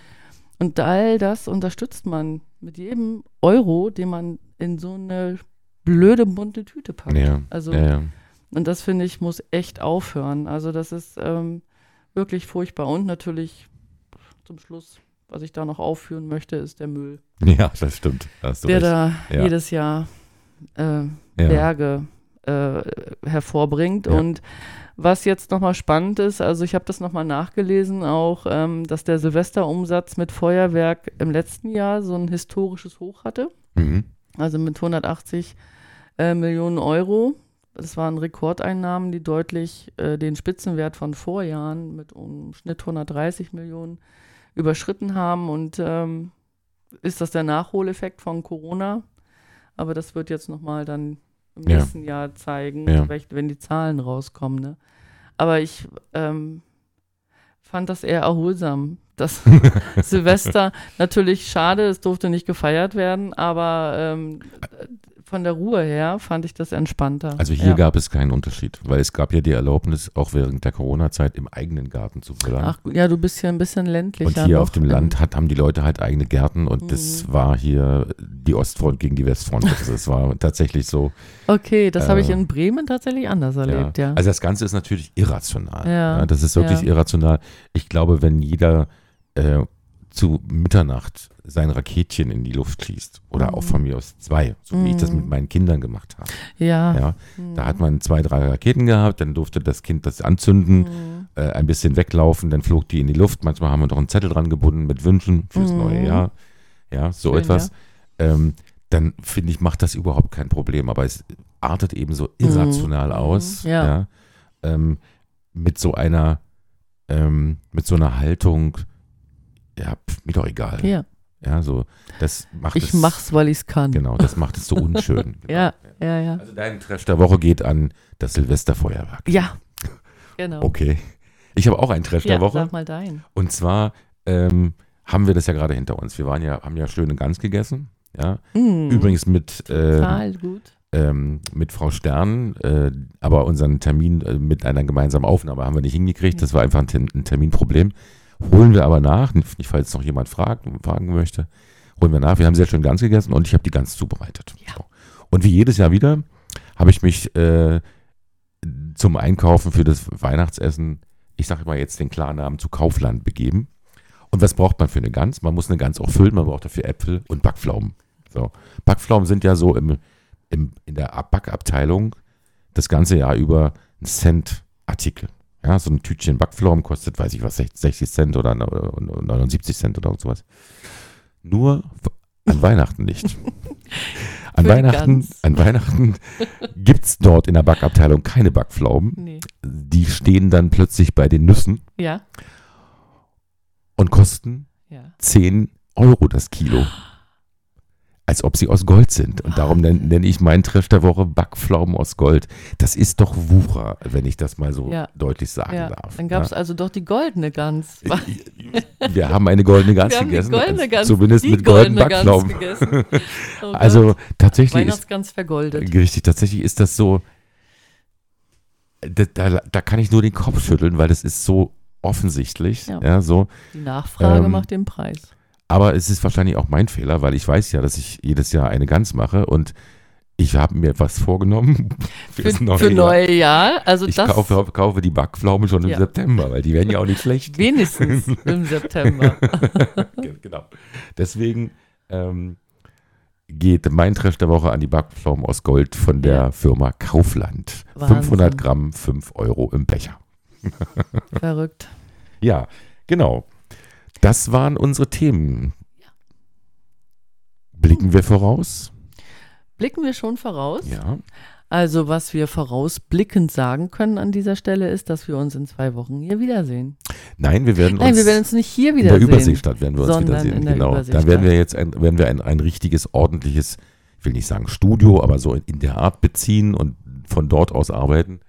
[SPEAKER 1] Und all das unterstützt man mit jedem Euro, den man in so eine blöde bunte Tüte packt.
[SPEAKER 2] Ja,
[SPEAKER 1] Also,
[SPEAKER 2] ja, ja.
[SPEAKER 1] und das finde ich, muss echt aufhören. Also, das ist ähm, wirklich furchtbar. Und natürlich zum Schluss, was ich da noch aufführen möchte, ist der Müll,
[SPEAKER 2] ja, das stimmt.
[SPEAKER 1] Der da
[SPEAKER 2] Ja.
[SPEAKER 1] jedes Jahr äh. Berge äh, hervorbringt. Und was jetzt nochmal spannend ist, also ich habe das nochmal nachgelesen, auch, ähm, dass der Silvesterumsatz mit Feuerwerk im letzten Jahr so ein historisches Hoch hatte,
[SPEAKER 2] Mhm.
[SPEAKER 1] also mit 180 äh, Millionen Euro. Das waren Rekordeinnahmen, die deutlich äh, den Spitzenwert von Vorjahren mit um Schnitt 130 Millionen überschritten haben. Und ähm, ist das der Nachholeffekt von Corona? Aber das wird jetzt nochmal dann im
[SPEAKER 2] Ja.
[SPEAKER 1] nächsten Jahr zeigen,
[SPEAKER 2] Ja.
[SPEAKER 1] wenn die Zahlen rauskommen. Ne? Aber ich ähm, fand das eher erholsam. Das Silvester natürlich schade, es durfte nicht gefeiert werden, aber ähm, von der Ruhe her fand ich das entspannter.
[SPEAKER 2] Also hier
[SPEAKER 1] ja.
[SPEAKER 2] gab es keinen Unterschied, weil es gab ja die Erlaubnis, auch während der Corona-Zeit im eigenen Garten zu böllern.
[SPEAKER 1] Ach ja, du bist ja ein bisschen ländlicher.
[SPEAKER 2] und hier auf dem Land hat, haben die Leute halt eigene Gärten und das
[SPEAKER 1] Mhm.
[SPEAKER 2] war hier die Ostfront gegen die Westfront. Also es war tatsächlich so.
[SPEAKER 1] Okay, das habe ich
[SPEAKER 2] Äh,
[SPEAKER 1] in Bremen tatsächlich anders erlebt, ja.
[SPEAKER 2] Also das Ganze ist natürlich irrational.
[SPEAKER 1] Ja.
[SPEAKER 2] das ist wirklich
[SPEAKER 1] Ja.
[SPEAKER 2] irrational. Ich glaube, wenn jeder äh, zu Mitternacht sein Raketchen in die Luft schießt oder
[SPEAKER 1] Mhm.
[SPEAKER 2] auch von mir aus zwei, so wie ich das
[SPEAKER 1] Mhm.
[SPEAKER 2] mit meinen Kindern gemacht habe.
[SPEAKER 1] Ja.
[SPEAKER 2] Ja,
[SPEAKER 1] Mhm.
[SPEAKER 2] da hat man zwei, drei Raketen gehabt, dann durfte das Kind das anzünden,
[SPEAKER 1] Mhm.
[SPEAKER 2] äh, ein bisschen weglaufen, dann flog die in die Luft. Manchmal haben wir noch einen Zettel dran gebunden mit Wünschen fürs
[SPEAKER 1] Mhm.
[SPEAKER 2] neue Jahr. Ja, so
[SPEAKER 1] Schön,
[SPEAKER 2] etwas. Ähm, dann finde ich, macht das überhaupt kein Problem. Aber es artet eben so irrational
[SPEAKER 1] Mhm.
[SPEAKER 2] aus.
[SPEAKER 1] Ja.
[SPEAKER 2] Ja. Ähm, mit so einer, ähm, mit so einer Haltung, ja, pf, mir doch egal.
[SPEAKER 1] Ja,
[SPEAKER 2] Ja, so, das macht
[SPEAKER 1] ich
[SPEAKER 2] es.
[SPEAKER 1] mach's, weil ich's kann.
[SPEAKER 2] Genau, das macht es so unschön. Genau.
[SPEAKER 1] Ja, ja, ja.
[SPEAKER 2] Also dein Trash der Woche geht an das Silvesterfeuerwerk.
[SPEAKER 1] Ja, genau.
[SPEAKER 2] Okay. Ich habe auch einen Trash
[SPEAKER 1] ja,
[SPEAKER 2] der Woche.
[SPEAKER 1] sag mal dein.
[SPEAKER 2] Und zwar ähm, haben wir das ja gerade hinter uns. Wir waren ja, haben ja schöne Gans gegessen. Ja.
[SPEAKER 1] Mhm.
[SPEAKER 2] Übrigens mit, äh,
[SPEAKER 1] Total gut.
[SPEAKER 2] ähm, mit Frau Stern, äh, aber unseren Termin äh, mit einer gemeinsamen Aufnahme haben wir nicht hingekriegt. Das war einfach ein, ein Terminproblem. Holen wir aber nach, nicht falls noch jemand fragt, fragen möchte, holen wir nach. Wir haben sehr schön Gans gegessen und ich habe die Gans zubereitet.
[SPEAKER 1] Ja.
[SPEAKER 2] So. Und wie jedes Jahr wieder habe ich mich äh, zum Einkaufen für das Weihnachtsessen, ich sage mal jetzt den Klarnamen, zu Kaufland begeben. Und was braucht man für eine Gans? Man muss eine Gans auch füllen, man braucht dafür Äpfel und Backpflaumen. So. Backpflaumen sind ja so im, im, in der Backabteilung das ganze Jahr über ein Cent Artikel. Ja, so ein Tütchen Backpflaumen kostet, weiß ich was, 60 Cent oder 79 Cent oder sowas. Nur an Weihnachten nicht. An
[SPEAKER 1] Für
[SPEAKER 2] Weihnachten, an Weihnachten gibt es dort in der Backabteilung keine Backpflaumen.
[SPEAKER 1] Nee.
[SPEAKER 2] Die stehen dann plötzlich bei den Nüssen
[SPEAKER 1] Ja,
[SPEAKER 2] und kosten
[SPEAKER 1] ja.
[SPEAKER 2] 10 Euro das Kilo. Als ob sie aus Gold sind. Und darum nenne nenn ich meinen Trash der Woche Backpflaumen aus Gold. Das ist doch Wucher, wenn ich das mal so
[SPEAKER 1] Ja.
[SPEAKER 2] deutlich sagen
[SPEAKER 1] ja.
[SPEAKER 2] darf.
[SPEAKER 1] Dann gab es
[SPEAKER 2] ja.
[SPEAKER 1] also doch die goldene Gans.
[SPEAKER 2] Wir haben eine goldene Gans
[SPEAKER 1] Wir haben die
[SPEAKER 2] gegessen.
[SPEAKER 1] goldene Gans,
[SPEAKER 2] zumindest
[SPEAKER 1] die
[SPEAKER 2] mit goldenen
[SPEAKER 1] goldene Gans
[SPEAKER 2] Backpflaumen.
[SPEAKER 1] gegessen. Oh.
[SPEAKER 2] Also tatsächlich ist,
[SPEAKER 1] Weihnachtsgans vergoldet.
[SPEAKER 2] richtig, tatsächlich ist das so, da, da, da kann ich nur den Kopf schütteln, weil das ist so offensichtlich.
[SPEAKER 1] Ja.
[SPEAKER 2] Ja. so.
[SPEAKER 1] Die Nachfrage
[SPEAKER 2] Ähm,
[SPEAKER 1] macht den Preis.
[SPEAKER 2] Aber es ist wahrscheinlich auch mein Fehler, weil ich weiß ja, dass ich jedes Jahr eine Gans mache und ich habe mir was vorgenommen
[SPEAKER 1] Für,
[SPEAKER 2] fürs neue
[SPEAKER 1] für
[SPEAKER 2] Jahr.
[SPEAKER 1] neue Jahr. Also
[SPEAKER 2] Ich
[SPEAKER 1] das
[SPEAKER 2] kaufe, kaufe die Backpflaumen schon im
[SPEAKER 1] Ja.
[SPEAKER 2] September, weil die werden ja auch nicht schlecht.
[SPEAKER 1] wenigstens im September.
[SPEAKER 2] Ge- genau. Deswegen, ähm, geht mein Trash der Woche an die Backpflaumen aus Gold von der
[SPEAKER 1] Ja.
[SPEAKER 2] Firma Kaufland.
[SPEAKER 1] Wahnsinn.
[SPEAKER 2] 500 Gramm, 5 Euro im Becher.
[SPEAKER 1] Verrückt.
[SPEAKER 2] Ja, genau. Das waren unsere Themen. Blicken wir voraus?
[SPEAKER 1] Blicken wir schon voraus?
[SPEAKER 2] Ja.
[SPEAKER 1] Also, was wir vorausblickend sagen können an dieser Stelle ist, dass wir uns in zwei Wochen hier wiedersehen.
[SPEAKER 2] Nein, wir werden
[SPEAKER 1] Nein,
[SPEAKER 2] uns
[SPEAKER 1] wir werden uns nicht hier
[SPEAKER 2] in der
[SPEAKER 1] wiedersehen.
[SPEAKER 2] Überseestadt werden wir uns wiedersehen. genau. Da werden wir jetzt ein, werden wir ein, ein richtiges, ordentliches, ich will nicht sagen Studio, aber so in, in der Art beziehen und von dort aus arbeiten.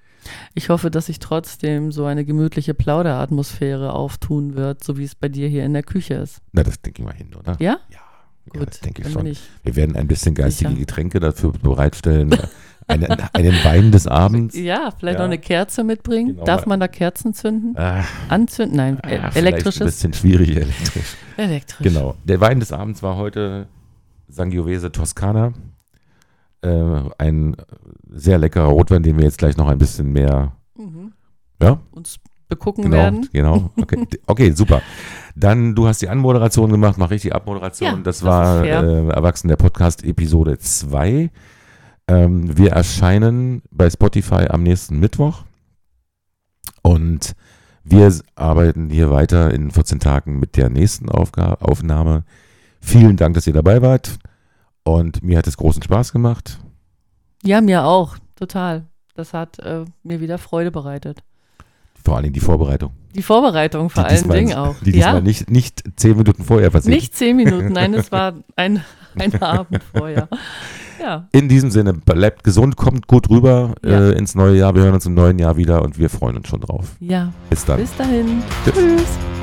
[SPEAKER 1] Ich hoffe, dass sich trotzdem so eine gemütliche Plauderatmosphäre auftun wird, so wie es bei dir hier in der Küche ist.
[SPEAKER 2] Na, das denke ich mal hin, oder?
[SPEAKER 1] Ja?
[SPEAKER 2] Ja,
[SPEAKER 1] Gut,
[SPEAKER 2] das denke ich schon.
[SPEAKER 1] ich.
[SPEAKER 2] Wir werden ein bisschen geistige
[SPEAKER 1] Sicher.
[SPEAKER 2] Getränke dafür bereitstellen. einen, einen Wein des Abends.
[SPEAKER 1] Ja, vielleicht
[SPEAKER 2] Ja.
[SPEAKER 1] noch eine Kerze mitbringen.
[SPEAKER 2] Genau.
[SPEAKER 1] Darf man da Kerzen zünden?
[SPEAKER 2] Ah,
[SPEAKER 1] Anzünden? Nein,
[SPEAKER 2] ah,
[SPEAKER 1] äh, elektrisches?
[SPEAKER 2] Ein bisschen schwierig elektrisch.
[SPEAKER 1] Elektrisch.
[SPEAKER 2] Genau. Der Wein des Abends war heute Sangiovese Toscana. Äh, ein sehr leckerer Rotwein, den wir jetzt gleich noch ein bisschen mehr
[SPEAKER 1] Mhm.
[SPEAKER 2] Ja?
[SPEAKER 1] Uns begucken
[SPEAKER 2] Genau,
[SPEAKER 1] werden.
[SPEAKER 2] genau. Okay. okay, super. Dann, du hast die Anmoderation gemacht, mach ich die Abmoderation.
[SPEAKER 1] Ja,
[SPEAKER 2] das,
[SPEAKER 1] das
[SPEAKER 2] war äh, Erwachsen der Podcast Episode 2. Ähm, wir erscheinen bei Spotify am nächsten Mittwoch. Und wir arbeiten hier weiter in 14 Tagen mit der nächsten Aufga Aufnahme. Vielen Dank, dass ihr dabei wart. Und mir hat es großen Spaß gemacht.
[SPEAKER 1] Ja, mir auch. Total. Das hat äh, mir wieder Freude bereitet.
[SPEAKER 2] Vor allem die Vorbereitung.
[SPEAKER 1] Die Vorbereitung vor
[SPEAKER 2] Die
[SPEAKER 1] allen Dingen auch.
[SPEAKER 2] Die diesmal
[SPEAKER 1] ja,
[SPEAKER 2] nicht, nicht zehn Minuten vorher passiert.
[SPEAKER 1] nicht zehn Minuten. Nein, es war ein, ein Abend vorher. Ja,
[SPEAKER 2] In diesem Sinne, bleibt gesund, kommt gut rüber
[SPEAKER 1] Ja.
[SPEAKER 2] äh, ins neue Jahr. Wir hören uns im neuen Jahr wieder und wir freuen uns schon drauf.
[SPEAKER 1] ja.
[SPEAKER 2] Bis dann.
[SPEAKER 1] Bis dahin.
[SPEAKER 2] Tschüss.
[SPEAKER 1] Tschüss.